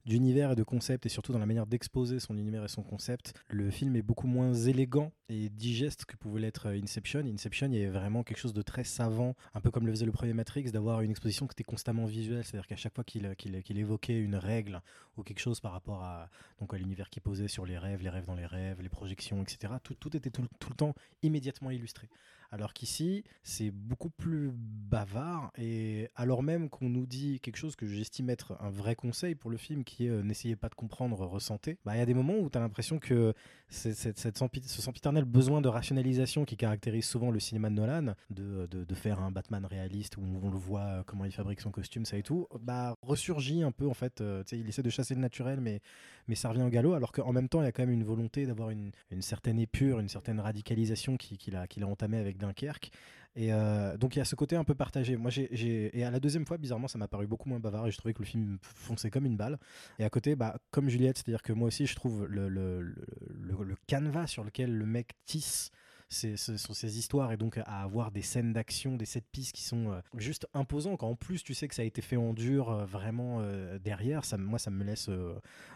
d'univers et de concept, et surtout dans la manière d'exposer son univers et son concept, le film est beaucoup moins élégant et digeste que pouvait l'être Inception. Inception, il y avait vraiment quelque chose de très savant, un peu comme le faisait le premier Matrix, d'avoir une exposition qui était constamment visuelle, c'est-à-dire qu'à chaque fois qu'il évoquait une règle ou quelque chose par rapport à, à l'univers qu'il posait sur les rêves, les rêves dans les rêves, les projections, etc., tout, tout était tout, le temps immédiatement illustré. Alors qu'ici, c'est beaucoup plus bavard, et alors même qu'on nous dit quelque chose que j'estime être un vrai conseil pour le film, qui est euh, n'essayez pas de comprendre, ressentez, bah, il y a des moments où tu as l'impression que cette, cette, ce sempiternel besoin de rationalisation qui caractérise souvent le cinéma de Nolan, de, de, faire un Batman réaliste où on le voit euh, comment il fabrique son costume, ça et tout, bah, ressurgit un peu en fait. Euh, il essaie de chasser le naturel, mais, mais ça revient au galop, alors qu'en même temps, il y a quand même une volonté d'avoir une, une certaine épure, une certaine radicalisation qu'il qui a, qu'il a entamée avec Dunkerque. Et euh, donc il y a ce côté un peu partagé. Moi, j'ai, et à la deuxième fois, bizarrement, ça m'a paru beaucoup moins bavard et je trouvais que le film fonçait comme une balle. Et à côté, bah, comme Juliette, c'est-à-dire que moi aussi, je trouve le, le, le, le canevas sur lequel le mec tisse ce sont ces histoires et donc à avoir des scènes d'action, des set pistes qui sont euh, juste imposants. Quand en plus tu sais que ça a été fait en dur euh, vraiment euh, derrière, ça, moi ça me laisse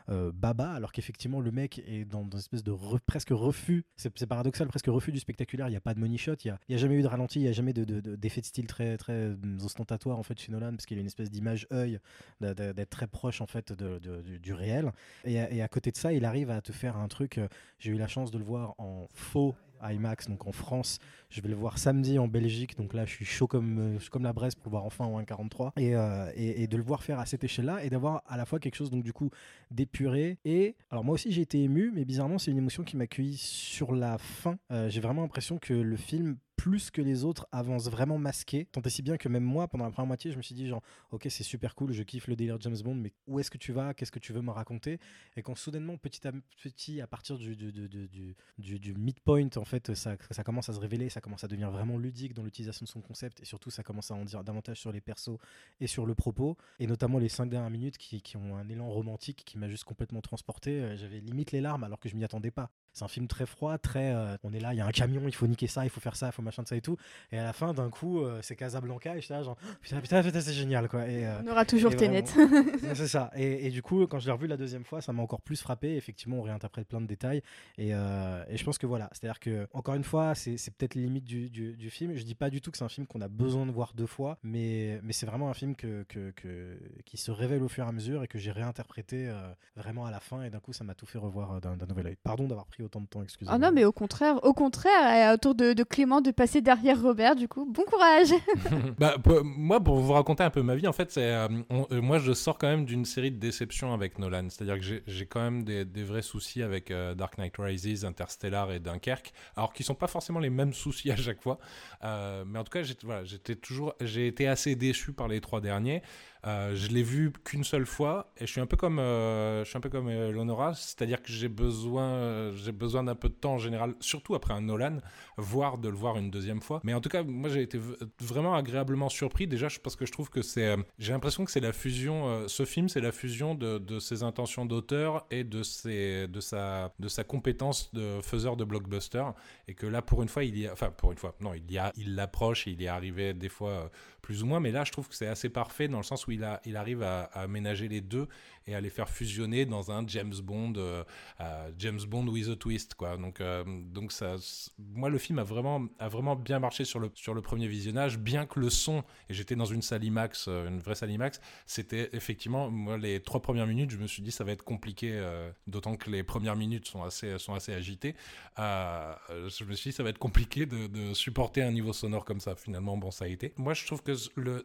baba. Alors qu'effectivement le mec est dans, une espèce de presque refus, c'est paradoxal, presque refus du spectaculaire. Il n'y a pas de money shot, il n'y a, jamais eu de ralenti, il n'y a jamais d'effet de, style très, très ostentatoire en fait chez Nolan parce qu'il a une espèce d'image œil d'être très proche en fait du, réel. Et, à côté de ça, il arrive à te faire un truc. J'ai eu la chance de le voir en faux IMAX, donc en France. Je vais le voir samedi en Belgique, donc là je suis chaud comme, euh, comme la Bresse pour voir enfin en 1.43 et, euh, et, et, de le voir faire à cette échelle-là et d'avoir à la fois quelque chose donc du coup d'épuré et alors moi aussi j'ai été ému, mais bizarrement c'est une émotion qui m'accueille sur la fin. Euh, j'ai vraiment l'impression que le film plus que les autres avancent vraiment masqués. Tant et si bien que même moi, pendant la première moitié, je me suis dit genre, ok, c'est super cool, je kiffe le délire James Bond, mais où est-ce que tu vas? Qu'est-ce que tu veux me raconter? Et quand soudainement, petit à petit, à partir du, du, du, du, midpoint, en fait, ça, ça, commence à se révéler, commence à devenir vraiment ludique dans l'utilisation de son concept, et surtout, ça commence à en dire davantage sur les persos et sur le propos, et notamment les 5 dernières minutes qui, qui ont un élan romantique qui m'a juste complètement transporté. Euh, j'avais limite les larmes alors que je m'y attendais pas. C'est un film très froid, très. Euh, on est là, il y a un camion, il faut niquer ça, il faut faire ça, il faut machin de ça et tout. Et à la fin, d'un coup, euh, c'est Casablanca et je suis là, genre, putain, putain, putain c'est génial, quoi. Et, euh, on aura toujours Ténet. c'est ça. Et, et, du coup, quand je l'ai revu la deuxième fois, ça m'a encore plus frappé. Effectivement, on réinterprète plein de détails. Et, et je pense que voilà, c'est-à-dire que, encore une fois, c'est peut-être limite du, du, du, film. Je dis pas du tout que c'est un film qu'on a besoin de voir deux fois, mais, mais c'est vraiment un film que, que, que, qui se révèle au fur et à mesure et que j'ai réinterprété vraiment à la fin. Et d'un coup, ça m'a tout fait revoir d'un nouvel œil. Pardon d'avoir pris autant de temps, excusez-moi. Ah non, mais au contraire, au contraire, autour de, de, Clément de passer derrière Robert, du coup, bon courage. bah, moi, pour vous raconter un peu ma vie, en fait, c'est euh, euh, moi, je sors quand même d'une série de déceptions avec Nolan. C'est-à-dire que j'ai quand même des, des, vrais soucis avec euh, Dark Knight Rises, Interstellar et Dunkerque, alors qu'ils sont pas forcément les mêmes soucis à chaque fois. mais en tout cas, j'étais voilà, toujours, j'ai été assez déçu par les trois derniers. Euh, je l'ai vu qu'une seule fois et je suis un peu comme, euh, je suis un peu comme euh, c'est-à-dire que j'ai besoin, j'ai besoin d'un peu de temps en général, surtout après un Nolan, voire de le voir une deuxième fois. Mais en tout cas, moi j'ai été vraiment agréablement surpris déjà parce que je trouve que c'est, j'ai l'impression que c'est la fusion, ce film c'est la fusion de, de ses intentions d'auteur et de ses, de sa, de sa compétence de faiseur de blockbuster et que là pour une fois il y a, enfin pour une fois, non il y a, il l'approche il y est arrivé des fois plus ou moins, mais là je trouve que c'est assez parfait dans le sens où il, arrive à, ménager les deux et à les faire fusionner dans un James Bond, euh, euh, James Bond with a twist, quoi. Donc, euh, donc ça, moi le film a vraiment, a vraiment bien marché sur le, sur le premier visionnage, bien que le son, et j'étais dans une salle IMAX, une vraie salle IMAX, c'était effectivement, moi les trois premières minutes, je me suis dit ça va être compliqué, d'autant que les premières minutes sont assez, sont assez agitées. je me suis dit ça va être compliqué de, supporter un niveau sonore comme ça. Finalement, bon, ça a été. Moi, je trouve que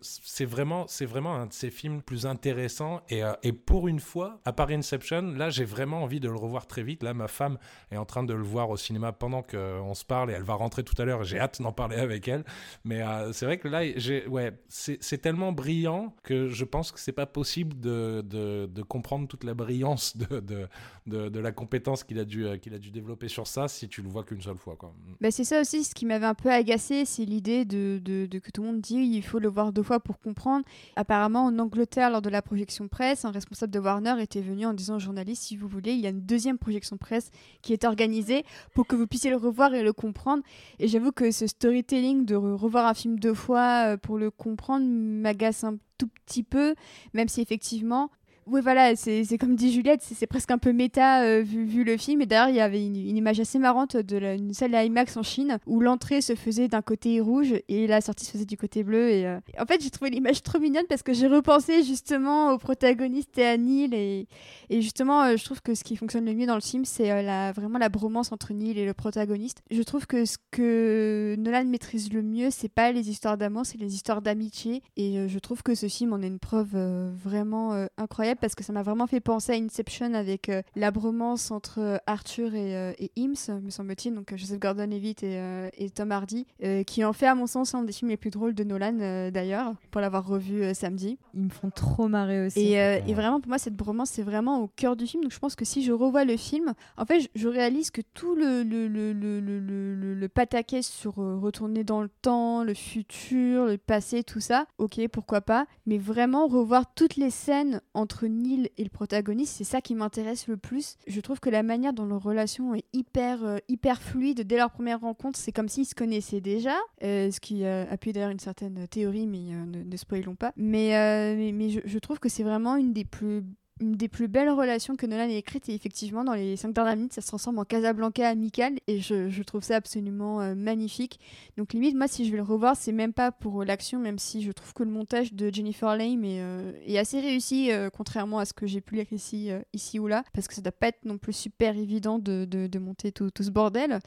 c'est vraiment, c'est vraiment un de ces films plus intéressants. Et, euh, et pour une fois, à part Inception, là, j'ai vraiment envie de le revoir très vite. Là, ma femme est en train de le voir au cinéma pendant qu'on se parle et elle va rentrer tout à l'heure. J'ai hâte d'en parler avec elle. Mais euh, c'est vrai que là, ouais, c'est tellement brillant que je pense que c'est pas possible de, de, de, comprendre toute la brillance de, de, de la compétence qu'il a, dû, euh, a dû développer sur ça si tu le vois qu'une seule fois. Bah, c'est ça aussi, ce qui m'avait un peu agacé, c'est l'idée de, de, que tout le monde dit il faut le voir deux fois pour comprendre. Apparemment, en Angleterre, lors de la projection presse, un responsable de Warner était venu en disant aux journalistes, si vous voulez, il y a une deuxième projection presse qui est organisée pour que vous puissiez le revoir et le comprendre. Et j'avoue que ce storytelling de revoir un film deux fois euh, pour le comprendre m'agace un tout petit peu, même si effectivement, oui, voilà, c'est comme dit Juliette, c'est presque un peu méta euh, vu, le film. Et d'ailleurs, il y avait une, image assez marrante de une salle IMAX en Chine où l'entrée se faisait d'un côté rouge et la sortie se faisait du côté bleu. Et, euh, en fait, j'ai trouvé l'image trop mignonne parce que j'ai repensé justement au protagoniste et à Neil. Et, et justement, euh, je trouve que ce qui fonctionne le mieux dans le film, c'est la, vraiment la bromance entre Neil et le protagoniste. Je trouve que ce que Nolan maîtrise le mieux, c'est pas les histoires d'amour, c'est les histoires d'amitié. Et je trouve que ce film en est une preuve vraiment incroyable parce que ça m'a vraiment fait penser à Inception avec euh, la bromance entre euh, Arthur et, euh, et Eames, me semble-t-il, donc euh, Joseph Gordon-Levitt et, euh, et Tom Hardy, euh, qui en fait à mon sens un des films les plus drôles de Nolan euh, d'ailleurs, pour l'avoir revu euh, samedi. Ils me font trop marrer aussi. Et, euh, vraiment, pour moi, cette bromance, c'est vraiment au cœur du film. Donc, je pense que si je revois le film, en fait, je, je réalise que tout le, le, le, le, le, le- le- le pataquès sur euh, retourner dans le temps, le futur, le passé, tout ça, ok, pourquoi pas. Mais vraiment, revoir toutes les scènes entre Neil et le protagoniste, c'est ça qui m'intéresse le plus. Je trouve que la manière dont leur relation est hyper, euh, hyper fluide dès leur première rencontre, c'est comme s'ils se connaissaient déjà. Euh, ce qui euh, appuie d'ailleurs une certaine théorie, mais ne, ne spoilons pas. Mais, mais, je trouve que c'est vraiment une des plus une des plus belles relations que Nolan ait écrites et effectivement dans les 5 dernières minutes ça se transforme en Casablanca amical et je, trouve ça absolument euh, magnifique. Donc limite moi si je vais le revoir c'est même pas pour l'action même si je trouve que le montage de Jennifer Lame est, euh, assez réussi euh, contrairement à ce que j'ai pu lire ici, euh, ici ou là parce que ça doit pas être non plus super évident de, monter tout, ce bordel.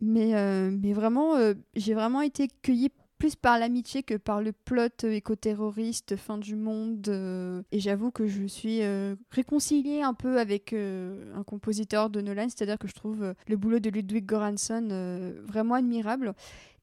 Mais, euh, mais vraiment euh, j'ai vraiment été cueillie plus par l'amitié que par le plot éco-terroriste, fin du monde. euh, et j'avoue que je suis euh, réconciliée un peu avec euh, un compositeur de Nolan, c'est-à-dire que je trouve euh, le boulot de Ludwig Göransson euh, vraiment admirable.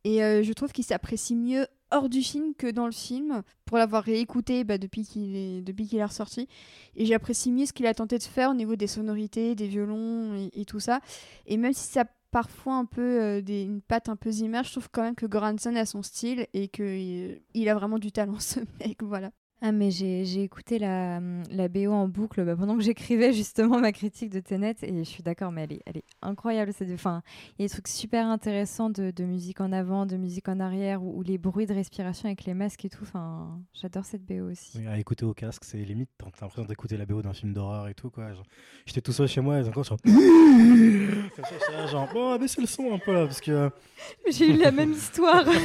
Et euh, je trouve qu'il s'apprécie mieux hors du film que dans le film, pour l'avoir réécouté bah, depuis qu'il est, depuis est ressorti. Et j'apprécie mieux ce qu'il a tenté de faire au niveau des sonorités, des violons et, et tout ça. Et même si ça parfois un peu euh, des, une patte un peu Zimmer, je trouve quand même que Goranson a son style et qu'il il a vraiment du talent ce mec, voilà. Ah mais j'ai écouté la, la BO en boucle bah, pendant que j'écrivais justement ma critique de Tenet et je suis d'accord mais elle est, elle est incroyable. C'est de- Enfin, il y a des trucs super intéressants de, de musique en avant, de musique en arrière ou, ou les bruits de respiration avec les masques et tout. Enfin, j'adore cette BO aussi. Oui, à écouter au casque, c'est limite, t'as l'impression d'écouter la BO d'un film d'horreur et tout, quoi. J'étais tout seul chez moi et encore genre. Comme ça, genre, bon, baissez le son un peu là, parce que. J'ai eu la même histoire.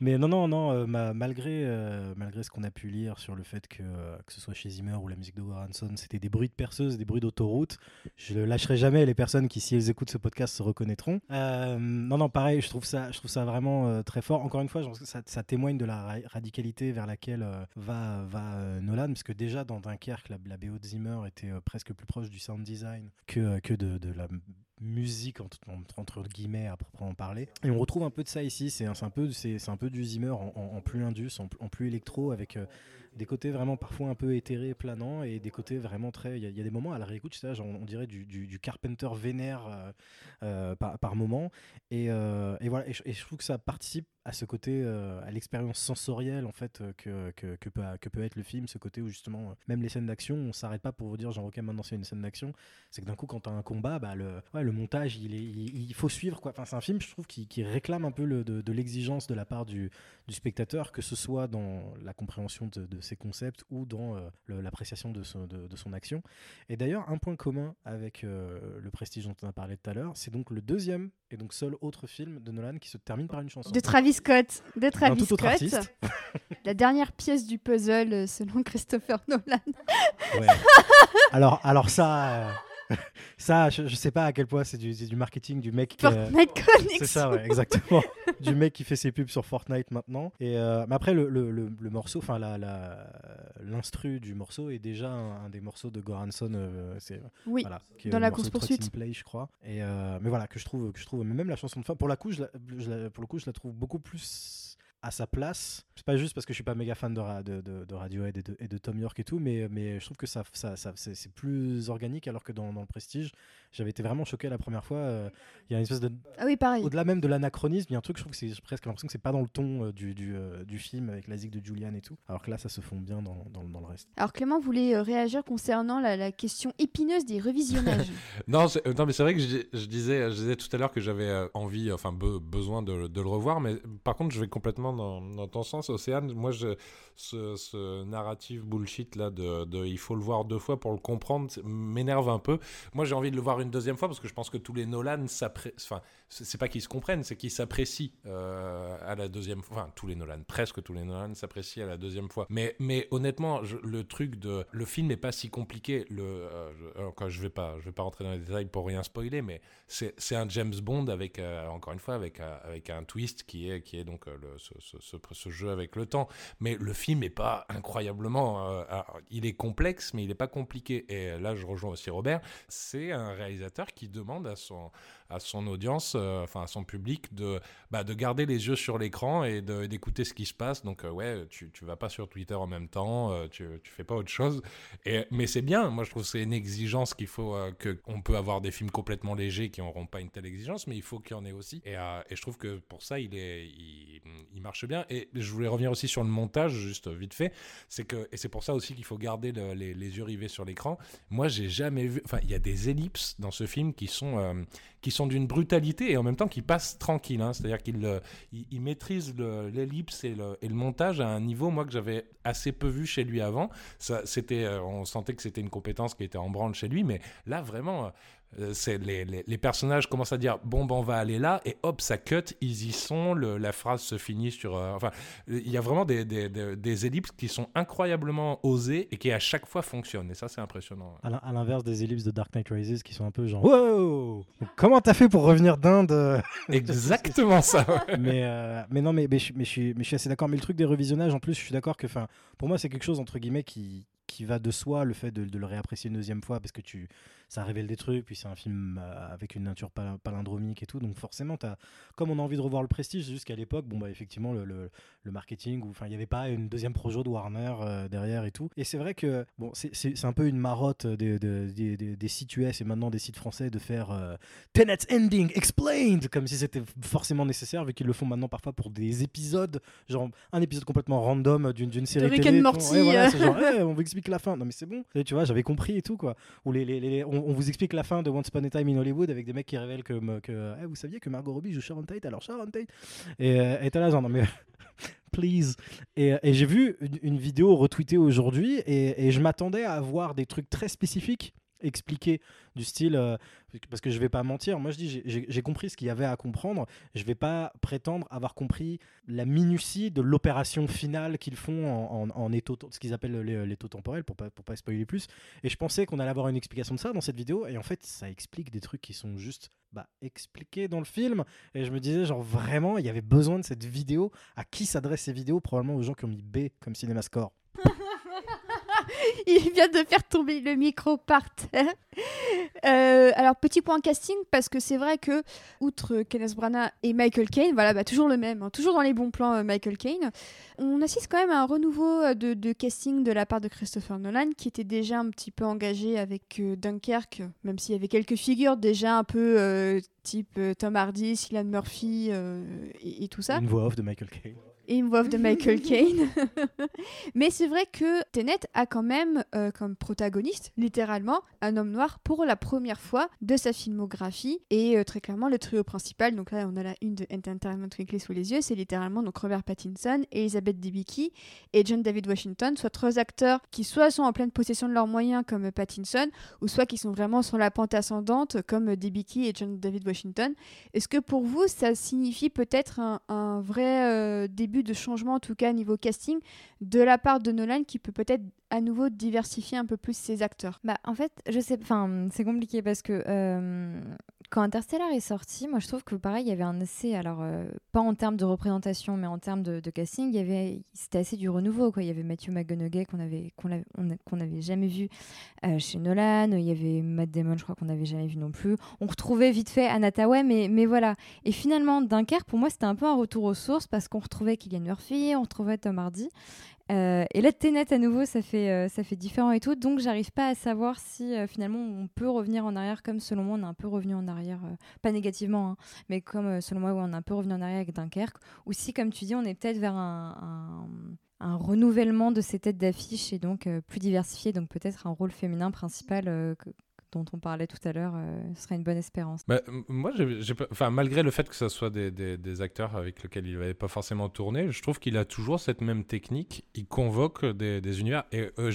Mais non, non, non, euh, ma- malgré, euh, malgré ce qu'on a pu lire sur le fait que, euh, que ce soit chez Zimmer ou la musique de Goranson, c'était des bruits de perceuse, des bruits d'autoroute, je le lâcherai jamais. Les personnes qui, si elles écoutent ce podcast, se reconnaîtront. Non, non, pareil, je trouve ça, je trouve ça vraiment très fort. Encore une fois, ça, témoigne de la ra- radicalité vers laquelle va, va Nolan, parce que déjà dans Dunkerque, la, la BO de Zimmer était presque plus proche du sound design que, que de, de la musique entre, entre, guillemets à proprement parler. Et on retrouve un peu de ça ici. C'est un, peu c'est c'est un peu du Zimmer en, plus indus en, en plus électro avec euh, des côtés vraiment parfois un peu éthérés planants et des côtés vraiment très il y, a- des moments à la réécoute ça genre, on dirait du, du, Carpenter vénère euh, euh, par, par moment. Et, euh, et voilà et je, trouve que ça participe à ce côté à l'expérience sensorielle en fait que, que, que peut, être le film ce côté où justement même les scènes d'action on s'arrête pas pour vous dire genre ok maintenant c'est une scène d'action. C'est que d'un coup quand t'as un combat bah le, ouais, le montage il, est, il, faut suivre quoi. Enfin c'est un film je trouve qui, qui réclame un peu de, l'exigence de la part du, du spectateur que ce soit dans la compréhension de ses concepts ou dans euh, l'appréciation de, son- de, de son action et d'ailleurs un point commun avec euh, le prestige dont on a parlé tout à l'heure c'est donc le deuxième et donc seul autre film de Nolan qui se termine par une chanson De Travis Scott. De Travis tout Scott. La dernière pièce du puzzle euh, selon Christopher Nolan. Ouais. alors, alors ça, ça, je, je sais pas à quel point c'est du, marketing du mec. qui, euh, Fortnite Connection. c'est ça, ouais, exactement. du mec qui fait ses pubs sur Fortnite maintenant. Et euh, mais après, le, le, le, le morceau, enfin la, la, l'instru du morceau est déjà un, un des morceaux de Goranson. euh, Oui. voilà, qui est dans la in Play, je crois. Et euh, mais voilà que je trouve, que je trouve, mais même la chanson de fin, pour la coup, je la, je la- pour le coup, je la trouve beaucoup plus à sa place. C'est pas juste parce que je suis pas méga fan de, ra- de, de, de Radiohead et de, et de Tom York et tout, mais, mais je trouve que ça, ça, ça c'est, plus organique alors que dans, dans le Prestige, j'avais été vraiment choqué la première fois. euh, Il y a une espèce de Ah oui, pareil. au-delà même de l'anachronisme, il y a un truc, je trouve que c'est presque l'impression que c'est pas dans le ton euh, du, du, euh, du film avec la zig de Julian et tout. Alors que là, ça se fond bien dans, dans, dans le reste. Alors Clément voulait euh, réagir concernant la, la question épineuse des revisionnages. Non, c'est- euh, non, mais c'est vrai que je, je disais, je disais tout à l'heure que j'avais euh, envie, enfin be- besoin de, de le revoir, mais par contre, je vais complètement dans, ton sens, Océane. Moi, ce, narratif bullshit là de, il faut le voir deux fois pour le comprendre m'énerve un peu. Moi, j'ai envie de le voir une deuxième fois parce que je pense que tous les Nolan s'appré- enfin, c'est pas qu'ils se comprennent, c'est qu'ils s'apprécient euh, à la deuxième fois. Enfin, tous les Nolan, presque tous les Nolan s'apprécient à la deuxième fois. Mais, mais honnêtement, le truc de le film n'est pas si compliqué. Le, euh, je, quand je vais pas, je vais pas rentrer dans les détails pour rien spoiler, mais c'est un James Bond avec, euh, encore une fois, avec, avec un twist qui est, qui est donc euh, ce, jeu avec le temps. Mais le film n'est pas incroyablement. Euh, il est complexe, mais il n'est pas compliqué. Et là, je rejoins aussi Robert. C'est un réalisateur qui demande à son, à son audience, euh, enfin à son public, de, bah, de garder les yeux sur l'écran et d'écouter ce qui se passe. Donc, euh, ouais, tu, tu vas pas sur Twitter en même temps, euh, tu, tu fais pas autre chose. Et, mais c'est bien, moi je trouve que c'est une exigence qu'il faut, que on peut avoir des films complètement légers qui n'auront pas une telle exigence, mais il faut qu'il y en ait aussi. Et, et, je trouve que pour ça, il, est, il, il, marche bien. Et je voulais revenir aussi sur le montage, juste vite fait. C'est que, et c'est pour ça aussi qu'il faut garder les, les, yeux rivés sur l'écran. Moi, j'ai jamais vu, enfin, il y a des ellipses dans ce film qui sont, qui sont d'une brutalité et en même temps qui passent tranquille. Hein. C'est-à-dire qu'il euh, il, maîtrise l'ellipse et le, et le, montage à un niveau, moi, que j'avais assez peu vu chez lui avant. Ça, c'était, euh, on sentait que c'était une compétence qui était en branle chez lui, mais là, vraiment, euh, c'est les, les, personnages commencent à dire bon ben on va aller là et hop ça cut ils y sont le, la phrase se finit sur euh, enfin il y a vraiment des, des, des, ellipses qui sont incroyablement osées et qui à chaque fois fonctionnent et ça c'est impressionnant. À l'inverse des ellipses de Dark Knight Rises qui sont un peu genre wow! Comment t'as fait pour revenir d'Inde? Exactement ça mais euh, mais non mais, mais, je, mais, je suis, mais je suis assez d'accord. Mais le truc des revisionnages en plus je suis d'accord que enfin pour moi c'est quelque chose entre guillemets qui qui va de soi le fait de, de, le réapprécier une deuxième fois parce que tu ça révèle des trucs puis c'est un film euh, avec une nature palindromique et tout donc forcément as, comme on a envie de revoir le prestige jusqu'à l'époque bon bah effectivement le, le, le marketing enfin il n'y avait pas une deuxième projet de Warner euh, derrière et tout et c'est vrai que bon c'est un peu une marotte des, des, des, des, sites US et maintenant des sites français de faire euh, Tenet ending explained comme si c'était forcément nécessaire vu qu'ils le font maintenant parfois pour des épisodes genre un épisode complètement random d'une série de télé, Morty, voilà, genre, on vous explique la fin. Non, mais c'est bon. tu vois, j'avais compris et tout, quoi. Ou les, les, on, vous explique la fin de Once Upon a Time in Hollywood avec des mecs qui révèlent que, eh, vous saviez que Margot Robbie joue Sharon Tate, alors Sharon Tate. Et euh, t'as là, genre, non, mais. Please. Et, et j'ai vu une, vidéo retweetée aujourd'hui et, et je m'attendais à avoir des trucs très spécifiques expliquer du style euh, parce que je vais pas mentir moi je dis j'ai compris ce qu'il y avait à comprendre. Je vais pas prétendre avoir compris la minutie de l'opération finale qu'ils font en, en, étau ce qu'ils appellent l'étau temporel pour pas pour pas spoiler plus. Et je pensais qu'on allait avoir une explication de ça dans cette vidéo et en fait ça explique des trucs qui sont juste bah, expliqués dans le film. Et je me disais genre vraiment il y avait besoin de cette vidéo. À qui s'adressent ces vidéos? Probablement aux gens qui ont mis B comme cinéma score il vient de faire tomber le micro par terre. Euh, alors, petit point casting, parce que c'est vrai que, outre Kenneth Branagh et Michael Caine, voilà, bah, toujours le même, hein, toujours dans les bons plans, euh, Michael Caine, on assiste quand même à un renouveau euh, de, casting de la part de Christopher Nolan, qui était déjà un petit peu engagé avec Dunkerque, même s'il y avait quelques figures déjà un peu type Tom Hardy, Cillian Murphy et, et, tout ça. Une voix off de Michael Caine une voix de Michael Caine. Mais c'est vrai que Tenet a quand même euh, comme protagoniste, littéralement, un homme noir pour la première fois de sa filmographie. Et euh, très clairement, le trio principal, donc là on a la une de Entertainment Weekly sous les yeux, c'est littéralement donc Robert Pattinson, Elizabeth Debicki et John David Washington, soit trois acteurs qui soit sont en pleine possession de leurs moyens comme Pattinson, ou soit qui sont vraiment sur la pente ascendante comme Debicki et John David Washington. Est-ce que pour vous, ça signifie peut-être un, vrai euh, début de changement, en tout cas niveau casting, de la part de Nolan qui peut peut-être à nouveau diversifier un peu plus ses acteurs. Bah en fait, je sais, enfin c'est compliqué parce que euh, quand Interstellar est sorti, moi je trouve que pareil, il y avait un assez, alors euh, pas en termes de représentation, mais en termes de, casting, il y avait, c'était assez du renouveau quoi. Il y avait Matthew McConaughey qu'on qu'on avait, qu'on avait jamais vu euh, chez Nolan. Il y avait Matt Damon, je crois qu'on n'avait jamais vu non plus. On retrouvait vite fait Anataway, mais mais voilà. Et finalement, Dunkerque, pour moi, c'était un peu un retour aux sources parce qu'on retrouvait Killian Murphy, on retrouvait Tom Hardy. Euh, et là, Tenet à nouveau, ça fait, euh, ça fait différent et tout. Donc, j'arrive pas à savoir si euh, finalement on peut revenir en arrière, comme selon moi, on est un peu revenu en arrière, pas négativement, hein, mais comme selon moi, on est un peu revenu en arrière avec Dunkerque. Ou si, comme tu dis, on est peut-être vers un, un, renouvellement de ces têtes d'affiche et donc plus diversifié, donc peut-être un rôle féminin principal dont on parlait tout à l'heure euh, serait une bonne espérance. Bah, moi, enfin, malgré le fait que ce soit des, acteurs avec lesquels il n'avait pas forcément tourné, je trouve qu'il a toujours cette même technique. Il convoque des, univers. Et euh,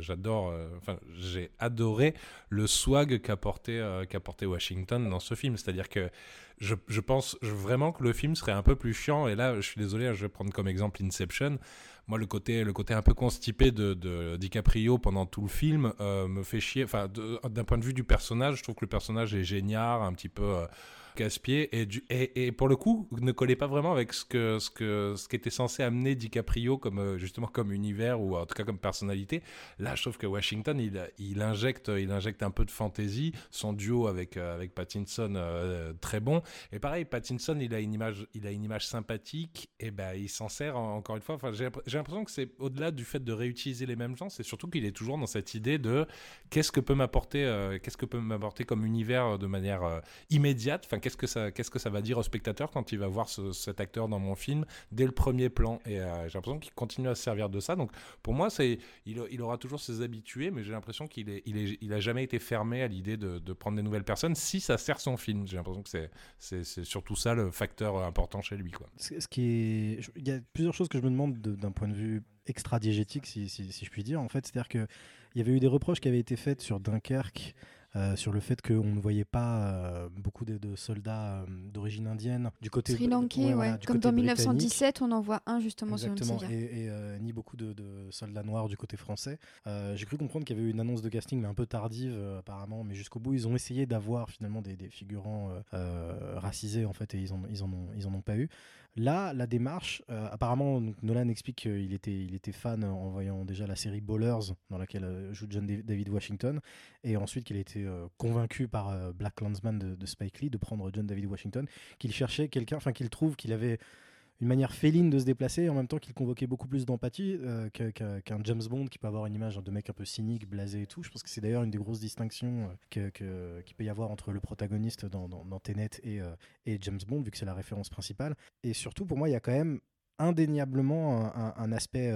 j'adore, euh, enfin, j'ai adoré le swag qu'apportait qu'apportait Washington dans ce film. C'est-à-dire que je, je, pense vraiment que le film serait un peu plus chiant. Et là, je suis désolé, je vais prendre comme exemple Inception moi le côté le côté un peu constipé de, DiCaprio pendant tout le film euh, me fait chier. Enfin d'un point de vue du personnage je trouve que le personnage est génial un petit peu euh, casse-pied et, pour le coup ne collait pas vraiment avec ce que ce que ce qu'était censé amener DiCaprio comme euh, justement comme univers ou en tout cas comme personnalité. Là, je trouve que Washington il, injecte il injecte un peu de fantaisie. Son duo avec euh, avec Pattinson euh, très bon. Et pareil, Pattinson il a une image il a une image sympathique et ben il s'en sert encore une fois. Enfin, j'ai l'impression que c'est au-delà du fait de réutiliser les mêmes gens, c'est surtout qu'il est toujours dans cette idée de qu'est-ce que peut m'apporter qu'est-ce que peut m'apporter comme univers de manière immédiate. Qu'est-ce que ça va dire au spectateur quand il va voir cet acteur dans mon film dès le premier plan? Et euh, j'ai l'impression qu'il continue à se servir de ça. Donc pour moi, il, aura toujours ses habitués, mais j'ai l'impression qu'il est, a jamais été fermé à l'idée de, prendre des nouvelles personnes si ça sert son film. J'ai l'impression que c'est, surtout ça le facteur important chez lui. Il y a plusieurs choses que je me demande d'un point de vue extra-diégétique, si, je puis dire. En fait, c'est-à-dire que il y avait eu des reproches qui avaient été faits sur Dunkerque euh, sur le fait qu'on ne voyait pas euh, beaucoup de, soldats euh, d'origine indienne du côté Sri Lankais, ouais, comme dans 1917, on en voit un justement Exactement, sur et, et ni beaucoup de, soldats noirs du côté français. J'ai cru comprendre qu'il y avait eu une annonce de casting, mais un peu tardive apparemment, mais jusqu'au bout, ils ont essayé d'avoir finalement des, figurants racisés en fait, et ils en, ils en, ont, ils en ont pas eu. Là, la démarche, apparemment, Nolan explique qu'il était, il était fan en voyant déjà la série Ballers, dans laquelle joue John David Washington, et ensuite qu'il a été euh, convaincu par euh, Black Landsman de, Spike Lee de prendre John David Washington, qu'il cherchait quelqu'un, enfin qu'il trouve qu'il avait une manière féline de se déplacer en même temps qu'il convoquait beaucoup plus d'empathie euh, qu'un James Bond qui peut avoir une image de mec un peu cynique, blasé et tout. Je pense que c'est d'ailleurs une des grosses distinctions qu'il peut y avoir entre le protagoniste dans, dans, et, et, James Bond, vu que c'est la référence principale. Et surtout, pour moi, il y a quand même indéniablement un, aspect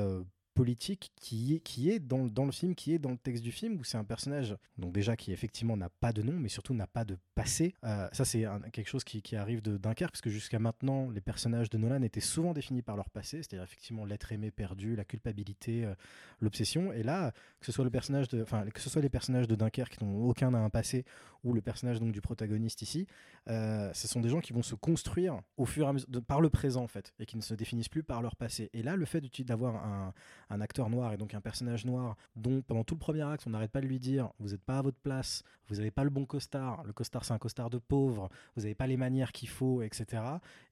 politique qui est, qui est dans, dans, le film, qui est dans le texte du film, où c'est un personnage, donc déjà qui effectivement n'a pas de nom, mais surtout n'a pas de passé. Euh, ça, c'est quelque chose qui, qui, arrive de Dunkerque, parce que jusqu'à maintenant, les personnages de Nolan étaient souvent définis par leur passé, c'est-à-dire effectivement l'être aimé perdu, la culpabilité, euh, l'obsession. Et là, que ce soit le personnage de, que ce soit les personnages de Dunkerque qui n'ont aucun n'a un passé, ou le personnage donc du protagoniste ici, euh, ce sont des gens qui vont se construire au fur et à mesure, par le présent en fait, et qui ne se définissent plus par leur passé. Et là, le fait d'avoir un, un acteur noir et donc un personnage noir dont pendant tout le premier acte on n'arrête pas de lui dire vous n'êtes pas à votre place, vous n'avez pas le bon costard, le costard c'est un costard de pauvre, vous n'avez pas les manières qu'il faut, etc.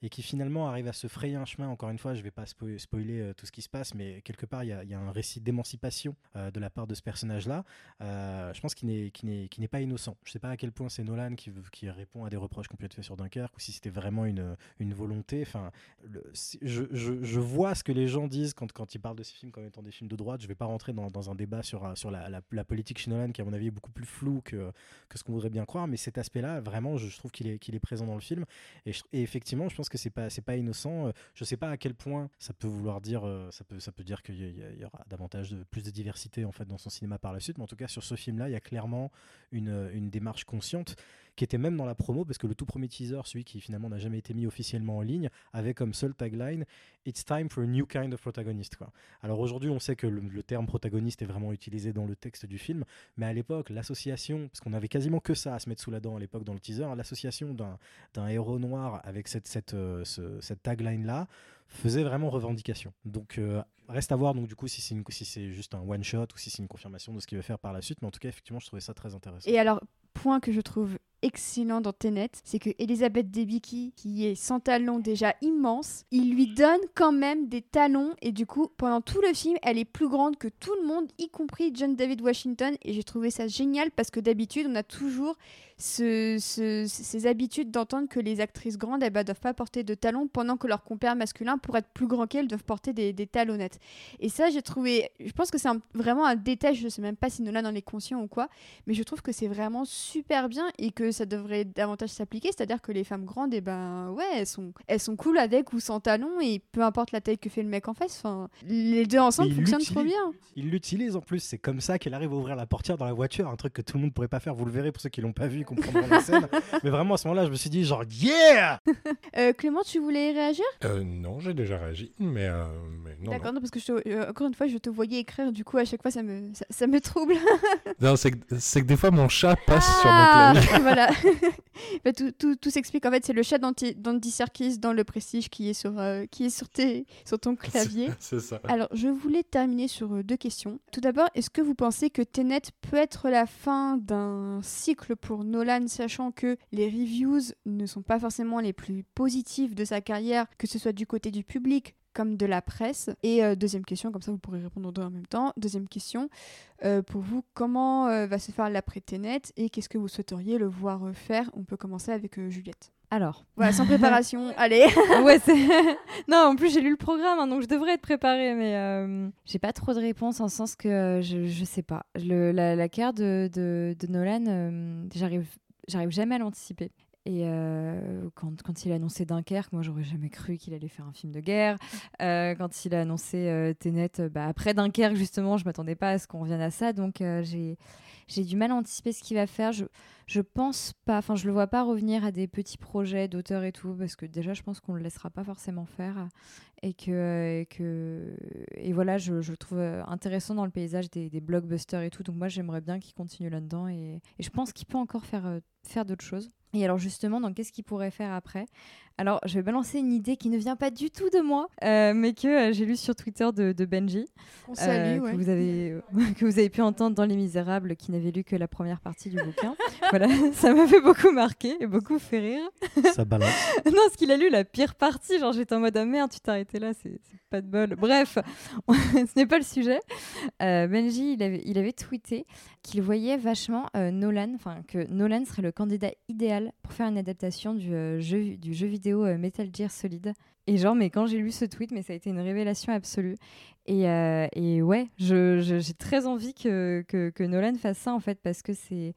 Et qui finalement arrive à se frayer un chemin, encore une fois je ne vais pas spoiler euh, tout ce qui se passe, mais quelque part il y, a un récit d'émancipation euh, de la part de ce personnage-là, euh, je pense qu'il n'est pas innocent. Je ne sais pas à quel point c'est Nolan qui, qui répond à des reproches qu'on peut être faits sur Dunkerque ou si c'était vraiment une, une volonté. Enfin, je, je, vois ce que les gens disent quand, quand ils parlent de ces films étant des films de droite. Je ne vais pas rentrer dans, un débat sur, euh, la, politique chez Nolan, qui à mon avis est beaucoup plus flou que, ce qu'on voudrait bien croire. Mais cet aspect-là, vraiment, je, trouve qu'il est, présent dans le film. Et, effectivement, je pense que pas, c'est pas innocent. Je ne sais pas à quel point ça peut vouloir dire, euh, ça peut, dire qu'il y, aura davantage plus de diversité dans son cinéma par la suite. Mais en tout cas, sur ce film-là, il y a clairement une démarche consciente qui était même dans la promo, parce que le tout premier teaser, celui qui finalement n'a jamais été mis officiellement en ligne, avait comme seul tagline It's time for a new kind of protagonist. Alors aujourd'hui, on sait que le, terme protagoniste est vraiment utilisé dans le texte du film, mais à l'époque, l'association, parce qu'on avait quasiment que ça à se mettre sous la dent à l'époque dans le teaser, l'association d'un héros noir avec euh, cette tagline-là faisait vraiment revendication. Donc euh, reste à voir donc du coup si c'est si juste un one shot ou si c'est une confirmation de ce qu'il veut faire par la suite mais en tout cas effectivement je trouvais ça très intéressant. Et alors point que je trouve excellent dans Tenet, c'est que Elisabeth Debicki, qui est sans talons déjà immense, il lui donne quand même des talons et du coup, pendant tout le film, elle est plus grande que tout le monde, y compris John David Washington. Et j'ai trouvé ça génial parce que d'habitude, on a toujours ce, ces habitudes d'entendre que les actrices grandes, elles ne doivent pas porter de talons pendant que leurs compères masculins, pour être plus grands qu'elles, doivent porter des, des, talonnettes. Et ça, j'ai trouvé, je pense que c'est vraiment un détail, je ne sais même pas si Nolan en est conscient ou quoi, mais je trouve que c'est vraiment super bien et que ça devrait davantage s'appliquer, c'est-à-dire que les femmes grandes, et eh ben ouais, elles sont, elles sont cool avec ou sans talons et peu importe la taille que fait le mec en face, enfin, les deux ensemble fonctionnent trop bien. Il l'utilise en plus, c'est comme ça qu'elle arrive à ouvrir la portière dans la voiture, un truc que tout le monde pourrait pas faire, vous le verrez pour ceux qui l'ont pas vu, comprendront la scène. Mais vraiment à ce moment-là, je me suis dit genre yeah euh, Clément, tu voulais réagir? Euh, Non, j'ai déjà réagi, mais, euh, non. D'accord, parce que je encore une fois, je te voyais écrire, du coup à chaque fois ça me, ça, me trouble. non, c'est que, que, des fois mon chat passe sur mon clavier. voilà. Tout, tout, tout s'explique. En fait, c'est le chat d'Andy d'Andy Serkis dans Le Prestige qui est sur, euh, qui est sur, tes, sur ton clavier. C'est ça. Alors, je voulais terminer sur euh, deux questions. Tout d'abord, est-ce que vous pensez que Tenet peut être la fin d'un cycle pour Nolan, sachant que les reviews ne sont pas forcément les plus positives de sa carrière, que ce soit du côté du public comme de la presse Et euh, deuxième question, comme ça vous pourrez répondre aux deux en même temps. Deuxième question, euh, pour vous, comment euh, va se faire l'après Tenet et qu'est-ce que vous souhaiteriez le voir faire? On peut commencer avec Juliette. Alors, Voilà, sans préparation, allez ouais, non, en plus j'ai lu le programme, hein, donc je devrais être préparée, mais j'ai pas trop de réponses en sens que je, je sais pas. Le, la, la carrière de, de, de Nolan, j'arrive, j'arrive jamais à l'anticiper. Et euh, quand, il a annoncé Dunkerque, moi j'aurais jamais cru qu'il allait faire un film de guerre. Euh, quand il a annoncé euh, euh, bah, après Dunkerque justement, je m'attendais pas à ce qu'on revienne à ça, donc j'ai du mal à anticiper ce qu'il va faire. Je, je pense pas, enfin, je le vois pas revenir à des petits projets d'auteur et tout, parce que déjà, je pense qu'on le laissera pas forcément faire. Et que, et, voilà, je, le trouve intéressant dans le paysage des, blockbusters et tout. Donc, moi, j'aimerais bien qu'il continue là-dedans. Et, je pense qu'il peut encore faire d'autres choses. Et alors, justement, qu'est-ce qu'il pourrait faire après? Alors, je vais balancer une idée qui ne vient pas du tout de moi, euh, mais que euh, j'ai lu sur Twitter de, de Benji. On Euh, salue, ouais. que, vous avez, que vous avez pu entendre dans Les Misérables, qui n'avait lu que la première partie du bouquin. voilà, ça m'a fait beaucoup marquer et beaucoup fait rire. Ça balance. non, parce qu'il a lu la pire partie. Genre, j'étais en mode, ah merde, tu t'es arrêté là, c'est c'est pas de bol. Bref, ce n'est pas le sujet. Euh, Benji, il avait, il avait tweeté qu'il voyait vachement euh, Nolan, enfin, que Nolan serait le candidat idéal pour faire une adaptation du, euh, jeu, du jeu vidéo euh, Metal Gear Solid. Et genre, mais quand j'ai lu ce tweet, mais ça a été une révélation absolue. Et, euh, et ouais, j'ai très envie que, que, Nolan fasse ça, en fait, parce que c'est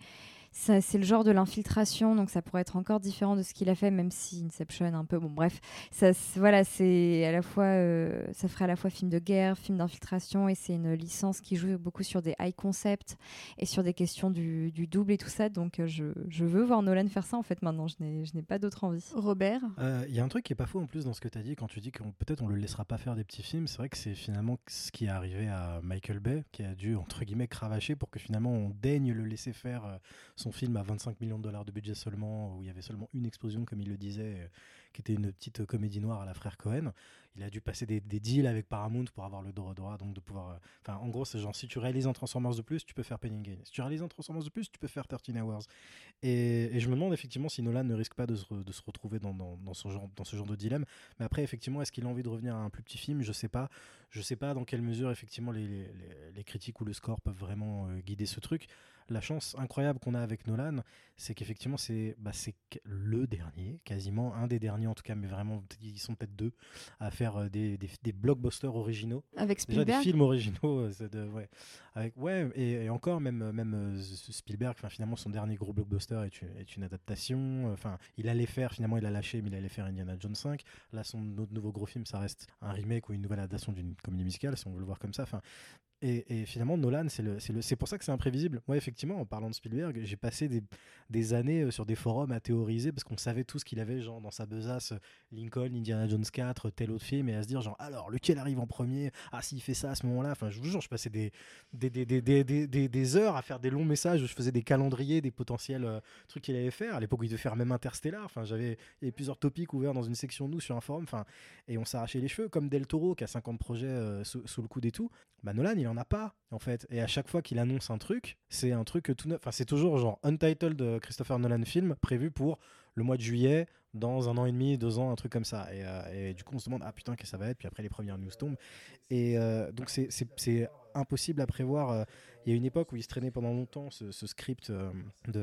c'est le genre de l'infiltration, donc ça pourrait être encore différent de ce qu'il a fait, même si Inception un peu. Bon, bref, ça, c'est- voilà, c'est à la fois, euh, ça ferait à la fois film de guerre, film d'infiltration, et c'est une licence qui joue beaucoup sur des high concepts et sur des questions du, du double et tout ça. Donc, euh, je, je veux voir Nolan faire ça en fait maintenant. Je n'ai, je n'ai pas d'autre envie. Robert? Euh, Il y a un truc qui est pas faux en plus dans ce que tu as dit quand tu dis qu'on peut-être on le laissera pas faire des petits films. C'est vrai que c'est finalement ce qui est arrivé à Michael Bay, qui a dû entre guillemets cravacher pour que finalement on daigne le laisser faire euh, son film à 25 millions de dollars de budget seulement, où il y avait seulement une explosion comme il le disait, euh, qui était une petite comédie noire à la frère Cohen. Il a dû passer des, deals avec Paramount pour avoir le droit, droit donc de pouvoir. euh, Enfin, en gros, c'est genre si tu réalises un Transformers de plus, tu peux faire Penny Gain. Si tu réalises un Transformers de plus, tu peux faire 13 Hours. Et, je me demande effectivement si Nolan ne risque pas de se, retrouver dans, ce genre, de dilemme. Mais après, effectivement, est-ce qu'il a envie de revenir à un plus petit film? Je sais pas. Je sais pas dans quelle mesure, effectivement, les, critiques ou le score peuvent vraiment euh, guider ce truc. La chance incroyable qu'on a avec Nolan, c'est qu'effectivement, c'est bah, le dernier, quasiment, un des derniers en tout cas, mais vraiment, ils sont peut-être deux, à faire euh, des, des, des blockbusters originaux. avec Déjà des Spielberg films originaux, euh, de- ouais. Avec, ouais, et, et encore même euh, même Spielberg, finalement son dernier gros blockbuster est une, est une adaptation. Enfin, il allait faire finalement, il a lâché, mais il allait faire Indiana Jones 5. Là, son autre nouveau gros film, ça reste un remake ou une nouvelle adaptation d'une comédie musicale, si on veut le voir comme ça. Enfin, et, finalement, Nolan, c'est pour ça que c'est imprévisible. Moi, effectivement, en parlant de Spielberg, j'ai passé des, des années euh, sur des forums à théoriser parce qu'on savait tout ce qu'il avait, genre dans sa besace, euh, Lincoln, Indiana Jones 4, tel autre film, et à se dire genre alors lequel arrive en premier? Ah, s'il fait ça à ce moment-là. Enfin, je vous jure, je passais des des, des, des, heures à faire des longs messages. où Je faisais des calendriers, des potentiels euh, trucs qu'il allait faire. À l'époque, il devait faire même Interstellar. Enfin, j'avais plusieurs topics ouverts dans une section nous sur un forum. Enfin, et on s'arrachait les cheveux comme Del Toro qui a 50 projets euh, sous, sous le coude et tout. Bah Nolan, il en a pas en fait. Et à chaque fois qu'il annonce un truc, c'est un truc tout neuf. Enfin, c'est toujours genre untitled euh, Christopher Nolan film prévu pour le mois de juillet dans un an et demi, deux ans, un truc comme ça. Et, euh, et du coup, on se demande ah putain qu'est-ce que ça va être? Puis après les premières news tombent. Et euh, donc c'est- impossible à prévoir. euh, Il y a une époque où il se traînait pendant longtemps ce, script,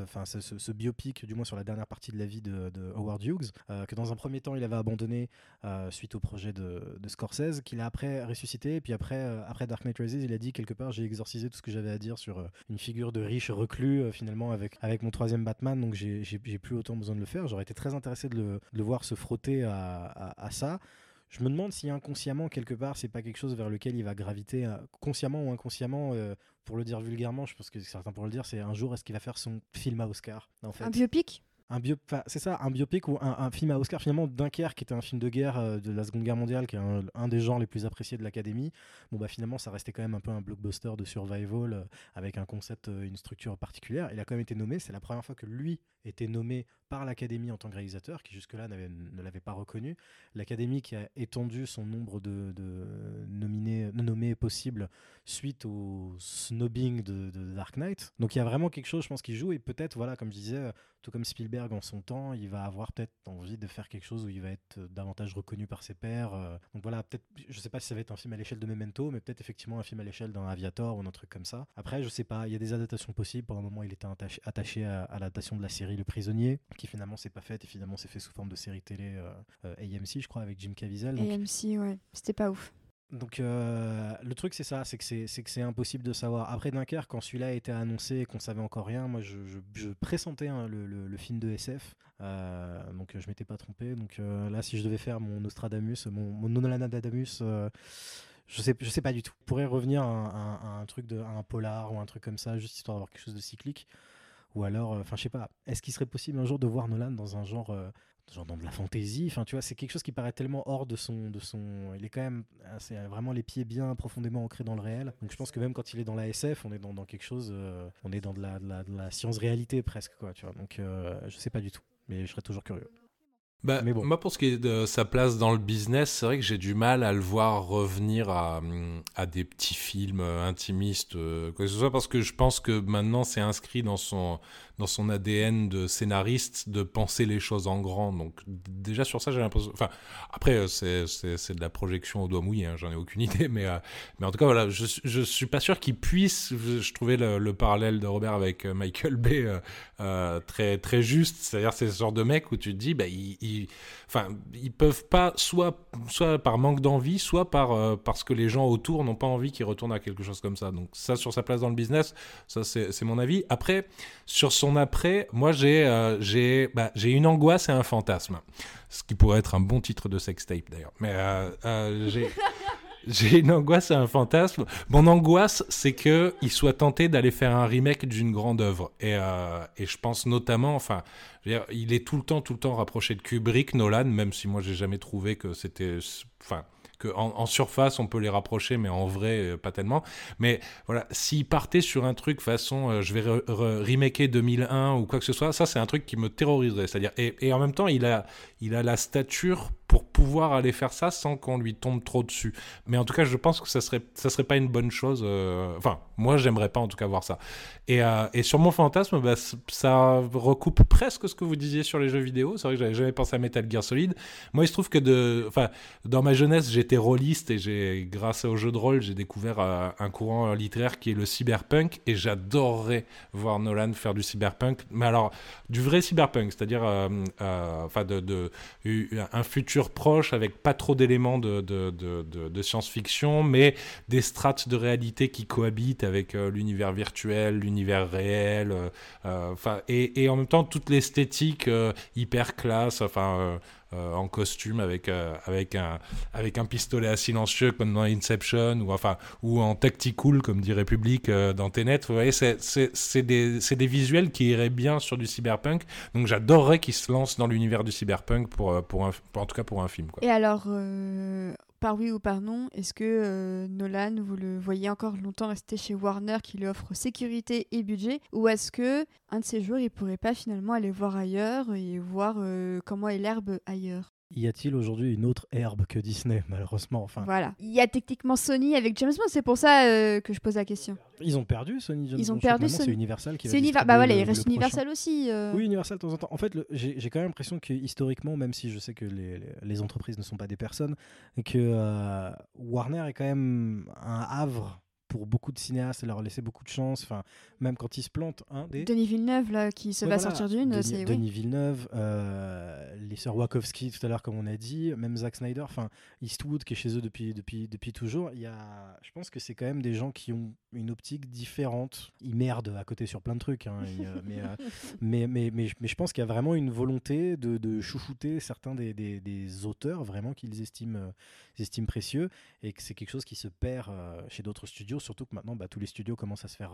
enfin ce, biopic, du moins sur la dernière partie de la vie de, Howard Hughes, que dans un premier temps il avait abandonné suite au projet de, Scorsese, qu'il a après ressuscité. Et puis après, Dark Knight Rises, il a dit quelque part j'ai exorcisé tout ce que j'avais à dire sur une figure de riche reclus finalement avec, avec mon troisième Batman. Donc j'ai plus autant besoin de le faire. J'aurais été très intéressé de de le voir se frotter à, ça. Je me demande si inconsciemment, quelque part, c'est pas quelque chose vers lequel il va graviter, euh, consciemment ou inconsciemment, euh, pour le dire vulgairement, je pense que certains pourraient le dire, c'est un jour, est-ce qu'il va faire son film à Oscar Un biopic? Un c'est ça, un biopic ou un, film à Oscar finalement Dunkerque qui était un film de guerre euh, de la Seconde Guerre mondiale, qui est un, des genres les plus appréciés de l'Académie. Bon bah finalement ça restait quand même un peu un blockbuster de survival euh, avec un concept, euh, une structure particulière. Il a quand même été nommé, c'est la première fois que lui était nommé par l'Académie en tant que réalisateur, qui jusque-là ne l'avait pas reconnu. L'Académie qui a étendu son nombre de, nominés, nommés possibles suite au snobbing de, de, Dark Knight. Donc il y a vraiment quelque chose, je pense, qui joue et peut-être, voilà, comme je disais, tout comme Spielberg en son temps, il va avoir peut-être envie de faire quelque chose où il va être euh, davantage reconnu par ses pairs. Euh. Donc voilà, peut-être, je sais pas si ça va être un film à l'échelle de Memento, mais peut-être effectivement un film à l'échelle d'un Aviator ou un truc comme ça. Après, je sais pas, il y a des adaptations possibles. Pour le moment, il était attaché, à, l'adaptation de la série Le Prisonnier, qui finalement s'est pas faite et finalement s'est fait sous forme de série télé euh, AMC, je crois, avec Jim Caviezel. AMC, ouais, c'était pas ouf. Donc euh, le truc c'est ça, c'est que c'est impossible de savoir. Après Dunkerque, quand celui-là a été annoncé et qu'on savait encore rien, moi je, pressentais hein, le, film de SF, euh, donc je m'étais pas trompé. Donc euh, là, si je devais faire mon Nostradamus, mon, mon Nolanadamus, je sais sais pas du tout. Je pourrais revenir à, un truc de un polar ou un truc comme ça, juste histoire d'avoir quelque chose de cyclique. Ou alors, enfin, je sais pas, est-ce qu'il serait possible un jour de voir Nolan dans un genre genre dans de la fantaisie. Enfin, tu vois, c'est quelque chose qui paraît tellement hors de son, de son. Il est quand même, c'est vraiment les pieds bien profondément ancrés dans le réel. Donc, je pense que même quand il est dans la SF, on est dans, quelque chose, euh, on est dans de la, de la, de la science-réalité presque, quoi. Tu vois. Donc, euh, je sais pas du tout, mais je serais toujours curieux. Bah, Mais bon. Moi, pour ce qui est de sa place dans le business, c'est vrai que j'ai du mal à le voir revenir à, à des petits films euh, intimistes, quoi que ce soit, parce que je pense que maintenant c'est inscrit dans son, dans son ADN de scénariste de penser les choses en grand. Donc déjà sur ça, j'ai l'impression... Enfin, après, euh, c'est de la projection au doigt mouillé, hein, j'en ai aucune idée, mais, euh, mais en tout cas, voilà, je, je suis pas sûr qu'il puisse... Je, trouvais le, parallèle de Robert avec euh, Michael Bay très, très juste, c'est-à-dire c'est ce genre de mec où tu te dis, bah, ils, enfin, ils peuvent pas, soit, soit par manque d'envie, soit par, parce que les gens autour n'ont pas envie qu'ils retournent à quelque chose comme ça. Donc ça, sur sa place dans le business, ça c'est mon avis. Après, sur son après, moi euh, bah, j'ai une angoisse et un fantasme. Ce qui pourrait être un bon titre de sextape d'ailleurs. Mais euh, euh, j'ai une angoisse et un fantasme. Mon angoisse, c'est qu'il soit tenté d'aller faire un remake d'une grande œuvre. Et, et, je pense notamment, enfin, il est tout le temps, tout le temps rapproché de Kubrick, Nolan, même si moi j'ai jamais trouvé que c'était, enfin, que en, surface on peut les rapprocher, mais en vrai euh, pas tellement. Mais voilà, s'il partait sur un truc façon euh, je vais remaker 2001 ou quoi que ce soit, ça c'est un truc qui me terroriserait. C'est-à-dire et, et, en même temps il a il a la stature pour pouvoir aller faire ça sans qu'on lui tombe trop dessus. Mais en tout cas, je pense que ça serait, ça serait pas une bonne chose. Euh, enfin, moi, j'aimerais pas en tout cas voir ça. Et, euh, et sur mon fantasme, bah, ça recoupe presque ce que vous disiez sur les jeux vidéo. C'est vrai que j'avais jamais pensé à Metal Gear Solid. Moi, il se trouve que de, dans ma jeunesse, j'étais rôliste et grâce au jeu de rôle, j'ai découvert euh, un courant littéraire qui est le cyberpunk et j'adorerais voir Nolan faire du cyberpunk. Mais alors, du vrai cyberpunk, c'est-à-dire, enfin, de, un futur proche avec pas trop d'éléments de, science-fiction, mais des strates de réalité qui cohabitent avec euh, l'univers virtuel, l'univers réel, euh, euh, et, et, en même temps toute l'esthétique hyper classe, enfin euh, en costume avec, euh, avec, un, avec un pistolet à silencieux comme dans Inception ou, enfin, ou en tactical comme dit République euh, dans Tenet. Vous voyez, c'est des, des, visuels qui iraient bien sur du cyberpunk. Donc j'adorerais qu'ils se lancent dans l'univers du cyberpunk pour, pour, un, en tout cas pour un film. Quoi. Et alors, par oui ou par non, est-ce que euh, Nolan, vous le voyez encore longtemps rester chez Warner qui lui offre sécurité et budget Ou est-ce que un de ces jours, il pourrait pas finalement aller voir ailleurs et voir euh, comment est l'herbe ailleurs? Y a-t-il aujourd'hui une autre herbe que Disney, malheureusement enfin... Voilà. Il y a techniquement Sony avec James Bond, c'est pour ça euh, que je pose la question. Ils ont perdu Sony James Ils ont perdu Sony. C'est Universal qui C'est Universal. Bah voilà, il reste Universal aussi. Euh. Oui, Universal de temps en temps. En fait, j'ai quand même l'impression que historiquement, même si je sais que les, les, entreprises ne sont pas des personnes, que euh, Warner est quand même un havre pour beaucoup de cinéastes, leur laisser beaucoup de chance. Enfin, même quand ils se plantent, hein, des... Denis Villeneuve là, qui se va sortir d'une. Denis, Denis Villeneuve, euh, les sœurs Wachowski tout à l'heure, comme on a dit, même Zack Snyder, enfin Eastwood qui est chez eux depuis depuis depuis toujours. Il y a, je pense que c'est quand même des gens qui ont une optique différente. Ils merdent à côté sur plein de trucs, hein, euh, mais, mais, mais, mais, je pense qu'il y a vraiment une volonté de, de chouchouter certains des, des, des auteurs vraiment qu'ils estiment, euh, estiment précieux et que c'est quelque chose qui se perd chez d'autres studios surtout que maintenant bah, tous les studios commencent à se faire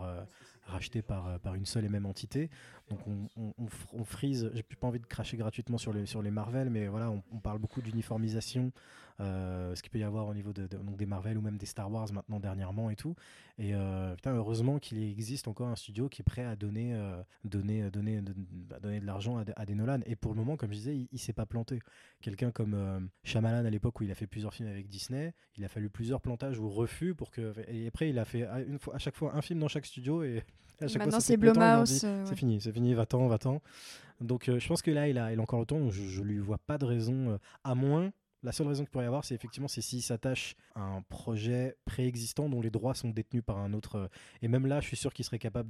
racheter par, par une seule et même entité. Donc on, on, on, frise, j'ai plus pas envie de cracher gratuitement sur les, sur Marvel, mais voilà, on, parle beaucoup d'uniformisation, ce qu'il peut y avoir au niveau de, donc des Marvel ou même des Star Wars maintenant dernièrement et tout. Et putain, heureusement qu'il existe encore un studio qui est prêt à donner, donner, donner, bah, donner de l'argent à, à, des Nolan. Et pour le moment, comme je disais, il, il s'est pas planté. Quelqu'un comme Shyamalan à l'époque où il a fait plusieurs films avec Disney, il a fallu plusieurs plantages ou refus pour que. Et après, il a fait une fois, à chaque fois un film dans chaque studio et à chaque Maintenant, c'est Blumhouse. Euh, c'est fini, c'est fini, va-t'en, va-t'en. Donc, euh, je pense que là, il a, il a encore le temps. Je, je lui vois pas de raison, euh, à moins la seule raison qu'il pourrait y avoir, c'est effectivement c'est s'il s'attache à un projet préexistant dont les droits sont détenus par un autre. Et même là, je suis sûr qu'il serait capable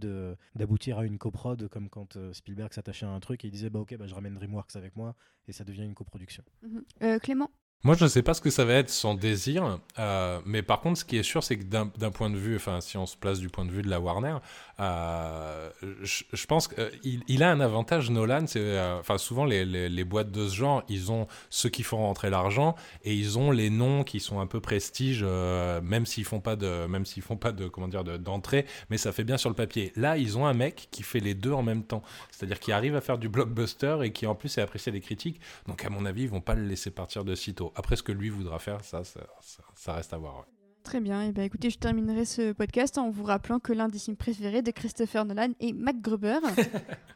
d'aboutir à une coprode, comme quand Spielberg s'attachait à un truc et il disait bah ok, bah, je ramène DreamWorks avec moi et ça devient une coproduction. Mhm. Clément? Moi, je ne sais pas ce que ça va être son désir, euh, mais par contre, ce qui est sûr, c'est que d'un point de vue, enfin, si on se place du point de vue de la Warner, euh, je, pense qu'il il a un avantage, Nolan. Euh, enfin, souvent les, les, boîtes de ce genre, ils ont ceux qui font rentrer l'argent et ils ont les noms qui sont un peu prestige, même s'ils font pas de, même s'ils font pas de, comment dire, d'entrée, mais ça fait bien sur le papier. Là, ils ont un mec qui fait les deux en même temps, c'est-à-dire qui arrive à faire du blockbuster et qui en plus est apprécié des critiques. Donc, à mon avis, ils vont pas le laisser partir de sitôt. Après, ce que lui voudra faire, ça, ça, reste à voir. Très bien. Et eh ben, écoutez, je terminerai ce podcast en vous rappelant que l'un des films préférés de Christopher Nolan est Mac Gruber.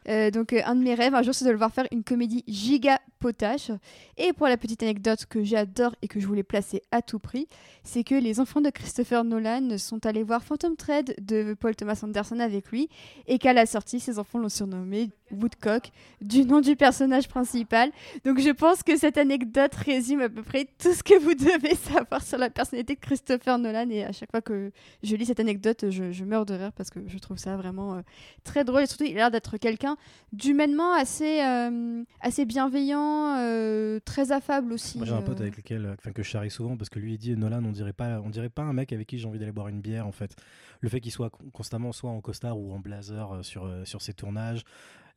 Euh, donc, euh, un de mes rêves, un jour, c'est de le voir faire une comédie giga potache. Et pour la petite anecdote que j'adore et que je voulais placer à tout prix, c'est que les enfants de Christopher Nolan sont allés voir Phantom Thread de Paul Thomas Anderson avec lui et qu'à la sortie, ses enfants l'ont surnommé Woodcock, du nom du personnage principal. Donc, je pense que cette anecdote résume à peu près tout ce que vous devez savoir sur la personnalité de Christopher Nolan et à chaque fois que je lis cette anecdote, je, meurs de rire parce que je trouve ça vraiment euh, très drôle et surtout il a l'air d'être quelqu'un d'humainement assez, euh, assez bienveillant, euh, très affable aussi. Moi j'ai un pote avec lequel, enfin que je charrie souvent parce que lui il dit Nolan on dirait pas, on dirait pas un mec avec qui j'ai envie d'aller boire une bière en fait. Le fait qu'il soit constamment soit en costard ou en blazer sur, sur ses tournages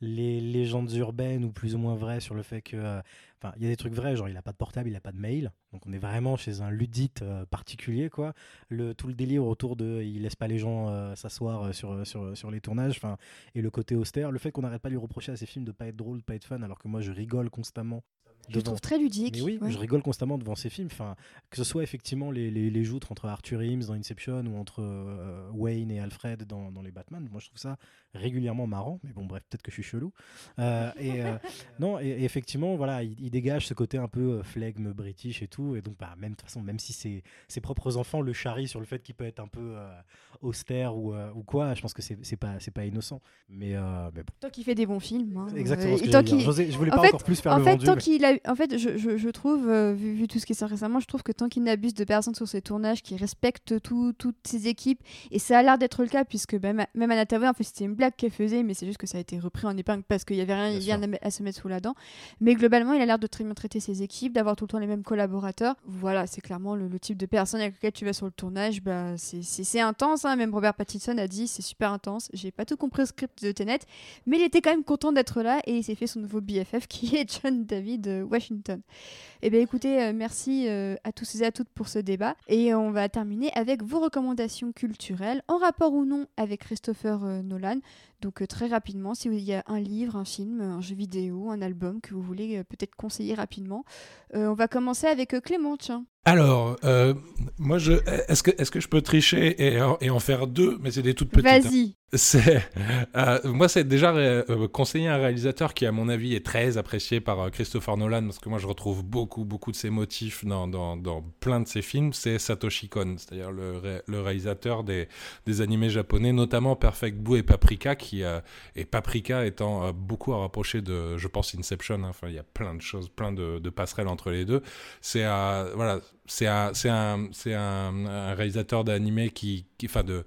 les légendes urbaines ou plus ou moins vraies sur le fait que. Euh, enfin, il y a des trucs vrais, genre il n'a pas de portable, il n'a pas de mail. Donc on est vraiment chez un ludite euh, particulier, quoi. Le, tout le délire autour de. Il laisse pas les gens euh, s'asseoir sur, sur, sur les tournages. Enfin, et le côté austère. Le fait qu'on n'arrête pas de lui reprocher à ses films de pas être drôle, de pas être fun, alors que moi je rigole constamment je trouve très ludique. Mais oui, je rigole constamment devant ces films. Enfin, que ce soit effectivement les, les, les joutes entre Arthur Eames dans Inception ou entre euh, Wayne et Alfred dans, dans, les Batman, moi je trouve ça régulièrement marrant. Mais bon, bref, peut-être que je suis chelou. Euh, et euh, non, et, effectivement, voilà, il, dégage ce côté un peu flegme british et tout. Et donc, bah, même de toute façon, même si ses, ses propres enfants le charrient sur le fait qu'il peut être un peu austère ou, ou quoi, je pense que c'est pas, pas innocent. Mais, mais bon. Tant qu'il fait des bons films. Hein. Exactement. Ce que je, voulais pas encore plus faire en le fait, vendu, tant qu'il a en fait, je, trouve, euh, vu, tout ce qui est sorti récemment, je trouve que tant qu'il n'abuse de personne sur ses tournages, qu'il respecte toutes ses équipes, et ça a l'air d'être le cas, puisque même, même Anna en fait, c'était une blague qu'elle faisait, mais c'est juste que ça a été repris en épingle parce qu'il n'y avait rien, à, se mettre sous la dent. Mais globalement, il a l'air de très bien traiter ses équipes, d'avoir tout le temps les mêmes collaborateurs. Voilà, c'est clairement le, type de personne avec lequel tu vas sur le tournage. Bah, c'est intense, hein. même Robert Pattinson a dit c'est super intense. J'ai pas tout compris au script de Tenet, mais il était quand même content d'être là et il s'est fait son nouveau BFF qui est John David euh, Washington. Eh bien écoutez, euh, merci euh, à tous et à toutes pour ce débat. Et on va terminer avec vos recommandations culturelles, en rapport ou non avec Christopher euh, Nolan. Donc très rapidement, si il y a un livre, un film, un jeu vidéo, un album que vous voulez peut-être conseiller rapidement, on va commencer avec Clément. Tiens. Alors, moi, je, est-ce que, est-ce que je peux tricher et, et en faire deux, mais c'est des toutes petites. Hein. Vas-y. C'est euh, moi, c'est déjà euh, conseiller un réalisateur qui, à mon avis, est très apprécié par euh, Christopher Nolan parce que moi, je retrouve beaucoup, beaucoup de ses motifs dans, dans, dans plein de ses films. C'est Satoshi Kon, c'est-à-dire le, le, réalisateur des, des, animés japonais, notamment Perfect Blue et Paprika, qui et Paprika étant beaucoup à rapprocher de, je pense, Inception. Hein. Enfin, il y a plein de choses, plein de, passerelles entre les deux. C'est voilà, c'est un, c'est un, un, réalisateur d'animés qui, enfin de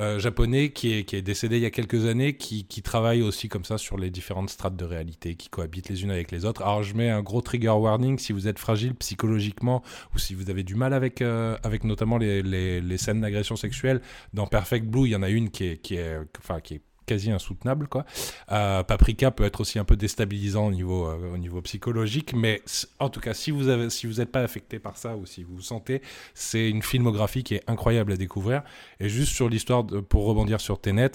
euh, japonais qui est, qui est, décédé il y a quelques années, qui, qui, travaille aussi comme ça sur les différentes strates de réalité qui cohabitent les unes avec les autres. Alors je mets un gros trigger warning si vous êtes fragile psychologiquement ou si vous avez du mal avec, euh, avec notamment les, les, les scènes d'agression sexuelle. Dans Perfect Blue, il y en a une qui est, qui est, enfin, qui est quasi insoutenable. Quoi. Paprika peut être aussi un peu déstabilisant au niveau, au niveau psychologique, mais en tout cas, si vous n'êtes si pas affecté par ça ou si vous vous sentez, c'est une filmographie qui est incroyable à découvrir. Et juste sur l'histoire, pour rebondir sur Tenet,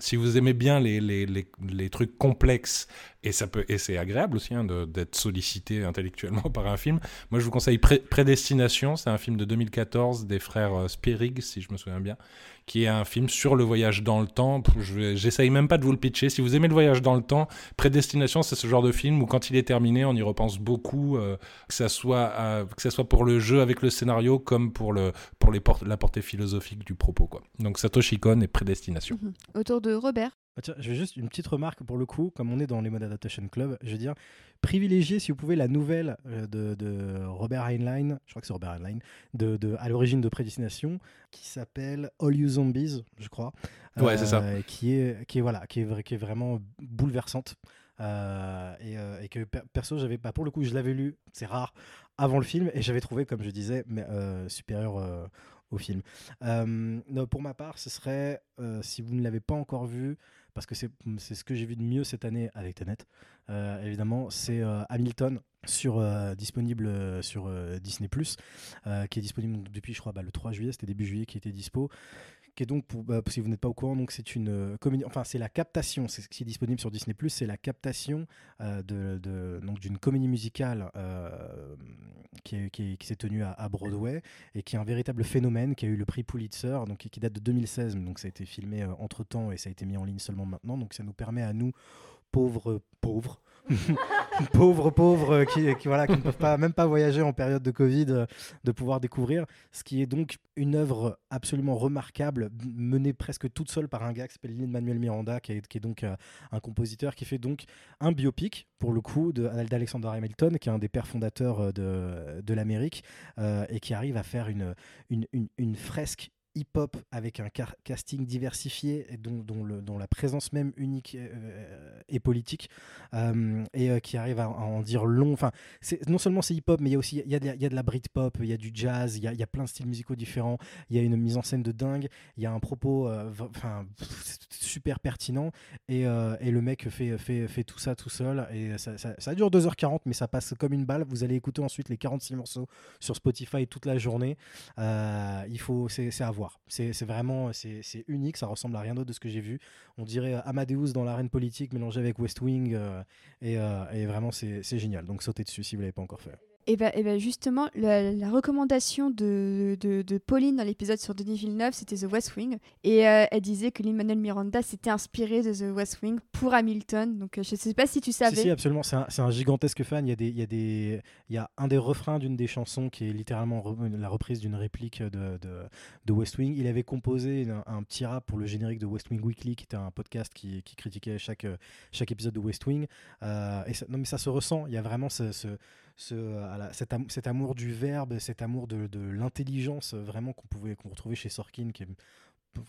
si vous aimez bien les, les, les, les trucs complexes et ça peut et c'est agréable aussi hein, d'être sollicité intellectuellement par un film. Moi, je vous conseille Prédestination, c'est un film de 2014 des frères euh, Sperig, si je me souviens bien, qui est un film sur le voyage dans le temps. J'essaye même pas de vous le pitcher. Si vous aimez le voyage dans le temps, Prédestination, c'est ce genre de film où quand il est terminé, on y repense beaucoup, euh, que ça soit euh, que ça soit pour le jeu avec le scénario comme pour le pour les la portée philosophique du propos quoi. Donc Satoshi Kon et Prédestination. Mhm. Autour de Robert. Ah, tiens, je vais juste une petite remarque pour le coup, comme on est dans les Mode Adaptation Club, je veux dire, privilégiez si vous pouvez la nouvelle euh, de, Robert Heinlein, je crois que c'est Robert Heinlein, de, de, à l'origine de Prédestination, qui s'appelle All You Zombies, je crois. Ouais, c'est ça. Euh, qui est, qui est, voilà, qui est, qui est vraiment bouleversante. Euh, et, que perso, j'avais pas, pour le coup, je l'avais lu, c'est rare, avant le film, et j'avais trouvé, comme je disais, mais, supérieur au film. pour ma part, ce serait, si vous ne l'avez pas encore vu, parce que c'est ce que j'ai vu de mieux cette année avec Tenet. Euh, évidemment, c'est euh, Hamilton euh, disponible sur Disney qui est disponible depuis je crois bah, le 3 juillet, c'était début juillet qui était dispo qui est donc, bah, si vous n'êtes pas au courant, c'est une euh, comédie, enfin c'est la captation, c'est ce qui est disponible sur Disney+, c'est la captation euh, d'une comédie musicale euh, qui, qui, s'est tenue à, Broadway et qui est un véritable phénomène, qui a eu le prix Pulitzer, donc qui, date de 2016, donc ça a été filmé entre temps et ça a été mis en ligne seulement maintenant, donc ça nous permet à nous pauvres pauvres pauvres, pauvres, euh, qui, voilà, qui ne peuvent pas, même pas voyager en période de Covid, euh, de pouvoir découvrir. Ce qui est donc une œuvre absolument remarquable, menée presque toute seule par un gars qui s'appelle Lin-Manuel Miranda, qui est, donc euh, un compositeur qui fait donc un biopic, pour le coup, d'Alexander Hamilton, qui est un des pères fondateurs de, de l'Amérique, et qui arrive à faire une, une fresque hip-hop avec un casting diversifié dont, dont, la présence même unique euh, et politique euh, et euh, qui arrive à, en dire long. Enfin, non seulement c'est hip-hop, mais il y a aussi y a, de, y a de la Britpop, il y a du jazz, il y a, plein de styles musicaux différents, il y a une mise en scène de dingue, il y a un propos super pertinent et, le mec fait, tout ça tout seul et ça, ça, dure 2h40 mais ça passe comme une balle. Vous allez écouter ensuite les 46 morceaux sur Spotify toute la journée. il faut c'est à voir. C'est vraiment c'est unique, ça ressemble à rien d'autre de ce que j'ai vu. On dirait Amadeus dans l'arène politique mélangé avec West Wing euh, et, euh, et, vraiment c'est génial. Donc sautez dessus si vous l'avez pas encore fait. Et bien bah, bah, justement, la, recommandation de, de, Pauline dans l'épisode sur Denis Villeneuve, c'était The West Wing. Et euh, elle disait que Lin-Manuel Miranda s'était inspiré de The West Wing pour Hamilton. Donc euh, je ne sais pas si tu savais. Si, si absolument. C'est un, un, gigantesque fan. Il y a, des, il, y a des, il y a un des refrains d'une des chansons qui est littéralement la reprise d'une réplique de, de, de, West Wing. Il avait composé un, petit rap pour le générique de West Wing Weekly, qui était un podcast qui, qui critiquait chaque, chaque épisode de West Wing. Euh, et non, mais ça se ressent. Il y a vraiment ce, ce ce, cet, amour du verbe, cet amour de, l'intelligence vraiment qu'on pouvait qu'on retrouvait chez Sorkin,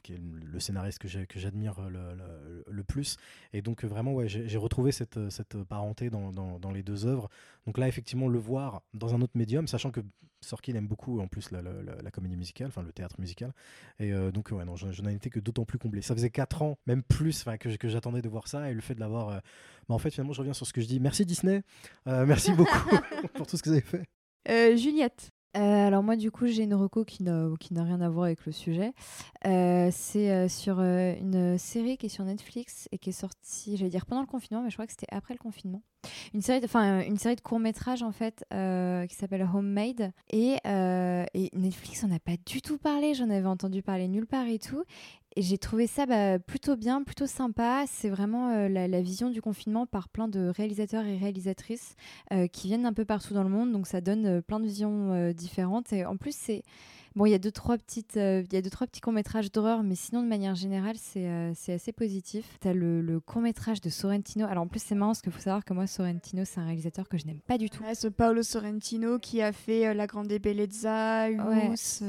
qui est le scénariste que j'admire le, le, plus. Et donc vraiment, ouais, j'ai retrouvé cette, cette parenté dans, dans, les deux œuvres. Donc là, effectivement, le voir dans un autre médium, sachant que Sorkin aime beaucoup en plus la, la comédie musicale, enfin le théâtre musical. Et euh, donc, ouais, non, j'en ai été que d'autant plus comblé. Ça faisait 4 ans, même plus, que, que j'attendais de voir ça. Et le fait de l'avoir... Euh, bah, en fait, finalement, je reviens sur ce que je dis. Merci Disney. Euh, merci beaucoup pour tout ce que vous avez fait. Juliette euh, alors moi du coup j'ai une reco qui n'a rien à voir avec le sujet. Euh, c'est euh, sur une série qui est sur Netflix et qui est sortie, j'allais dire pendant le confinement, mais je crois que c'était après le confinement. Une série de, enfin une série de courts métrages en fait qui s'appelle Homemade et, et Netflix on n'a pas du tout parlé. J'en avais entendu parler nulle part et tout. Et j'ai trouvé ça bah, plutôt bien, plutôt sympa. C'est vraiment euh, la, vision du confinement par plein de réalisateurs et réalisatrices euh, qui viennent un peu partout dans le monde. Donc ça donne euh, plein de visions différentes. Et en plus, c'est bon, il y a deux trois petites, il y a deux trois petits courts métrages d'horreur, mais sinon de manière générale, c'est assez positif. T'as le, le court métrage de Sorrentino. Alors en plus, c'est marrant parce qu'il faut savoir que moi, Sorrentino, c'est un réalisateur que je n'aime pas du tout. c'est Paolo Sorrentino qui a fait La Grande Bellezza, Humus,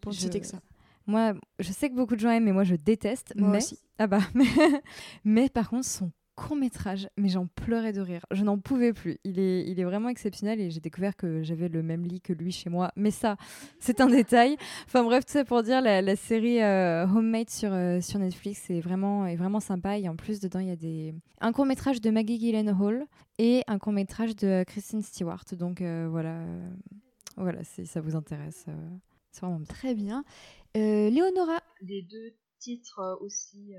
pour je... citer que ça. Moi, je sais que beaucoup de gens aiment, mais moi, je déteste. Moi mais... aussi. Ah bah, mais... par contre, son court métrage, mais j'en pleurais de rire. Je n'en pouvais plus. Il est, il est vraiment exceptionnel et j'ai découvert que j'avais le même lit que lui chez moi. Mais ça, c'est un détail. Enfin bref, tout ça pour dire, la, série euh, Homemade sur, euh, sur Netflix est vraiment, est vraiment sympa. Et en plus, dedans, il y a des... un court métrage de Maggie Gyllenhaal et un court métrage de Kristen Stewart. Donc voilà, voilà si ça vous intéresse. c'est vraiment très bien. Léonora Les deux titres aussi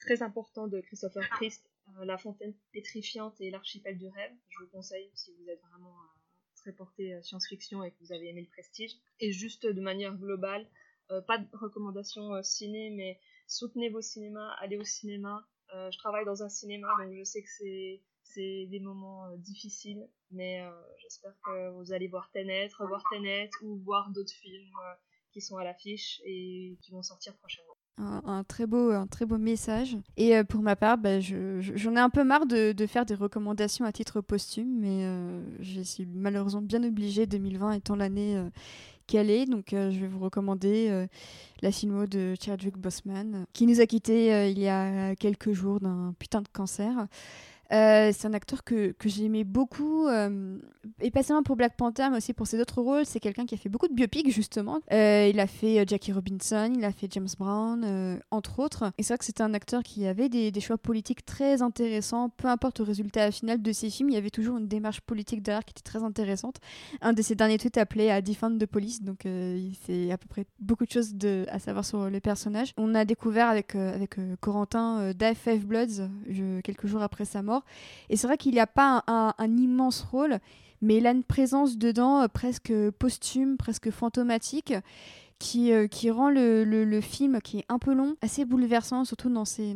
très importants de Christopher Christ euh, La fontaine pétrifiante et L'archipel du rêve. Je vous conseille si vous êtes vraiment euh, très porté euh, science-fiction et que vous avez aimé le prestige. Et juste de manière globale, pas de recommandations ciné, mais soutenez vos cinémas, allez au cinéma. je travaille dans un cinéma, donc je sais que c'est c'est des moments difficiles, mais j'espère que vous allez voir Tenet, revoir Tenet ou voir d'autres films qui sont à l'affiche et qui vont sortir prochainement un, très beau, un très beau message. Et euh, pour ma part, bah, j'en ai un peu marre de, faire des recommandations à titre posthume, mais euh, je suis malheureusement bien obligée, 2020 étant l'année euh, qu'elle est. Donc je vais vous recommander la filmo de Chadwick Boseman, qui nous a quittés il y a quelques jours d'un putain de cancer. Euh, c'est un acteur que, que j'aimais beaucoup, euh, et pas seulement pour Black Panther, mais aussi pour ses autres rôles. C'est quelqu'un qui a fait beaucoup de biopics, justement. Euh, il a fait Jackie Robinson, il a fait James Brown, entre autres. Et c'est vrai que c'était un acteur qui avait des, choix politiques très intéressants. Peu importe le résultat final de ses films, il y avait toujours une démarche politique derrière qui était très intéressante. Un de ses derniers tweets appelait à Defend de Police, donc c'est à peu près beaucoup de choses à savoir sur le personnage. On a découvert avec, avec Corentin Five Bloods quelques jours après sa mort. Et c'est vrai qu'il n'y a pas un, immense rôle, mais il a une présence dedans euh, presque posthume, presque fantomatique qui, euh, qui rend le, film, qui est un peu long, assez bouleversant, surtout dans ses,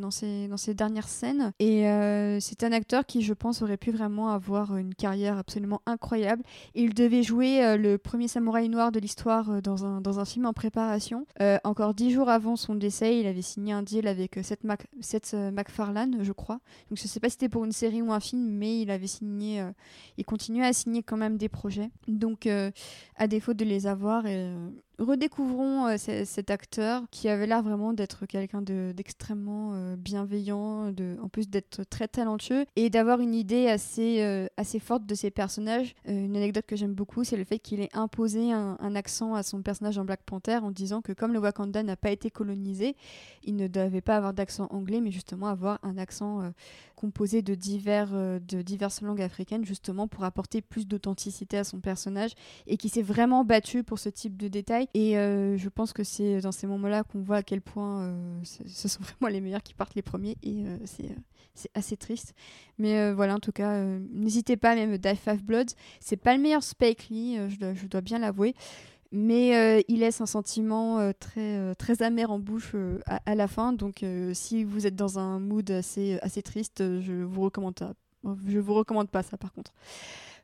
dernières scènes. Et euh, c'est un acteur qui, je pense, aurait pu vraiment avoir une carrière absolument incroyable. Il devait jouer euh, le premier samouraï noir de l'histoire dans, un, film en préparation. encore dix jours avant son décès, il avait signé un deal avec Seth, Mac Seth MacFarlane, je crois. Donc je sais pas si c'était pour une série ou un film, mais il avait signé, il continuait à signer quand même des projets. Donc à défaut de les avoir, redécouvrons euh, cet acteur qui avait l'air vraiment d'être quelqu'un d'extrêmement euh, bienveillant, en plus d'être très talentueux et d'avoir une idée assez, euh, forte de ses personnages. une anecdote que j'aime beaucoup, c'est le fait qu'il ait imposé un, accent à son personnage dans Black Panther en disant que comme le Wakanda n'a pas été colonisé, il ne devait pas avoir d'accent anglais, mais justement avoir un accent composé de, divers, de diverses langues africaines, justement pour apporter plus d'authenticité à son personnage et qui s'est vraiment battu pour ce type de détails et euh, je pense que c'est dans ces moments-là qu'on voit à quel point euh, ce sont vraiment les meilleurs qui partent les premiers. Et euh, c'est assez triste. Mais voilà, en tout cas, n'hésitez pas, même Die Five Bloods. C'est pas le meilleur Spike Lee, je je, dois, bien l'avouer. Mais il laisse un sentiment très, très amer en bouche à, la fin. Donc si vous êtes dans un mood assez, assez triste, je vous recommande Je vous recommande pas ça par contre.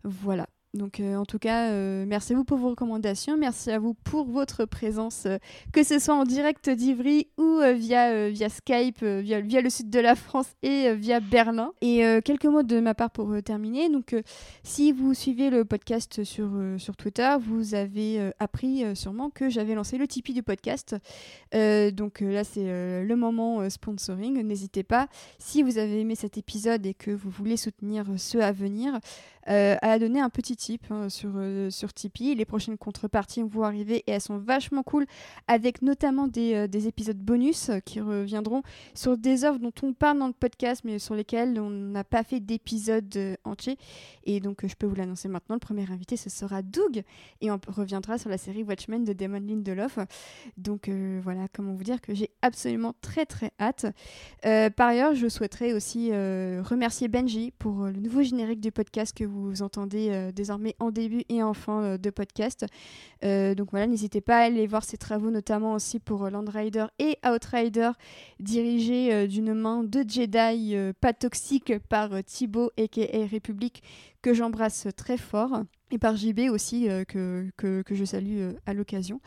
Voilà. Donc euh, en tout cas, euh, merci à vous pour vos recommandations, merci à vous pour votre présence, euh, que ce soit en direct d'Ivry ou via, Skype, via, via, le sud de la France et via Berlin. Et quelques mots de ma part pour terminer. Donc si vous suivez le podcast sur, sur Twitter, vous avez appris sûrement que j'avais lancé le Tipeee du podcast. donc là, c'est le moment sponsoring. N'hésitez pas, si vous avez aimé cet épisode et que vous voulez soutenir ceux à venir, euh, a donné un petit tip hein, sur, euh, sur Tipeee. Les prochaines contreparties vont arriver et elles sont vachement cool, avec notamment des, euh, des épisodes bonus qui reviendront sur des œuvres dont on parle dans le podcast, mais sur lesquelles on n'a pas fait d'épisode entier. Et donc, je peux vous l'annoncer maintenant. Le premier invité, ce sera Doug, et on reviendra sur la série Watchmen de Damon Lindelof. Donc, voilà, comment vous dire que j'ai absolument très très hâte. par ailleurs, je souhaiterais aussi remercier Benji pour le nouveau générique du podcast que vous entendez euh, désormais en début et en fin euh, de podcast. Euh, donc voilà, n'hésitez pas à aller voir ses travaux, notamment aussi pour Land Rider et Outrider, dirigés d'une main de Jedi pas toxique par Thibaut, aka République, que j'embrasse très fort. et par JB aussi, euh, que, que, je salue euh, à l'occasion.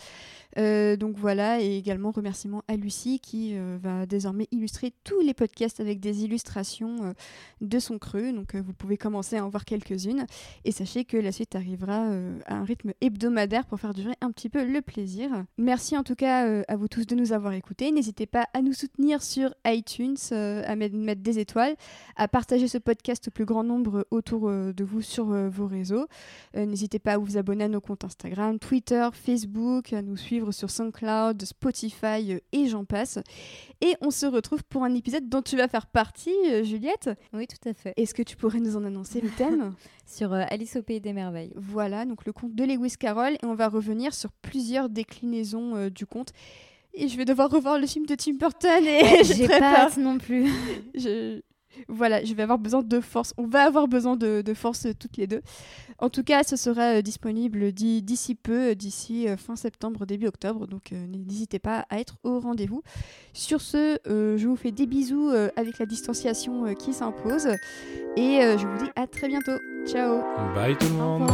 Euh, donc voilà, et également remerciements à Lucie qui va désormais illustrer tous les podcasts avec des illustrations de son creux. Donc vous pouvez commencer à en voir quelques-unes. Et sachez que la suite arrivera à un rythme hebdomadaire pour faire durer un petit peu le plaisir. Merci en tout cas à vous tous de nous avoir écoutés. N'hésitez pas à nous soutenir sur iTunes, à mettre, mettre, des étoiles, à partager ce podcast au plus grand nombre autour de vous sur vos réseaux. Euh, n'hésitez pas à vous abonner à nos comptes Instagram, Twitter, Facebook, à nous suivre sur SoundCloud, Spotify euh, et j'en passe. Et on se retrouve pour un épisode dont tu vas faire partie, euh, Juliette. Oui, tout à fait. Est-ce que tu pourrais nous en annoncer le thème? Sur Alice au Pays des Merveilles. Voilà, donc le conte de Lewis Carroll. Et on va revenir sur plusieurs déclinaisons du conte et je vais devoir revoir le film de Tim Burton et j'ai pas hâte non plus. je, voilà, je vais avoir besoin de force. On va avoir besoin de, force toutes les deux. En tout cas, ce sera euh, disponible d'ici peu, euh, d'ici euh, fin septembre, début octobre. Donc n'hésitez pas à être au rendez-vous. Sur ce, je vous fais des bisous avec la distanciation qui s'impose. Et je vous dis à très bientôt. Ciao Bye tout le monde